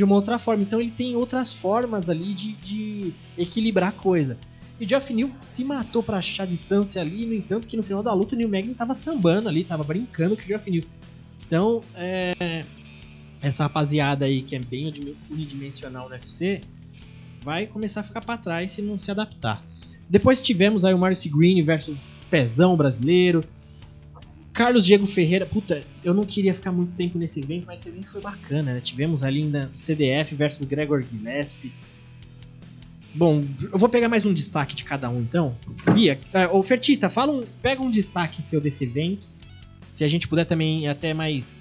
de uma outra forma. Então ele tem outras formas ali de, de equilibrar a coisa. E Jeff Neal se matou para achar distância ali, no entanto que no final da luta o Neil Magny tava sambando ali, tava brincando com o Jeff Neal. Então, é, essa rapaziada aí que é bem unidimensional no UFC vai começar a ficar para trás se não se adaptar. Depois tivemos aí o Marcy Green versus Pezão brasileiro. Carlos Diego Ferreira, puta, eu não queria ficar muito tempo nesse evento, mas esse evento foi bacana, né? Tivemos ali ainda CDF versus Gregor Gillespie. Bom, eu vou pegar mais um destaque de cada um então. Bia, uh, ô Fertita, fala um, pega um destaque seu desse evento. Se a gente puder também até mais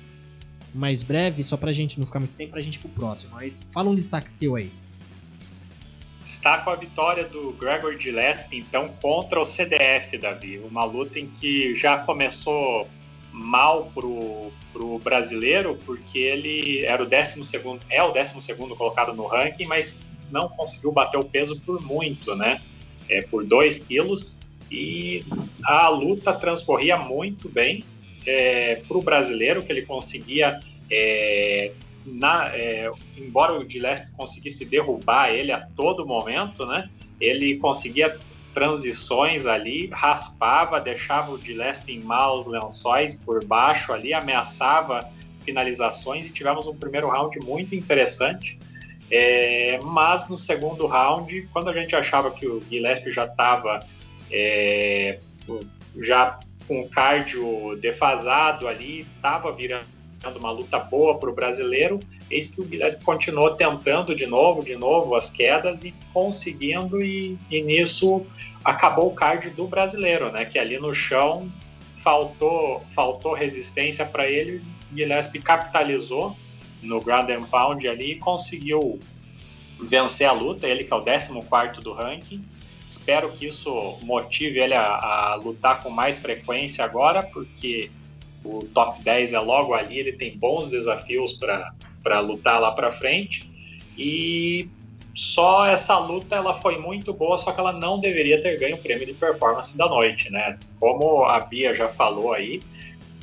mais breve, só pra gente não ficar muito tempo, pra gente ir pro próximo. Mas fala um destaque seu aí. Destaco a vitória do Gregor Gillespie, então, contra o CDF, Davi. Uma luta em que já começou mal pro, pro brasileiro, porque ele era o 12 segundo, é o 12 segundo colocado no ranking, mas não conseguiu bater o peso por muito, né? É, por 2 quilos. E a luta transcorria muito bem é, para o brasileiro, que ele conseguia, é, na, é, embora o Gillespie conseguisse derrubar ele a todo momento, né? Ele conseguia transições ali, raspava, deixava o Gillespie em maus lençóis por baixo ali, ameaçava finalizações e tivemos um primeiro round muito interessante é, mas no segundo round, quando a gente achava que o Gillespie já estava é, já com cardio defasado ali, estava virando uma luta boa para o brasileiro. Eis que o Gillespie continuou tentando de novo, de novo as quedas e conseguindo, e, e nisso acabou o card do brasileiro, né? Que ali no chão faltou, faltou resistência para ele. Gillespie capitalizou no ground and pound ali e conseguiu vencer a luta. Ele que é o 14 do ranking. Espero que isso motive ele a, a, lutar com mais frequência agora, porque o top 10 é logo ali, ele tem bons desafios para lutar lá para frente. E só essa luta ela foi muito boa, só que ela não deveria ter ganho o prêmio de performance da noite, né? Como a Bia já falou aí,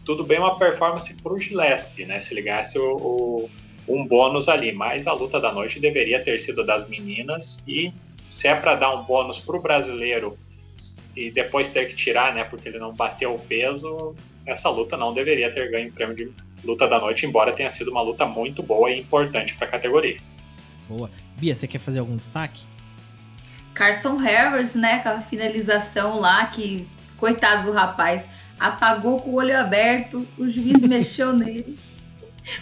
tudo bem uma performance para o Gillespie, né? Se ele ganhasse o, o, um bônus ali, mas a luta da noite deveria ter sido das meninas e se é para dar um bônus para o brasileiro e depois ter que tirar, né? Porque ele não bateu o peso, essa luta não deveria ter ganho o prêmio de luta da noite, embora tenha sido uma luta muito boa e importante para a categoria. Boa. Bia, você quer fazer algum destaque? Carson Harris, né? Aquela finalização lá que, coitado do rapaz, apagou com o olho aberto, o juiz mexeu nele.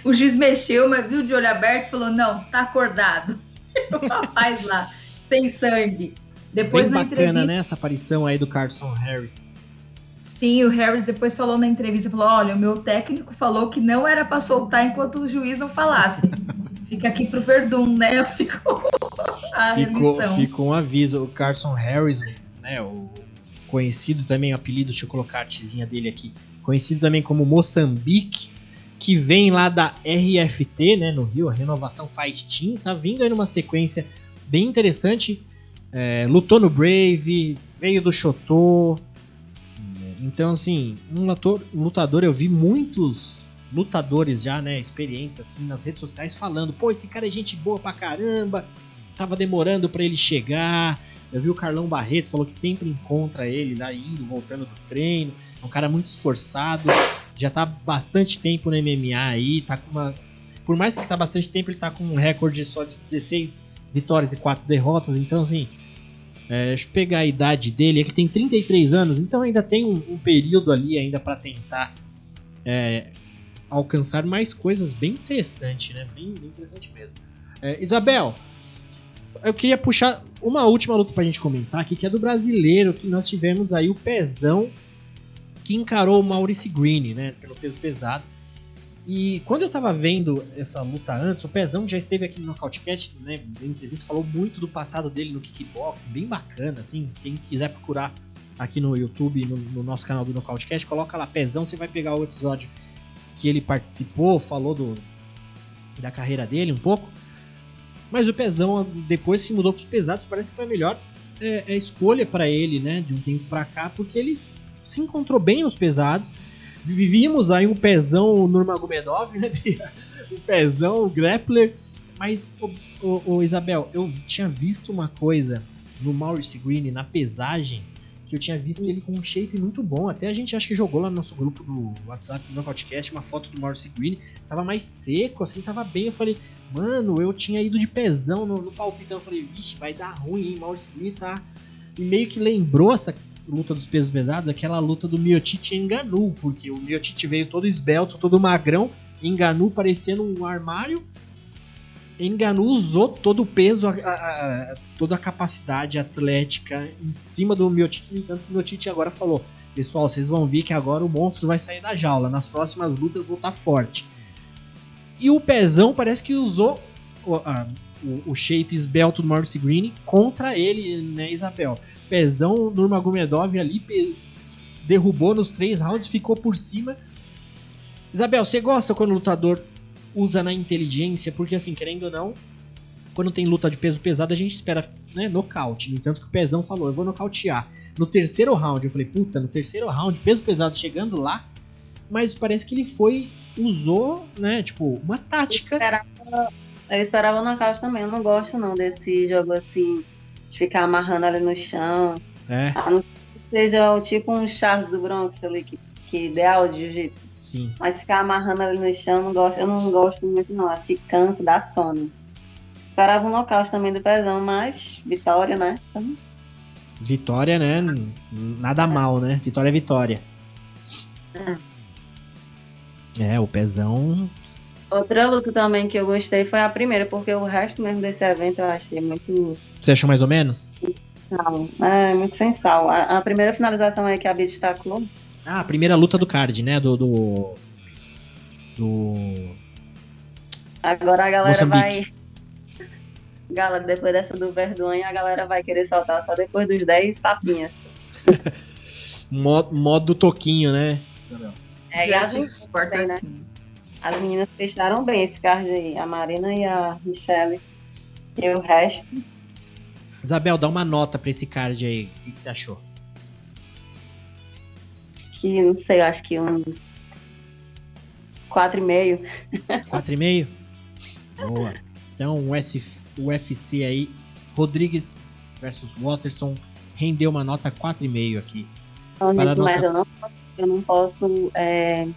O juiz mexeu, mas viu de olho aberto e falou: não, tá acordado. o rapaz lá, sem sangue. Depois Bem bacana, entrevista... né? Essa aparição aí do Carson Harris. Sim, o Harris depois falou na entrevista, falou, olha, o meu técnico falou que não era para soltar enquanto o juiz não falasse. Fica aqui pro Verdun, né? Ficou a ficou, ficou um aviso. O Carson Harris, né? O conhecido também, o apelido, deixa eu colocar a artezinha dele aqui. Conhecido também como Moçambique, que vem lá da RFT, né? No Rio, a Renovação Faz Team. Tá vindo aí numa sequência bem interessante. É, lutou no Brave, veio do Chotô. Então, assim, um lutador, eu vi muitos lutadores já, né, experientes assim nas redes sociais falando, pô, esse cara é gente boa pra caramba, tava demorando para ele chegar. Eu vi o Carlão Barreto falou que sempre encontra ele lá indo, voltando do treino. É um cara muito esforçado, já tá bastante tempo no MMA aí, tá com uma por mais que tá bastante tempo, ele tá com um recorde só de 16 vitórias e 4 derrotas, então assim, é, deixa eu pegar a idade dele, é que tem 33 anos, então ainda tem um, um período ali ainda para tentar é, alcançar mais coisas bem interessantes, né? Bem, bem interessante mesmo. É, Isabel, eu queria puxar uma última luta pra gente comentar aqui, que é do brasileiro, que nós tivemos aí o Pezão, que encarou o Maurice Green, né? Pelo peso pesado. E quando eu tava vendo essa luta antes, o Pezão já esteve aqui no Nocautecast, né? Em entrevista, falou muito do passado dele no kickboxing, bem bacana, assim. Quem quiser procurar aqui no YouTube, no, no nosso canal do Nocautecast, coloca lá Pezão, você vai pegar o episódio que ele participou, falou do, da carreira dele um pouco. Mas o Pezão, depois que mudou para os pesados, parece que foi a melhor é, é escolha para ele, né? De um tempo para cá, porque ele se encontrou bem nos pesados. Vivíamos aí um Pezão Nurmagomedov, né? um Pezão grappler. Mas, o, o, o Isabel, eu tinha visto uma coisa no Maurice Green na pesagem que eu tinha visto ele com um shape muito bom. Até a gente acho que jogou lá no nosso grupo do WhatsApp do podcast uma foto do Maurice Green. Tava mais seco, assim, tava bem. Eu falei, mano, eu tinha ido de pezão no, no palpitão. Eu falei, vixe, vai dar ruim, hein? Maurice Green tá. E meio que lembrou essa luta dos pesos pesados, aquela luta do Miotite Enganu, porque o Miotite veio todo esbelto, todo magrão, Enganu parecendo um armário Enganu usou todo o peso, a, a, a, toda a capacidade atlética em cima do Miotite. No entanto, o Miotite agora falou: Pessoal, vocês vão ver que agora o monstro vai sair da jaula. Nas próximas lutas vou estar forte. E o Pezão parece que usou o, o, o shape esbelto do Maurice Green contra ele, né, Isabel? Pezão Nurmagomedov ali pe derrubou nos três rounds, ficou por cima. Isabel, você gosta quando o lutador usa na inteligência, porque assim, querendo ou não, quando tem luta de peso pesado, a gente espera né, nocaute. No entanto que o Pezão falou, eu vou nocautear. No terceiro round, eu falei, puta, no terceiro round, peso pesado chegando lá, mas parece que ele foi, usou, né, tipo, uma tática. Eu esperava, eu esperava nocaute também, eu não gosto não desse jogo assim, de ficar amarrando ali no chão. É. A não ser que seja tipo um Charles do Bronx ali, que, que é ideal de jiu-jitsu. Sim. Mas ficar amarrando ali no chão, não gosto, eu não gosto muito não. Acho que cansa, dá sono. Esperava um nocaute também do pezão, mas vitória, né? Então... Vitória, né? Nada mal, né? Vitória é vitória. É, o pezão. Outra luta também que eu gostei foi a primeira, porque o resto mesmo desse evento eu achei muito. Você achou mais ou menos? Não, é muito sem sal. A, a primeira finalização aí que a Bia destacou. Ah, a primeira luta do card, né? Do. Do. do... Agora a galera Moçambique. vai. Galera, depois dessa do Vergonha, a galera vai querer soltar só depois dos 10 tapinhas. Modo, modo toquinho, né? É, e Sport também, né? As meninas fecharam bem esse card aí. A Marina e a Michelle. E o resto. Isabel, dá uma nota pra esse card aí. O que, que você achou? Que não sei, acho que uns 4,5. 4,5? Boa. Então, o UFC aí, Rodrigues versus Watterson, rendeu uma nota 4,5 aqui. Então, Para a gente, mas nossa- eu não, posso- eu não posso é,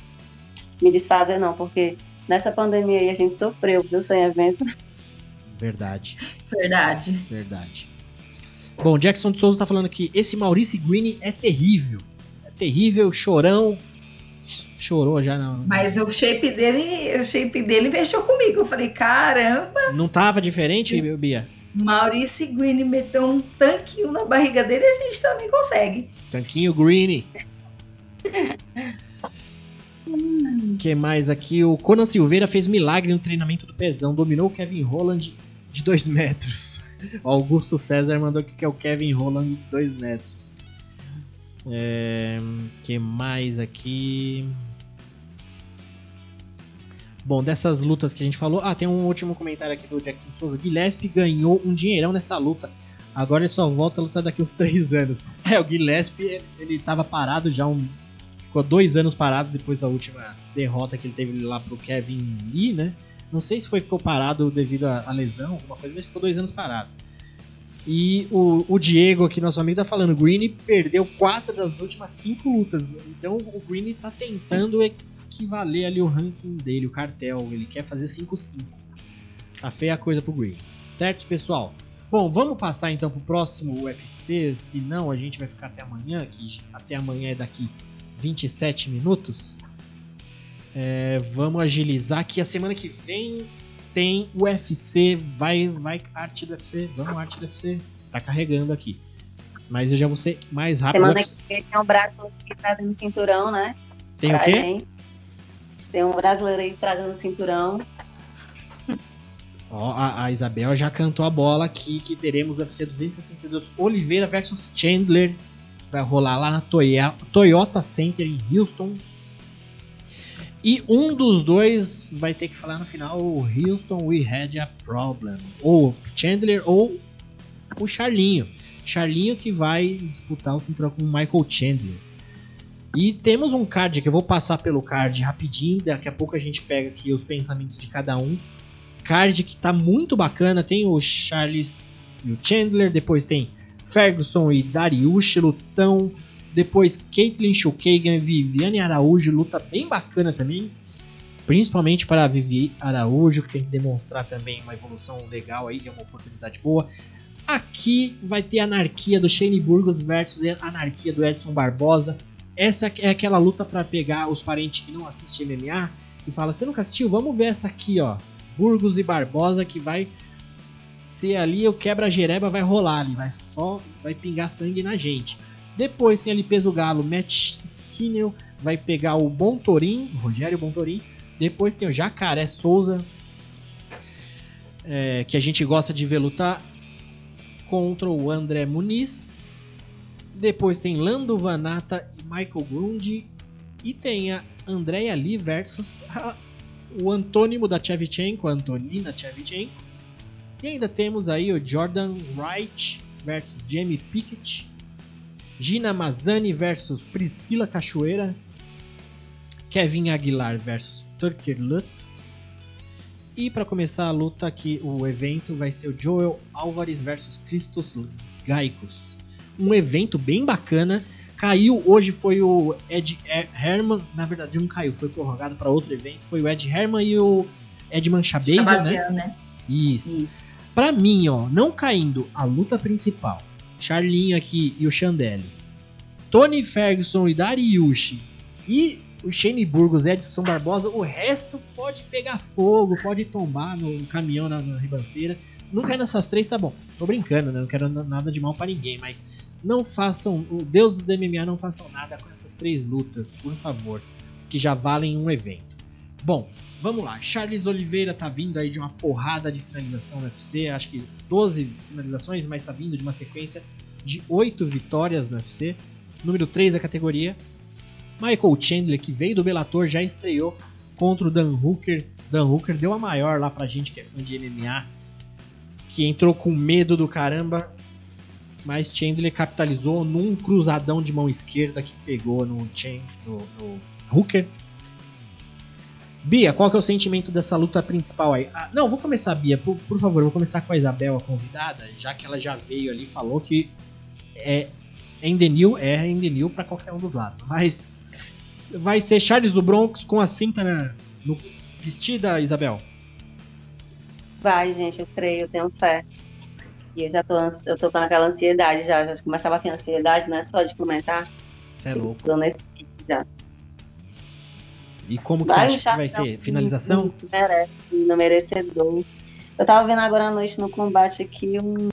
me desfazer, não, porque nessa pandemia aí a gente sofreu, viu, sem evento. Verdade, Verdade. verdade. Bom, Jackson de Souza tá falando que esse Maurício Green é terrível. É terrível, chorão. Chorou já, não. Mas o shape dele, o shape dele mexeu comigo. Eu falei, caramba, Não tava diferente, Bia? Maurice Green meteu um tanquinho na barriga dele a gente também consegue. Tanquinho Green. que mais aqui? O Conan Silveira fez milagre no treinamento do pezão. Dominou o Kevin Holland de 2 metros. O Augusto César mandou aqui que é o Kevin Holland de 2 metros. É, que mais aqui? Bom, dessas lutas que a gente falou. Ah, tem um último comentário aqui do Jackson Souza. Gillespie ganhou um dinheirão nessa luta. Agora ele só volta a lutar daqui uns 3 anos. É, o Gillespie, ele tava parado já um. Ficou dois anos parado depois da última derrota que ele teve lá pro Kevin Lee, né? Não sei se foi ficou parado devido à lesão, alguma coisa, mas ficou dois anos parado. E o, o Diego aqui, nosso amigo, tá falando, Green perdeu quatro das últimas cinco lutas. Então o Green tá tentando equivaler ali o ranking dele, o cartel. Ele quer fazer 5-5. Tá feia a coisa pro Green. Certo, pessoal? Bom, vamos passar então pro próximo UFC, senão a gente vai ficar até amanhã, que até amanhã é daqui 27 minutos. É, vamos agilizar que a semana que vem tem UFC, vai, vai arte do UFC, vamos arte do UFC, tá carregando aqui. Mas eu já vou ser mais rápido. Semana UFC. que vem tem um brasileiro que trazendo cinturão, né? Tem o pra quê? gente. Tem um brasileiro aí trazendo cinturão. Ó, a, a Isabel já cantou a bola aqui que teremos o UFC 262 Oliveira versus Chandler. Vai rolar lá na Toyota Center em Houston. E um dos dois vai ter que falar no final Houston We Had a Problem. Ou Chandler ou o Charlinho. Charlinho que vai disputar o cinturão com o Michael Chandler. E temos um card que eu vou passar pelo card rapidinho. Daqui a pouco a gente pega aqui os pensamentos de cada um card que tá muito bacana. Tem o Charles e o Chandler, depois tem Ferguson e Dariush, lutão. Depois Caitlyn Chukagan e Viviane Araújo, luta bem bacana também. Principalmente para a Vivi Araújo, que tem que demonstrar também uma evolução legal aí, é uma oportunidade boa. Aqui vai ter a anarquia do Shane Burgos versus a anarquia do Edson Barbosa. Essa é aquela luta para pegar os parentes que não assistem MMA e fala: Você nunca assistiu? Vamos ver essa aqui, ó. Burgos e Barbosa que vai ser ali o quebra-jereba vai rolar ali, vai só vai pingar sangue na gente. Depois tem ali peso galo, Matt Skinner vai pegar o Bontorim, Rogério Bontorim. Depois tem o Jacaré Souza, é, que a gente gosta de ver lutar contra o André Muniz. Depois tem Lando Vanata e Michael Grundy. E tem a Andrea Lee versus a o antônimo da Chevchenko, a Antonina Chevchenko. E ainda temos aí o Jordan Wright versus Jamie Pickett. Gina Mazzani versus Priscila Cachoeira. Kevin Aguilar versus Turker Lutz. E para começar a luta aqui, o evento vai ser o Joel Álvares versus Christos Gaicos. Um evento bem bacana. Caiu, hoje foi o Ed Herman, na verdade não caiu, foi prorrogado para outro evento. Foi o Ed Herman e o Edman Shabazian, né? Né? Isso. Isso. Pra mim, ó, não caindo a luta principal Charlinho aqui e o Chandelle, Tony Ferguson e Dariushi e o Shane Burgos Edson Barbosa, o resto pode pegar fogo, pode tombar no caminhão na, na ribanceira. Nunca é nessas três, tá bom. Tô brincando, né? Não quero nada de mal para ninguém, mas não façam, Deus do MMA não façam nada com essas três lutas, por favor, que já valem um evento. Bom, vamos lá. Charles Oliveira tá vindo aí de uma porrada de finalização no UFC, acho que 12 finalizações, mas tá vindo de uma sequência de 8 vitórias no UFC. Número 3 da categoria. Michael Chandler, que veio do Bellator, já estreou contra o Dan Hooker. Dan Hooker deu a maior lá pra gente que é fã de MMA, que entrou com medo do caramba, mas Chandler capitalizou num cruzadão de mão esquerda que pegou no, Chen, no, no Hooker. Bia, qual que é o sentimento dessa luta principal aí? Ah, não, vou começar, Bia, por, por, favor, vou começar com a Isabel, a convidada, já que ela já veio ali e falou que é Endenil, é Endenil para qualquer um dos lados. Mas vai ser Charles do Bronx com a cinta na, no, vestida, Isabel? Vai, gente, eu creio, eu tenho fé. E eu já tô, eu tô com aquela ansiedade já, já começava a ter ansiedade, não é só de comentar. Você é louco. Tô nesse já. E como que vai, você acha que vai ser? Finalização? Merece, no merecedor. Eu tava vendo agora à noite no combate aqui um.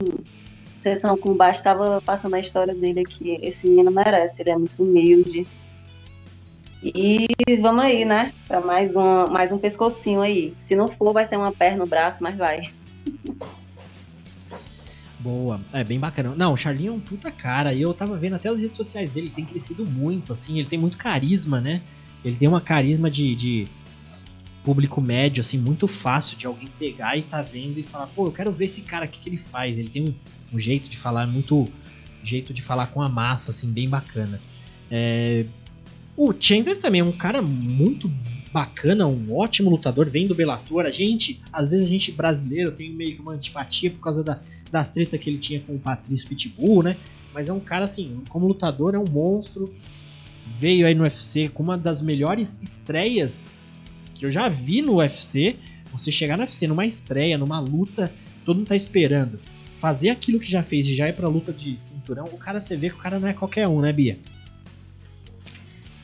Sessão combate tava passando a história dele aqui. Esse menino merece, ele é muito humilde. E vamos aí, né? Pra mais um, mais um pescocinho aí. Se não for, vai ser uma perna no braço, mas vai. Boa, é bem bacana. Não, o Charlinho é um puta cara. E eu tava vendo até as redes sociais dele, ele tem crescido muito, assim, ele tem muito carisma, né? Ele tem uma carisma de, de público médio, assim, muito fácil de alguém pegar e tá vendo e falar, pô, eu quero ver esse cara, o que, que ele faz. Ele tem um, um jeito de falar muito. jeito de falar com a massa, assim, bem bacana. É, o Chandler também é um cara muito bacana, um ótimo lutador, vem do Bellator. A gente, às vezes a gente brasileiro tem meio que uma antipatia por causa da, das tretas que ele tinha com o Patrício Pitbull, né? Mas é um cara assim, como lutador é um monstro. Veio aí no UFC com uma das melhores estreias que eu já vi no UFC. Você chegar no UFC numa estreia, numa luta, todo mundo tá esperando. Fazer aquilo que já fez e já ir pra luta de cinturão, o cara você vê que o cara não é qualquer um, né, Bia?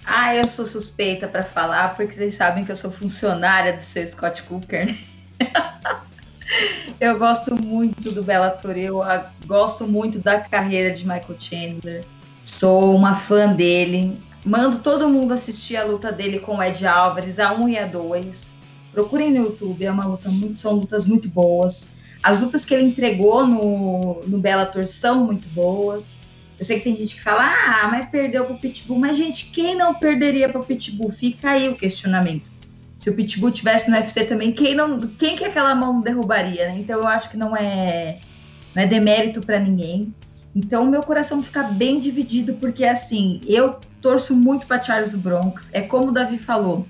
Ah, eu sou suspeita para falar, porque vocês sabem que eu sou funcionária do seu Scott Cooker. Né? eu gosto muito do Bellator, eu gosto muito da carreira de Michael Chandler. Sou uma fã dele. Mando todo mundo assistir a luta dele com o Ed Alvarez, a 1 e a 2. Procurem no YouTube, é uma luta muito, são lutas muito boas. As lutas que ele entregou no, no Bellator são muito boas. Eu sei que tem gente que fala, ah, mas perdeu pro Pitbull. Mas, gente, quem não perderia pro Pitbull? Fica aí o questionamento. Se o Pitbull tivesse no UFC também, quem não, quem que aquela mão derrubaria? Né? Então eu acho que não é, não é demérito para ninguém. Então meu coração fica bem dividido porque assim, eu torço muito para Charles do Bronx. É como o Davi falou,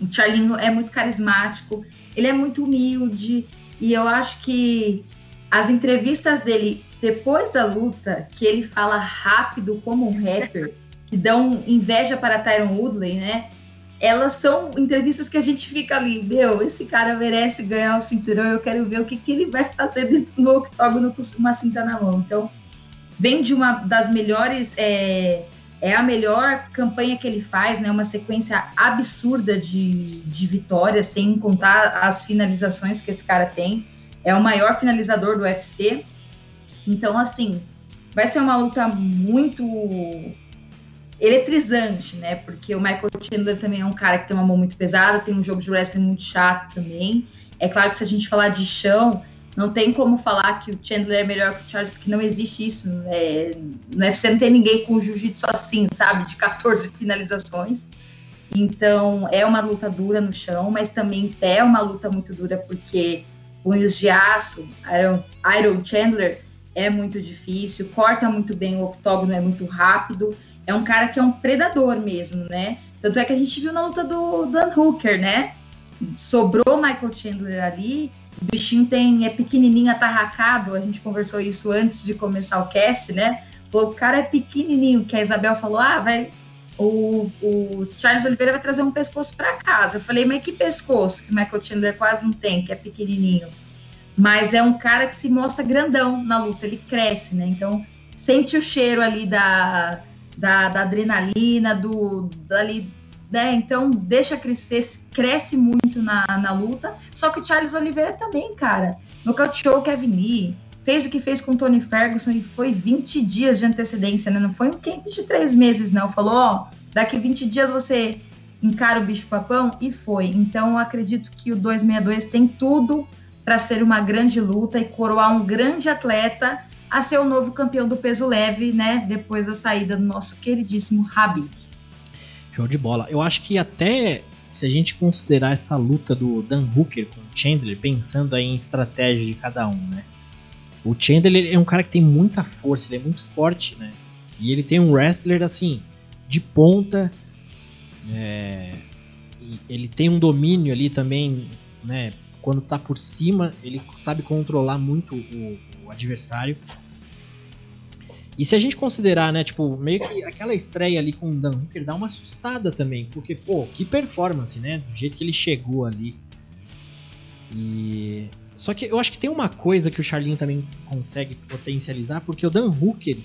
o Charlinho é muito carismático, ele é muito humilde e eu acho que as entrevistas dele depois da luta, que ele fala rápido como um rapper, que dão inveja para Tyron Woodley, né? Elas são entrevistas que a gente fica ali, meu, esse cara merece ganhar o cinturão, eu quero ver o que, que ele vai fazer dentro do octógono com uma cinta na mão. Então, vem de uma das melhores, é, é a melhor campanha que ele faz, né? Uma sequência absurda de, de vitórias, sem contar as finalizações que esse cara tem. É o maior finalizador do UFC. Então, assim, vai ser uma luta muito eletrizante, né? Porque o Michael Chandler também é um cara que tem uma mão muito pesada, tem um jogo de wrestling muito chato também. É claro que se a gente falar de chão, não tem como falar que o Chandler é melhor que o Charles, porque não existe isso. É, no UFC não tem ninguém com jiu-jitsu assim, sabe? De 14 finalizações. Então, é uma luta dura no chão, mas também é uma luta muito dura porque punhos de aço, Iron, Iron Chandler é muito difícil, corta muito bem o octógono, é muito rápido. É um cara que é um predador mesmo, né? Tanto é que a gente viu na luta do Dan Hooker, né? Sobrou Michael Chandler ali, o bichinho tem, é pequenininho, atarracado, a gente conversou isso antes de começar o cast, né? Falou, o cara é pequenininho, que a Isabel falou, ah, vai, o, o Charles Oliveira vai trazer um pescoço para casa. Eu falei, mas que pescoço que o Michael Chandler quase não tem, que é pequenininho. Mas é um cara que se mostra grandão na luta, ele cresce, né? Então, sente o cheiro ali da, da, da adrenalina, do dali, né? Então deixa crescer, cresce muito na, na luta. Só que o Charles Oliveira também, cara, nocauteou o Kevin Lee, fez o que fez com o Tony Ferguson e foi 20 dias de antecedência, né? Não foi um camp de três meses, não. Falou, ó, daqui 20 dias você encara o bicho papão e foi. Então eu acredito que o 262 tem tudo para ser uma grande luta e coroar um grande atleta a ser o novo campeão do peso leve, né? Depois da saída do nosso queridíssimo Habib. Show de bola. Eu acho que até se a gente considerar essa luta do Dan Hooker com o Chandler, pensando aí em estratégia de cada um, né? O Chandler é um cara que tem muita força, ele é muito forte, né? E ele tem um wrestler assim, de ponta. É... Ele tem um domínio ali também, né? Quando tá por cima, ele sabe controlar muito o, o adversário. E se a gente considerar, né, tipo, meio que aquela estreia ali com o Dan Hooker dá uma assustada também, porque, pô, que performance, né? Do jeito que ele chegou ali. E. Só que eu acho que tem uma coisa que o Charlinho também consegue potencializar, porque o Dan Hooker,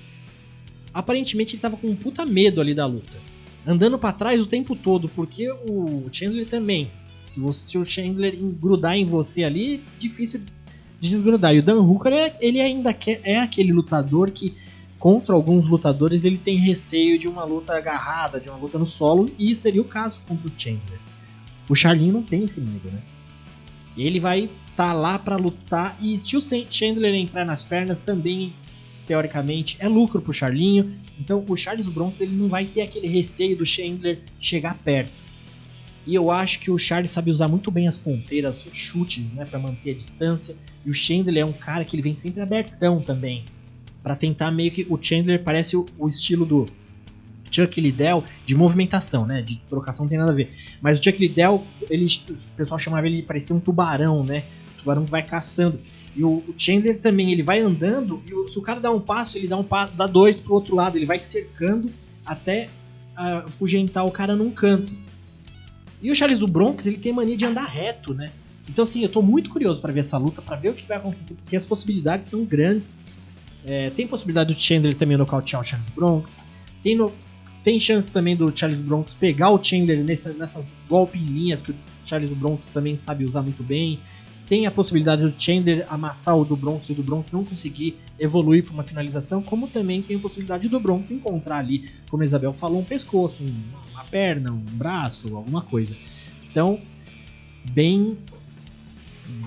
aparentemente, ele tava com um puta medo ali da luta. Andando para trás o tempo todo, porque o Chandler também. Se, o Chandler grudar em você ali, difícil de desgrudar. E o Dan Hooker, é, ele ainda é aquele lutador que contra alguns lutadores ele tem receio de uma luta agarrada, de uma luta no solo, e seria o caso contra o Chandler. O Charlinho não tem esse medo, né? Ele vai estar tá lá para lutar e se o Chandler entrar nas pernas também teoricamente é lucro pro Charlinho. Então o Charles Bronx ele não vai ter aquele receio do Chandler chegar perto. E eu acho que o Charles sabe usar muito bem as ponteiras, os chutes, né, para manter a distância. E o Chandler é um cara que ele vem sempre abertão também para tentar meio que o Chandler parece o, o estilo do Chuck Liddell de movimentação, né? De trocação não tem nada a ver. Mas o Chuck Liddell, ele, o pessoal chamava ele de parecia um tubarão, né? O tubarão vai caçando. E o, o Chandler também, ele vai andando e o, se o cara dá um passo, ele dá um passo, dá dois pro outro lado, ele vai cercando até uh, afugentar o cara num canto. E o Charles do Bronx, ele tem mania de andar reto, né? Então assim, eu tô muito curioso para ver essa luta, para ver o que vai acontecer, porque as possibilidades são grandes. É, tem possibilidade do Chandler também nocautear o Charles Bronx. Tem, no, tem chance também do Charles Bronx pegar o Chandler nessa, nessas golpe em linhas que o Charles Bronx também sabe usar muito bem. Tem a possibilidade do Chandler amassar o do Bronx e o do Bronx não conseguir evoluir para uma finalização, como também tem a possibilidade do Bronx encontrar ali, como a Isabel falou, um pescoço, um, uma perna, um braço, alguma coisa. Então, bem,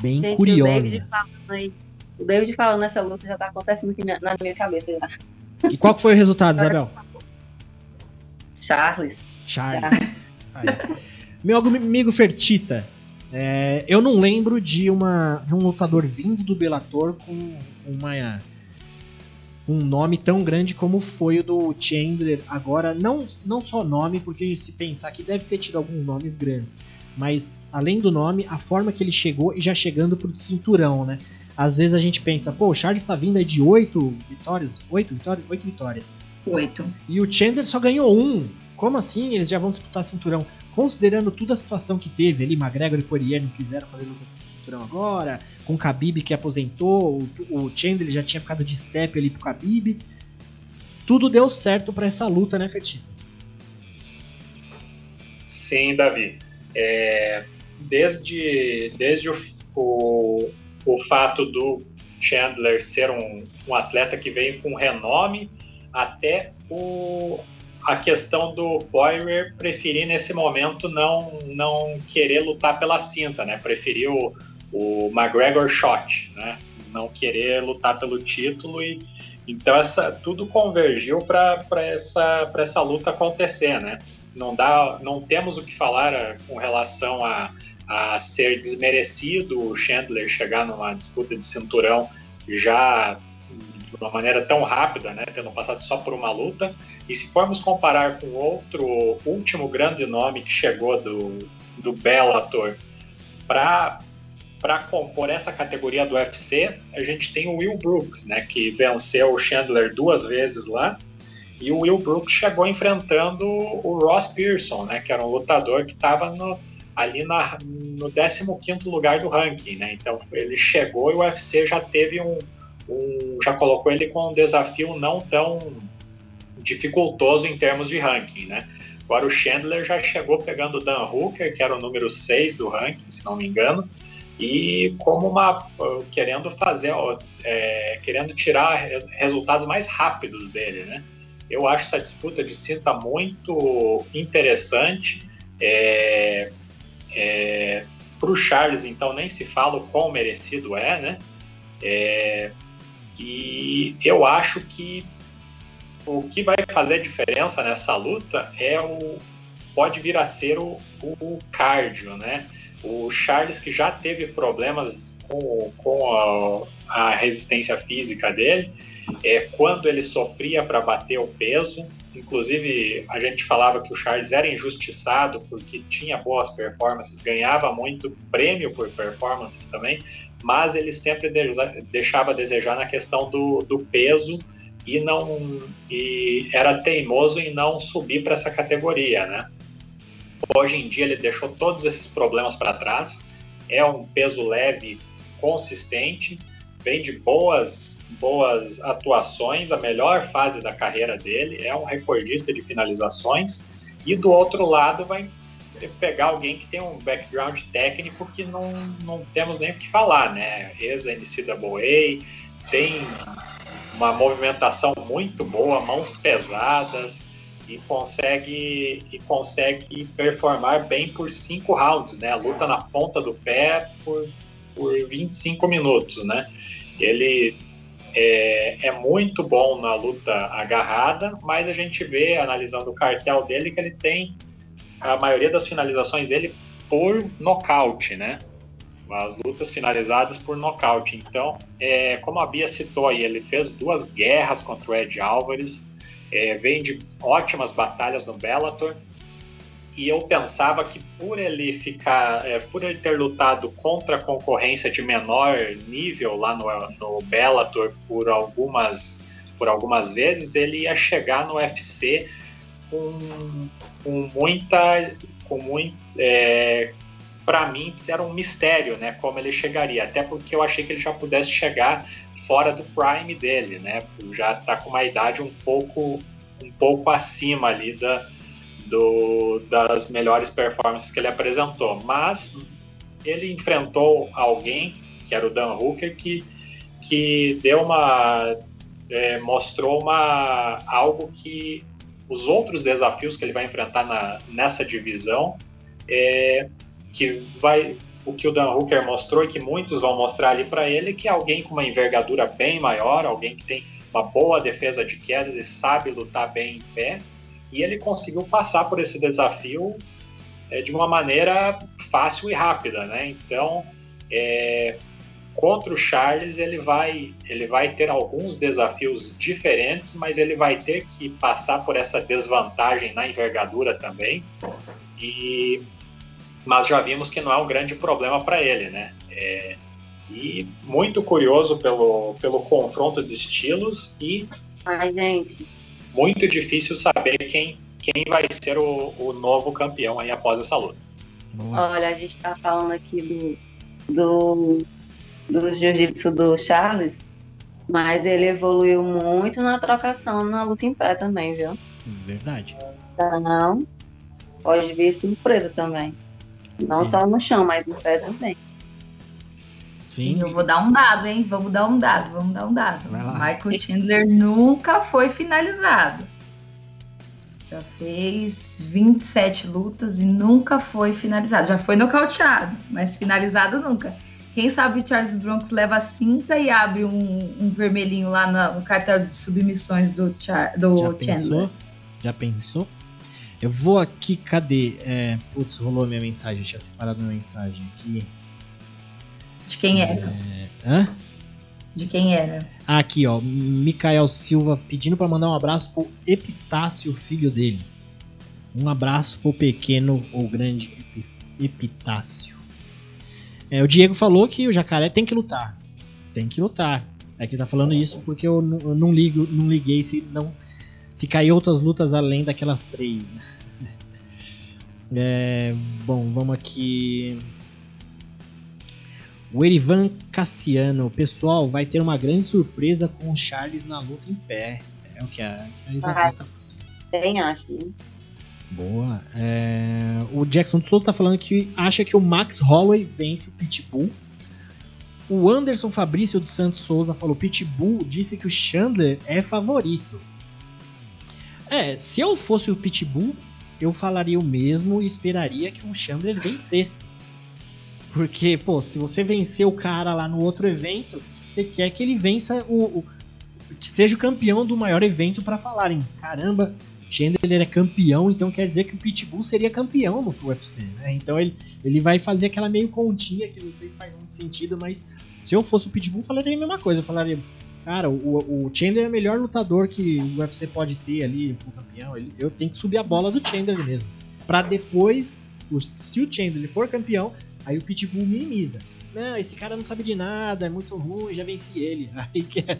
bem Gente, curiosa. O David falando nessa luta já tá acontecendo aqui na minha cabeça já. E qual foi o resultado, Isabel? Charles. Charles. Meu amigo Fertita, é, eu não lembro de, uma, de um lutador vindo do Bellator com uma, um nome tão grande como foi o do Chandler. Agora, não, não só nome, porque se pensar que deve ter tido alguns nomes grandes, mas além do nome, a forma que ele chegou e já chegando pro cinturão, né? Às vezes a gente pensa, pô, o Charles tá vindo aí de oito vitórias, oito vitórias, oito vitórias. Oito. E o Chandler só ganhou um. Como assim? Eles já vão disputar cinturão. Considerando toda a situação que teve ali, McGregor e Poirier não quiseram fazer luta de cinturão agora, com o Khabib que aposentou, o, o Chandler já tinha ficado de step ali pro Khabib. Tudo deu certo para essa luta, né, Fertinho? Sim, Davi. É, desde, desde o, o o fato do Chandler ser um, um atleta que vem com renome, até o, a questão do Poirier preferir nesse momento não, não querer lutar pela cinta, né? Preferir o, o McGregor shot, né? Não querer lutar pelo título e então essa tudo convergiu para essa para essa luta acontecer, né? Não dá, não temos o que falar eh, com relação a a ser desmerecido o Chandler chegar numa disputa de cinturão já de uma maneira tão rápida, né, tendo passado só por uma luta. E se formos comparar com outro último grande nome que chegou do, do Bellator para para compor essa categoria do UFC, a gente tem o Will Brooks, né, que venceu o Chandler duas vezes lá. E o Will Brooks chegou enfrentando o Ross Pearson, né, que era um lutador que estava no, ali na, no 15 lugar do ranking, né? Então ele chegou e o UFC já teve um, um, já colocou ele com um desafio não tão dificultoso em termos de ranking, né? Agora o Chandler já chegou pegando o Dan Hooker, que era o número 6 do ranking, se não me engano, e como uma querendo fazer, é, querendo tirar resultados mais rápidos dele, né? Eu acho essa disputa de cinta muito interessante. É, é, Para o Charles, então, nem se fala o quão merecido é, né? É, e eu acho que o que vai fazer diferença nessa luta é o pode vir a ser o, o cardio, né? O Charles que já teve problemas com, com a, a resistência física dele, é, quando ele sofria para bater o peso, inclusive a gente falava que o Charles era injustiçado porque tinha boas performances, ganhava muito prêmio por performances também, mas ele sempre deixava a desejar na questão do, do peso e não e era teimoso em não subir para essa categoria, né? Hoje em dia ele deixou todos esses problemas para trás, é um peso leve consistente, vem de boas boas atuações, a melhor fase da carreira dele, é um recordista de finalizações e do outro lado vai pegar alguém que tem um background técnico que não, não temos nem o que falar, né? Ex-NCAA, tem uma movimentação muito boa, mãos pesadas e consegue e consegue performar bem por cinco rounds, né? Luta na ponta do pé por, por 25 minutos, né? Ele é, é muito bom na luta agarrada, mas a gente vê, analisando o cartel dele, que ele tem a maioria das finalizações dele por nocaute, né? as lutas finalizadas por nocaute. Então, é, como a Bia citou aí, ele fez duas guerras contra o Ed Álvares, é, vem de ótimas batalhas no Bellator, e eu pensava que por ele ficar, é, por ele ter lutado contra concorrência de menor nível lá no, no Bellator por algumas, por algumas vezes, ele ia chegar no UFC com, com muita, com muito, é, para mim era um mistério, né, como ele chegaria, até porque eu achei que ele já pudesse chegar fora do prime dele, né, já está com uma idade um pouco um pouco acima ali da, do, das melhores performances que ele apresentou, mas ele enfrentou alguém que era o Dan Hooker que que deu uma é, mostrou uma algo que os outros desafios que ele vai enfrentar na, nessa divisão é, que vai o que o Dan Hooker mostrou e que muitos vão mostrar ali para ele, que é alguém com uma envergadura bem maior, alguém que tem uma boa defesa de quedas e sabe lutar bem em pé, e ele conseguiu passar por esse desafio é, de uma maneira fácil e rápida, né? Então, é, contra o Charles ele vai ele vai ter alguns desafios diferentes, mas ele vai ter que passar por essa desvantagem na envergadura também. E mas já vimos que não é um grande problema para ele, né? É, e muito curioso pelo, pelo confronto de estilos e Ai, gente. Muito difícil saber quem, quem vai ser o, o novo campeão aí após essa luta. Olha, a gente está falando aqui do, do, do jiu-jitsu do Charles, mas ele evoluiu muito na trocação na luta em pé também, viu? Verdade. Então, pode vir surpresa também. Não Sim. só no chão, mas no pé também. Sim. Eu vou dar um dado, hein? Vamos dar um dado, vamos dar um dado. Michael Chandler nunca foi finalizado. Já fez 27 lutas e nunca foi finalizado. Já foi nocauteado, mas finalizado nunca. Quem sabe o Charles Bronx leva a cinta e abre um, um vermelhinho lá no, no, cartel de submissões do, Char, do Já Chandler. Pensou? Já pensou? Eu vou aqui, cadê? É, putz, rolou minha mensagem, eu tinha separado minha mensagem aqui. De quem era? É, hã? De quem era? Ah, aqui, ó. Mikael Silva pedindo para mandar um abraço pro Epitácio, filho dele. Um abraço pro pequeno ou grande Epitácio. É, o Diego falou que o jacaré tem que lutar. Tem que lutar. É que tá falando isso porque eu não, eu não ligo, não liguei se não se cair outras lutas além daquelas três. Né? É, bom, vamos aqui. O Erivan Cassiano, pessoal, vai ter uma grande surpresa com o Charles na luta em pé. É o que a, que a Isabel tá falando. Bem, acho. Boa. É, o Jackson Souto tá falando que acha que o Max Holloway vence o Pitbull. O Anderson Fabrício dos Santos Souza falou: Pitbull disse que o Chandler é favorito. É, se eu fosse o Pitbull, eu falaria o mesmo e esperaria que o Chandler vencesse. Porque, pô, se você vencer o cara lá no outro evento, você quer que ele vença o. o que seja o campeão do maior evento para falarem. Caramba, Chandler é campeão, então quer dizer que o Pitbull seria campeão no UFC, né? Então ele, ele vai fazer aquela meio continha que não sei se faz muito sentido, mas se eu fosse o Pitbull, falaria a mesma coisa. Eu falaria, cara, o, o Chandler é o melhor lutador que o UFC pode ter ali pro campeão. Ele, eu tenho que subir a bola do Chandler mesmo. Pra depois, o, se o Chandler for campeão, aí o Pitbull minimiza. Não, esse cara não sabe de nada, é muito ruim, já venci ele. Aí que, é,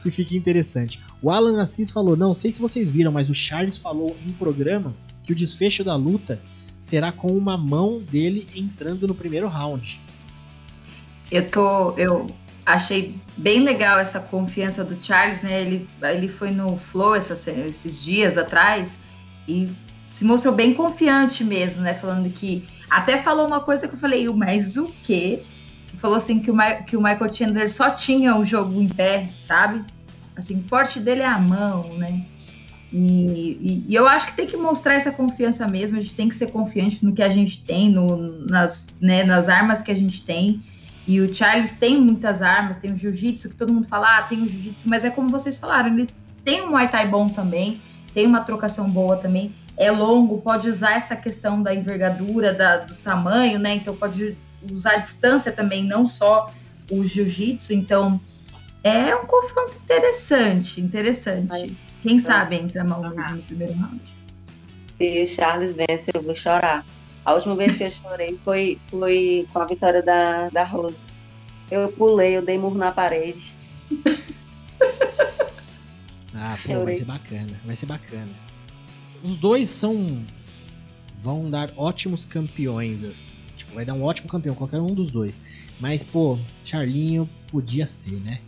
que fica interessante. O Alan Assis falou: não sei se vocês viram, mas o Charles falou em programa que o desfecho da luta será com uma mão dele entrando no primeiro round. Eu tô. Eu achei bem legal essa confiança do Charles, né? Ele, ele foi no Flow essas, esses dias atrás e se mostrou bem confiante mesmo, né? Falando que. Até falou uma coisa que eu falei, mas o quê? Falou assim que o, que o Michael Chandler só tinha o jogo em pé, sabe? Assim, forte dele é a mão, né? E, e, e, eu acho que tem que mostrar essa confiança mesmo, a gente tem que ser confiante no que a gente tem, no, nas, né, nas armas que a gente tem. E o Charles tem muitas armas, tem o jiu-jitsu, que todo mundo fala, ah, tem o jiu-jitsu, mas é como vocês falaram, ele tem um Muay Thai bom também, tem uma trocação boa também, é longo, pode usar essa questão da envergadura, da, do tamanho, né? Então pode usar a distância também, não só o jiu-jitsu. Então é um confronto interessante, interessante. Quem sabe entra mal mesmo no primeiro round. Se o Charles vence, eu vou chorar. A última vez que eu chorei foi, foi com a vitória da, da Rose. Eu pulei, eu dei murro na parede. ah, pô, vai ser bacana, vai ser bacana. Os dois são. vão dar ótimos campeões, assim. Tipo, vai dar um ótimo campeão, qualquer um dos dois. Mas, pô, Charlinho podia ser, né?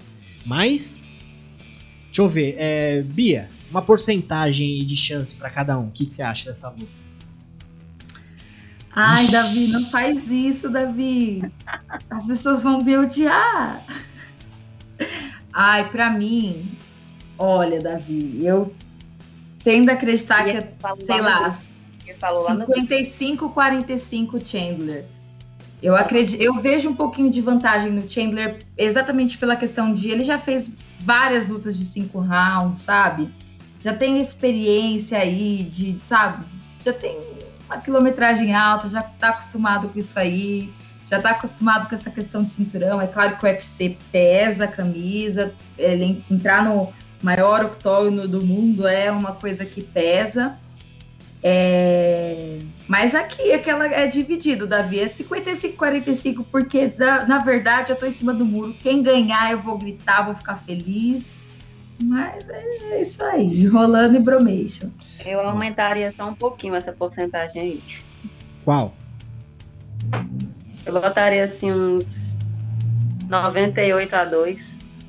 Mas. Deixa eu ver. É, Bia, uma porcentagem de chance para cada um. O que, que você acha dessa luta? Ai, Ixi. Davi, não faz isso, Davi. As pessoas vão me odiar. Ai, para mim, olha, Davi, eu tendo a acreditar que, sei lá, 55, 45 Chandler. Eu acredito, eu vejo um pouquinho de vantagem no Chandler, exatamente pela questão de ele já fez várias lutas de cinco rounds, sabe? Já tem experiência aí de, sabe? Já tem uma quilometragem alta, já está acostumado com isso aí, já está acostumado com essa questão de cinturão. É claro que o UFC pesa a camisa, ele entrar no maior octógono do mundo é uma coisa que pesa. É... Mas aqui aquela é dividido, Davi, é 55-45, porque na, na verdade eu tô em cima do muro. Quem ganhar eu vou gritar, vou ficar feliz. Mas é isso aí, rolando e bromation. Eu aumentaria só um pouquinho essa porcentagem aí. Qual? Eu botaria assim uns 98 a 2.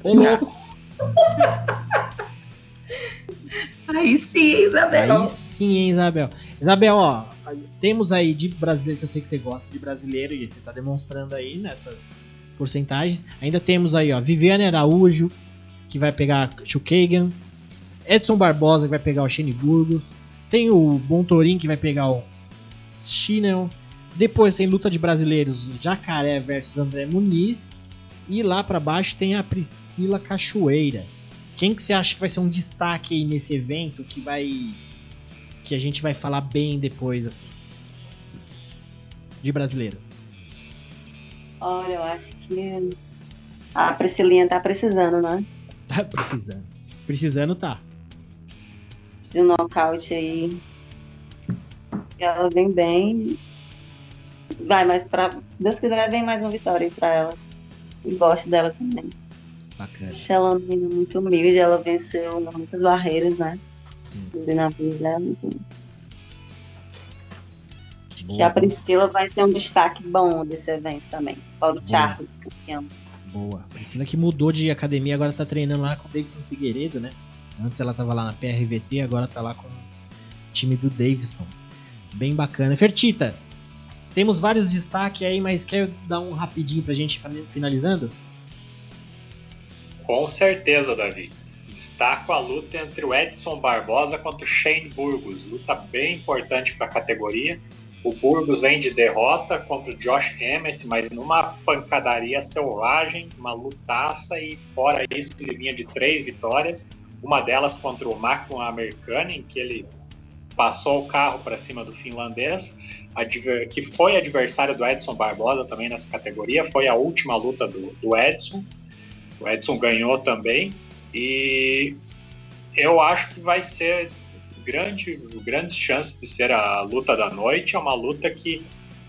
Ô, louco! Aí sim, Isabel. Aí sim, hein, Isabel. Isabel, ó, temos aí de brasileiro, que eu sei que você gosta de brasileiro, e você tá demonstrando aí nessas porcentagens. Ainda temos aí, ó, Viviane Araújo, que vai pegar Chukagan. Edson Barbosa, que vai pegar o Shane Burgos. Tem o Bontorin, que vai pegar o Chinel. Depois tem luta de brasileiros, Jacaré versus André Muniz. E lá para baixo tem a Priscila Cachoeira. Quem que você acha que vai ser um destaque aí nesse evento que vai que a gente vai falar bem depois assim? De brasileiro. Olha, eu acho que a Priscilinha tá precisando, né? Tá precisando. Precisando tá. De um nocaute aí. Ela vem bem. Vai, mas pra Deus quiser, vem mais uma vitória aí pra ela. E gosto dela também. Bacana. Ela é uma menina muito humilde, ela venceu muitas barreiras, né? Sim. Na vida então. Que a Priscila vai ter um destaque bom desse evento também. Paulo Charles, campeão. Boa. Priscila que mudou de academia, agora tá treinando lá com o Davidson Figueiredo, né? Antes ela tava lá na PRVT, agora tá lá com o time do Davidson. Bem bacana. Fertita, temos vários destaques aí, mas quer dar um rapidinho pra gente finalizando? Com certeza, Davi. Destaco a luta entre o Edson Barbosa contra o Shane Burgos. Luta bem importante para a categoria. O Burgos vem de derrota contra o Josh Emmett, mas numa pancadaria selvagem, uma lutaça e fora isso ele vinha de três vitórias. Uma delas contra o Macron Americano, em que ele passou o carro para cima do finlandês, que foi adversário do Edson Barbosa também nessa categoria. Foi a última luta do, do Edson. O Edson ganhou também. E eu acho que vai ser grande, grandes chances de ser a luta da noite. É uma luta que,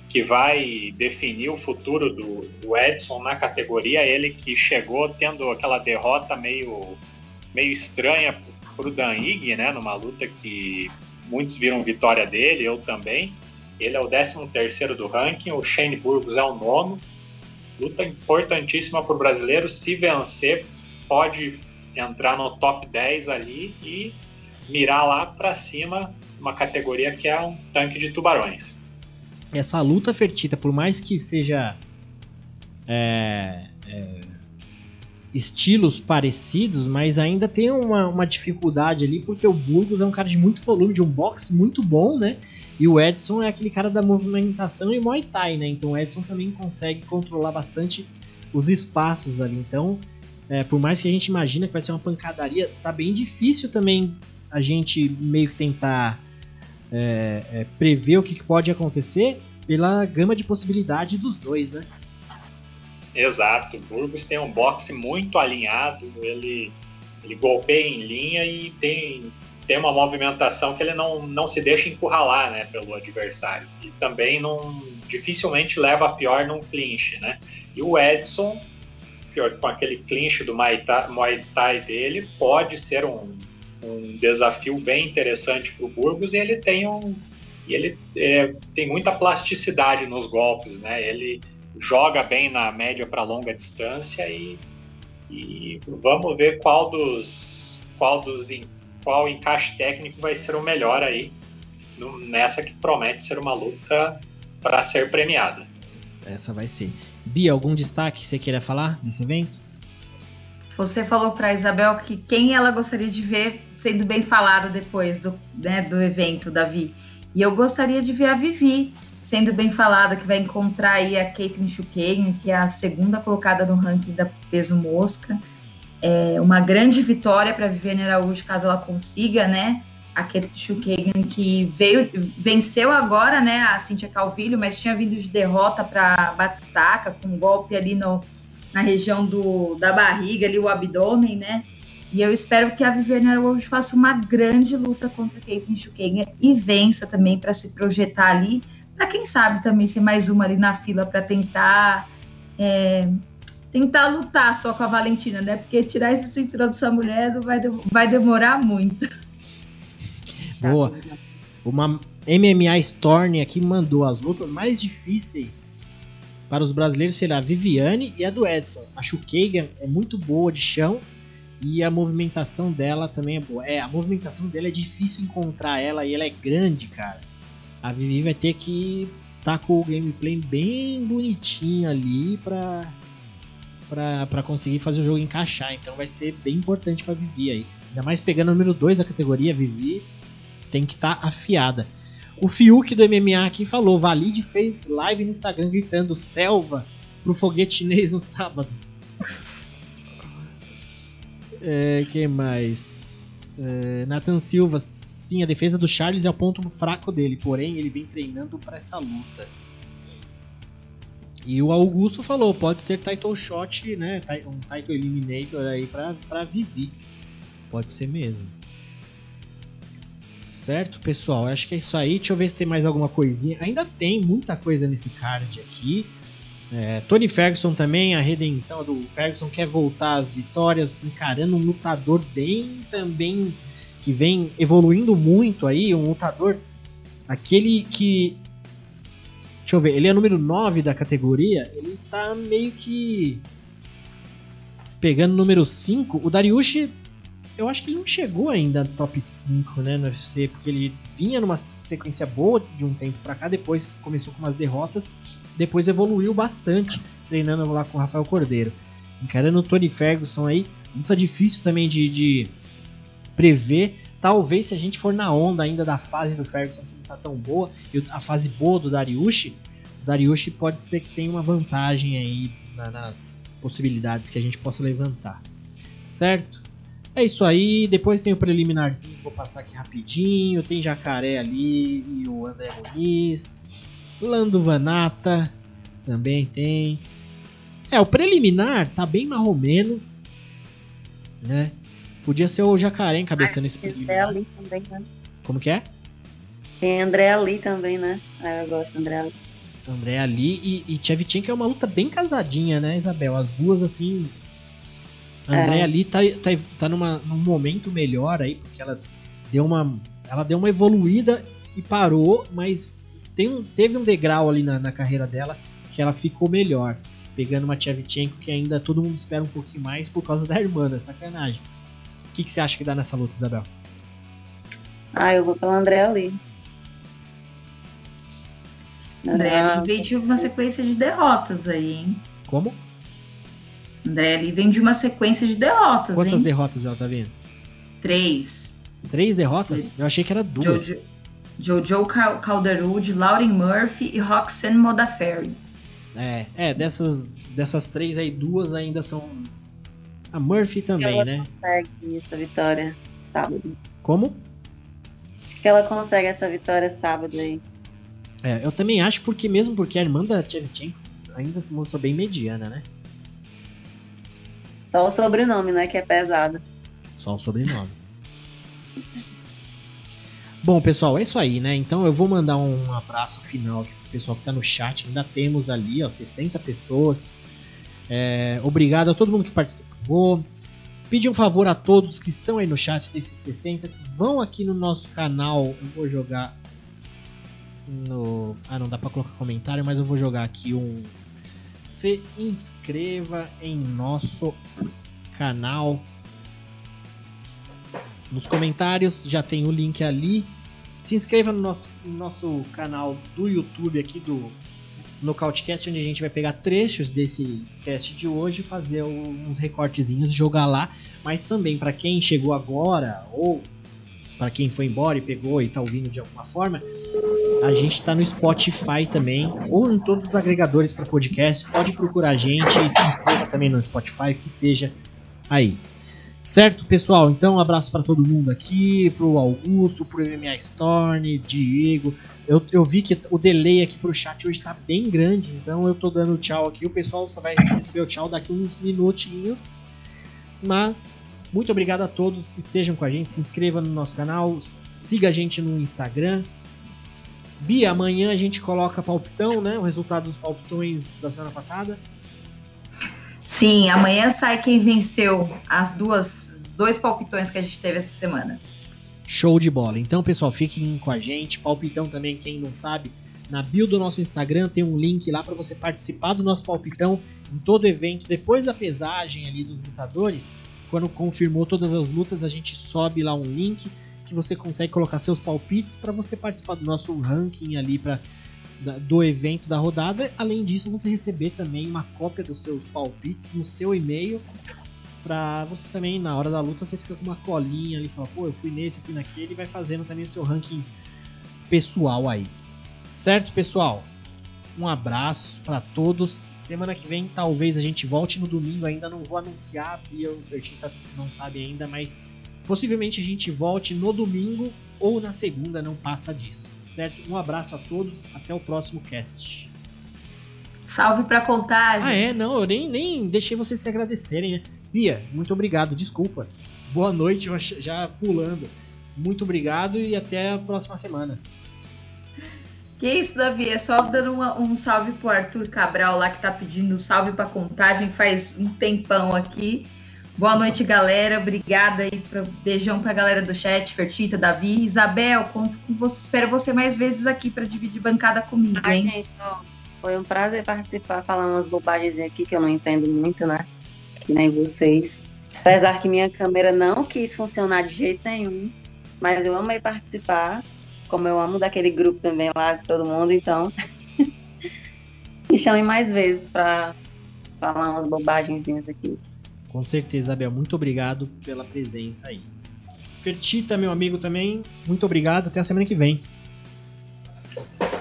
que vai definir o futuro do, do Edson na categoria. Ele que chegou tendo aquela derrota meio, meio estranha para o Dan Ig, né? Numa luta que muitos viram vitória dele, eu também. Ele é o 13 terceiro do ranking, o Shane Burgos é o nono luta importantíssima para o brasileiro. Se vencer, pode entrar no top 10 ali e mirar lá para cima uma categoria que é um tanque de tubarões. Essa luta fertita, por mais que seja é, é, estilos parecidos, mas ainda tem uma, uma dificuldade ali, porque o Burgos é um cara de muito volume, de um boxe muito bom, né? E o Edson é aquele cara da movimentação e Muay Thai, né? Então o Edson também consegue controlar bastante os espaços ali. Então, é, por mais que a gente imagina que vai ser uma pancadaria, tá bem difícil também a gente meio que tentar é, é, prever o que, que pode acontecer pela gama de possibilidade dos dois, né? Exato. O Burgos tem um boxe muito alinhado, ele, ele golpeia em linha e tem tem uma movimentação que ele não, não se deixa encurralar né, pelo adversário. E também não dificilmente leva a pior num clinch. Né? E o Edson, pior, com aquele clinch do Muay Thai, Muay Thai dele, pode ser um, um desafio bem interessante para o Burgos e ele tem um ele é, tem muita plasticidade nos golpes, né? Ele joga bem na média para longa distância e, e vamos ver qual dos qual dos qual encaixe técnico vai ser o melhor aí nessa que promete ser uma luta para ser premiada. Essa vai ser. Bia, algum destaque que você queira falar desse evento? Você falou para Isabel que quem ela gostaria de ver sendo bem falado depois do, né, do evento, Davi. E eu gostaria de ver a Vivi sendo bem falada, que vai encontrar aí a Caitlyn Chukagan, que é a segunda colocada no ranking da peso mosca é, uma grande vitória para Viviane Araújo, caso ela consiga, né? A Kate Schukagan, que veio, venceu agora, né? A Cintia Calvilho, mas tinha vindo de derrota para Batistaca, com um golpe ali no, na região do, da barriga, ali o abdômen, né? E eu espero que a Viviane Araújo faça uma grande luta contra a Caitlyn Schukagan e vença também para se projetar ali, para quem sabe também ser mais uma ali na fila para tentar é, tentar lutar só com a Valentina, né? Porque tirar esse cinturão dessa mulher vai, vai demorar muito. Boa. Uma MMA Storm aqui mandou as lutas mais difíceis para os brasileiros será a Viviane e a do Edson. A Shukagan é muito boa de chão e a movimentação dela também é boa. É, a movimentação dela é difícil encontrar ela e ela é grande, cara. A Vivi vai ter que tá com o gameplay bem bonitinho ali para para conseguir fazer o jogo encaixar. Então vai ser bem importante para Vivi aí. Ainda mais pegando o número 2 da categoria, Vivi tem que estar tá afiada. O Fiuk do MMA aqui falou: Valide fez live no Instagram gritando selva pro foguete chinês no sábado. É, quem mais? É, Nathan Silva, sim, a defesa do Charles é o ponto fraco dele, porém ele vem treinando para essa luta. E o Augusto falou, pode ser title shot, né? Um title eliminator aí pra, pra Vivi. Pode ser mesmo. Certo, pessoal? Acho que é isso aí. Deixa eu ver se tem mais alguma coisinha. Ainda tem muita coisa nesse card aqui. É, Tony Ferguson também, a redenção do Ferguson quer voltar às vitórias, encarando um lutador bem também que vem evoluindo muito aí, um lutador aquele que Deixa eu ver, ele é número 9 da categoria, ele tá meio que pegando número 5. O Dariushi, eu acho que ele não chegou ainda no top 5, né, no UFC, porque ele vinha numa sequência boa de um tempo pra cá, depois começou com umas derrotas, depois evoluiu bastante, treinando lá com o Rafael Cordeiro. Encarando o Tony Ferguson aí, luta difícil também de, de prever. Talvez se a gente for na onda ainda da fase do Ferguson que não tá tão boa, e a fase boa do Dariushi, o Dariushi pode ser que tenha uma vantagem aí na, nas possibilidades que a gente possa levantar. Certo? É isso aí, depois tem o preliminarzinho, vou passar aqui rapidinho. Tem Jacaré ali e o André Muniz. Lando Vanata também tem. É, o preliminar tá bem marromeno, né? Podia ser o Jacaré encabeçando esse André preliminar. Ali também, né? Como que é? Tem André Ali também, né? Ah, eu gosto do André Ali. André Ali e, e Tchevchenko é uma luta bem casadinha, né, Isabel? As duas, assim. André É. Ali tá, tá, tá numa, num momento melhor aí, porque ela deu uma. Ela deu uma evoluída e parou, mas tem um- teve um degrau ali na, na carreira dela que ela ficou melhor. Pegando uma Tchevchenko que ainda todo mundo espera um pouquinho mais por causa da irmã, né? Sacanagem. O que, que você acha que dá nessa luta, Isabel? Ah, eu vou pelo André Ali. André Ali vem de uma sequência de derrotas aí, hein? Como? André Ali vem de uma sequência de derrotas, Quantas hein? derrotas ela tá vendo? Três. Três derrotas? Eu achei que era duas. Jojo, Jojo Cal- Calderwood, Lauren Murphy e Roxanne Modafferi. É, é, dessas, dessas três aí, duas ainda são. A Murphy também, Ela né? consegue essa vitória sábado. Como? Acho que ela consegue essa vitória sábado aí. É, eu também acho, porque mesmo porque a irmã da Tchevchenko ainda se mostrou bem mediana, né? Só o sobrenome, né? Que é pesado. Só o sobrenome. Bom, pessoal, é isso aí, né? Então eu vou mandar um abraço final aqui pro pessoal que tá no chat. Ainda temos ali, ó, 60 pessoas. É, obrigado a todo mundo que participou. Pedir um favor a todos que estão aí no chat desses 60 que vão aqui no nosso canal. Eu vou jogar no. Ah, não dá pra colocar comentário, mas eu vou jogar aqui um. Se inscreva em nosso canal. Nos comentários já tem o link ali. Se inscreva no nosso, no nosso canal do YouTube aqui do Nocautecast, onde a gente vai pegar trechos desse cast de hoje, fazer uns recortezinhos, jogar lá. Mas também para quem chegou agora ou para quem foi embora e pegou e tá ouvindo de alguma forma, a gente tá no Spotify também, ou em todos os agregadores para podcast. Pode procurar a gente se inscreva também no Spotify, o que seja aí. Certo, pessoal? Então, um abraço para todo mundo aqui, pro Augusto, pro MMA Storm, Diego. Eu, eu vi que o delay aqui pro chat hoje tá bem grande, então eu tô dando tchau aqui. O pessoal só vai receber o tchau daqui uns minutinhos. Mas, muito obrigado a todos. Estejam com a gente, se inscreva no nosso canal, siga a gente no Instagram. Bia, amanhã a gente coloca palpitão, né? O resultado dos palpitões da semana passada. Sim, amanhã sai quem venceu as duas, os dois palpitões que a gente teve essa semana. Show de bola. Então, pessoal, fiquem com a gente. Palpitão também, quem não sabe, na bio do nosso Instagram tem um link lá para você participar do nosso palpitão em todo evento. Depois da pesagem ali dos lutadores, quando confirmou todas as lutas, a gente sobe lá um link que você consegue colocar seus palpites para você participar do nosso ranking ali para do evento da rodada. Além disso, você receber também uma cópia dos seus palpites no seu e-mail pra você também, na hora da luta, você fica com uma colinha ali, fala, pô, eu fui nesse, eu fui naquele, e vai fazendo também o seu ranking pessoal aí. Certo, pessoal? Um abraço pra todos. Semana que vem talvez a gente volte no domingo, ainda não vou anunciar, e o Fertita não sabe ainda, mas possivelmente a gente volte no domingo ou na segunda, não passa disso. Certo? Um abraço a todos, até o próximo cast. Salve pra contagem. Ah, é? Não, eu nem, nem deixei vocês se agradecerem, né? Bia, muito obrigado, desculpa. Boa noite, já pulando. Muito obrigado e até a próxima semana. Que isso, Davi? É só dando uma- um salve pro Arthur Cabral lá que tá pedindo salve pra contagem faz um tempão aqui. Boa noite, galera. Obrigada aí. Pra, beijão pra galera do chat, Fertita, Davi, Isabel. Conto com você. Espero você mais vezes aqui para dividir bancada comigo, Ai, hein? gente, ó, foi um prazer participar, falar umas bobagens aqui que eu não entendo muito, né? Que nem vocês. Apesar que minha câmera não quis funcionar de jeito nenhum, mas eu amei participar, como eu amo daquele grupo também lá de todo mundo, então me chamem mais vezes para falar umas bobagenzinhas aqui. Com certeza, Abel. Muito obrigado pela presença aí. Fertita, meu amigo também, muito obrigado. Até a semana que vem.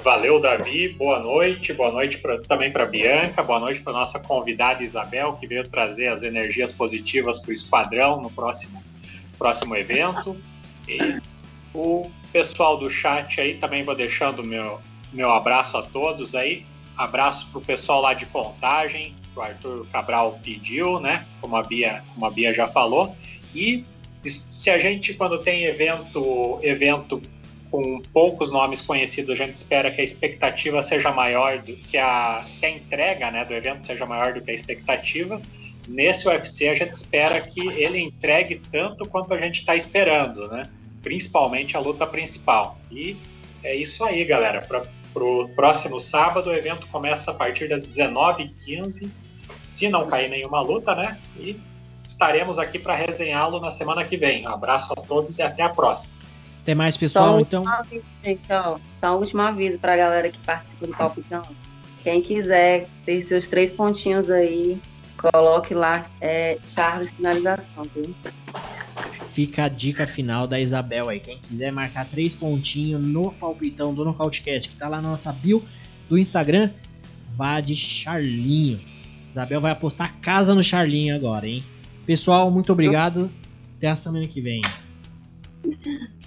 Valeu, Davi. Boa noite. Boa noite pra, também para Bianca. Boa noite para nossa convidada Isabel, que veio trazer as energias positivas para o Esquadrão no próximo, próximo evento. E o pessoal do chat aí também vou deixando meu, meu abraço a todos aí. Abraço para o pessoal lá de Contagem, o Arthur Cabral pediu, né? Como a Bia, como a Bia já falou. E se a gente, quando tem evento, evento com poucos nomes conhecidos, a gente espera que a expectativa seja maior do que a, que a entrega né, do evento seja maior do que a expectativa. Nesse UFC a gente espera que ele entregue tanto quanto a gente está esperando, né? Principalmente a luta principal. E é isso aí, galera. O próximo sábado, o evento começa a partir das 19h15, se não cair nenhuma luta, né? E estaremos aqui para resenhá-lo na semana que vem. Um abraço a todos e até a próxima. Até mais, pessoal. Só um então. Aviso, gente, ó, só um último aviso para a galera que participa do palpitão. Quem quiser ter seus três pontinhos aí, coloque lá é, Charles finalização, viu? Fica a dica final da Isabel aí. Quem quiser marcar três pontinhos no palpitão do Nocautecast, que tá lá na nossa bio do Instagram, vá de Charlinho. Isabel vai apostar casa no Charlinho agora, hein? Pessoal, muito obrigado. Até a semana que vem.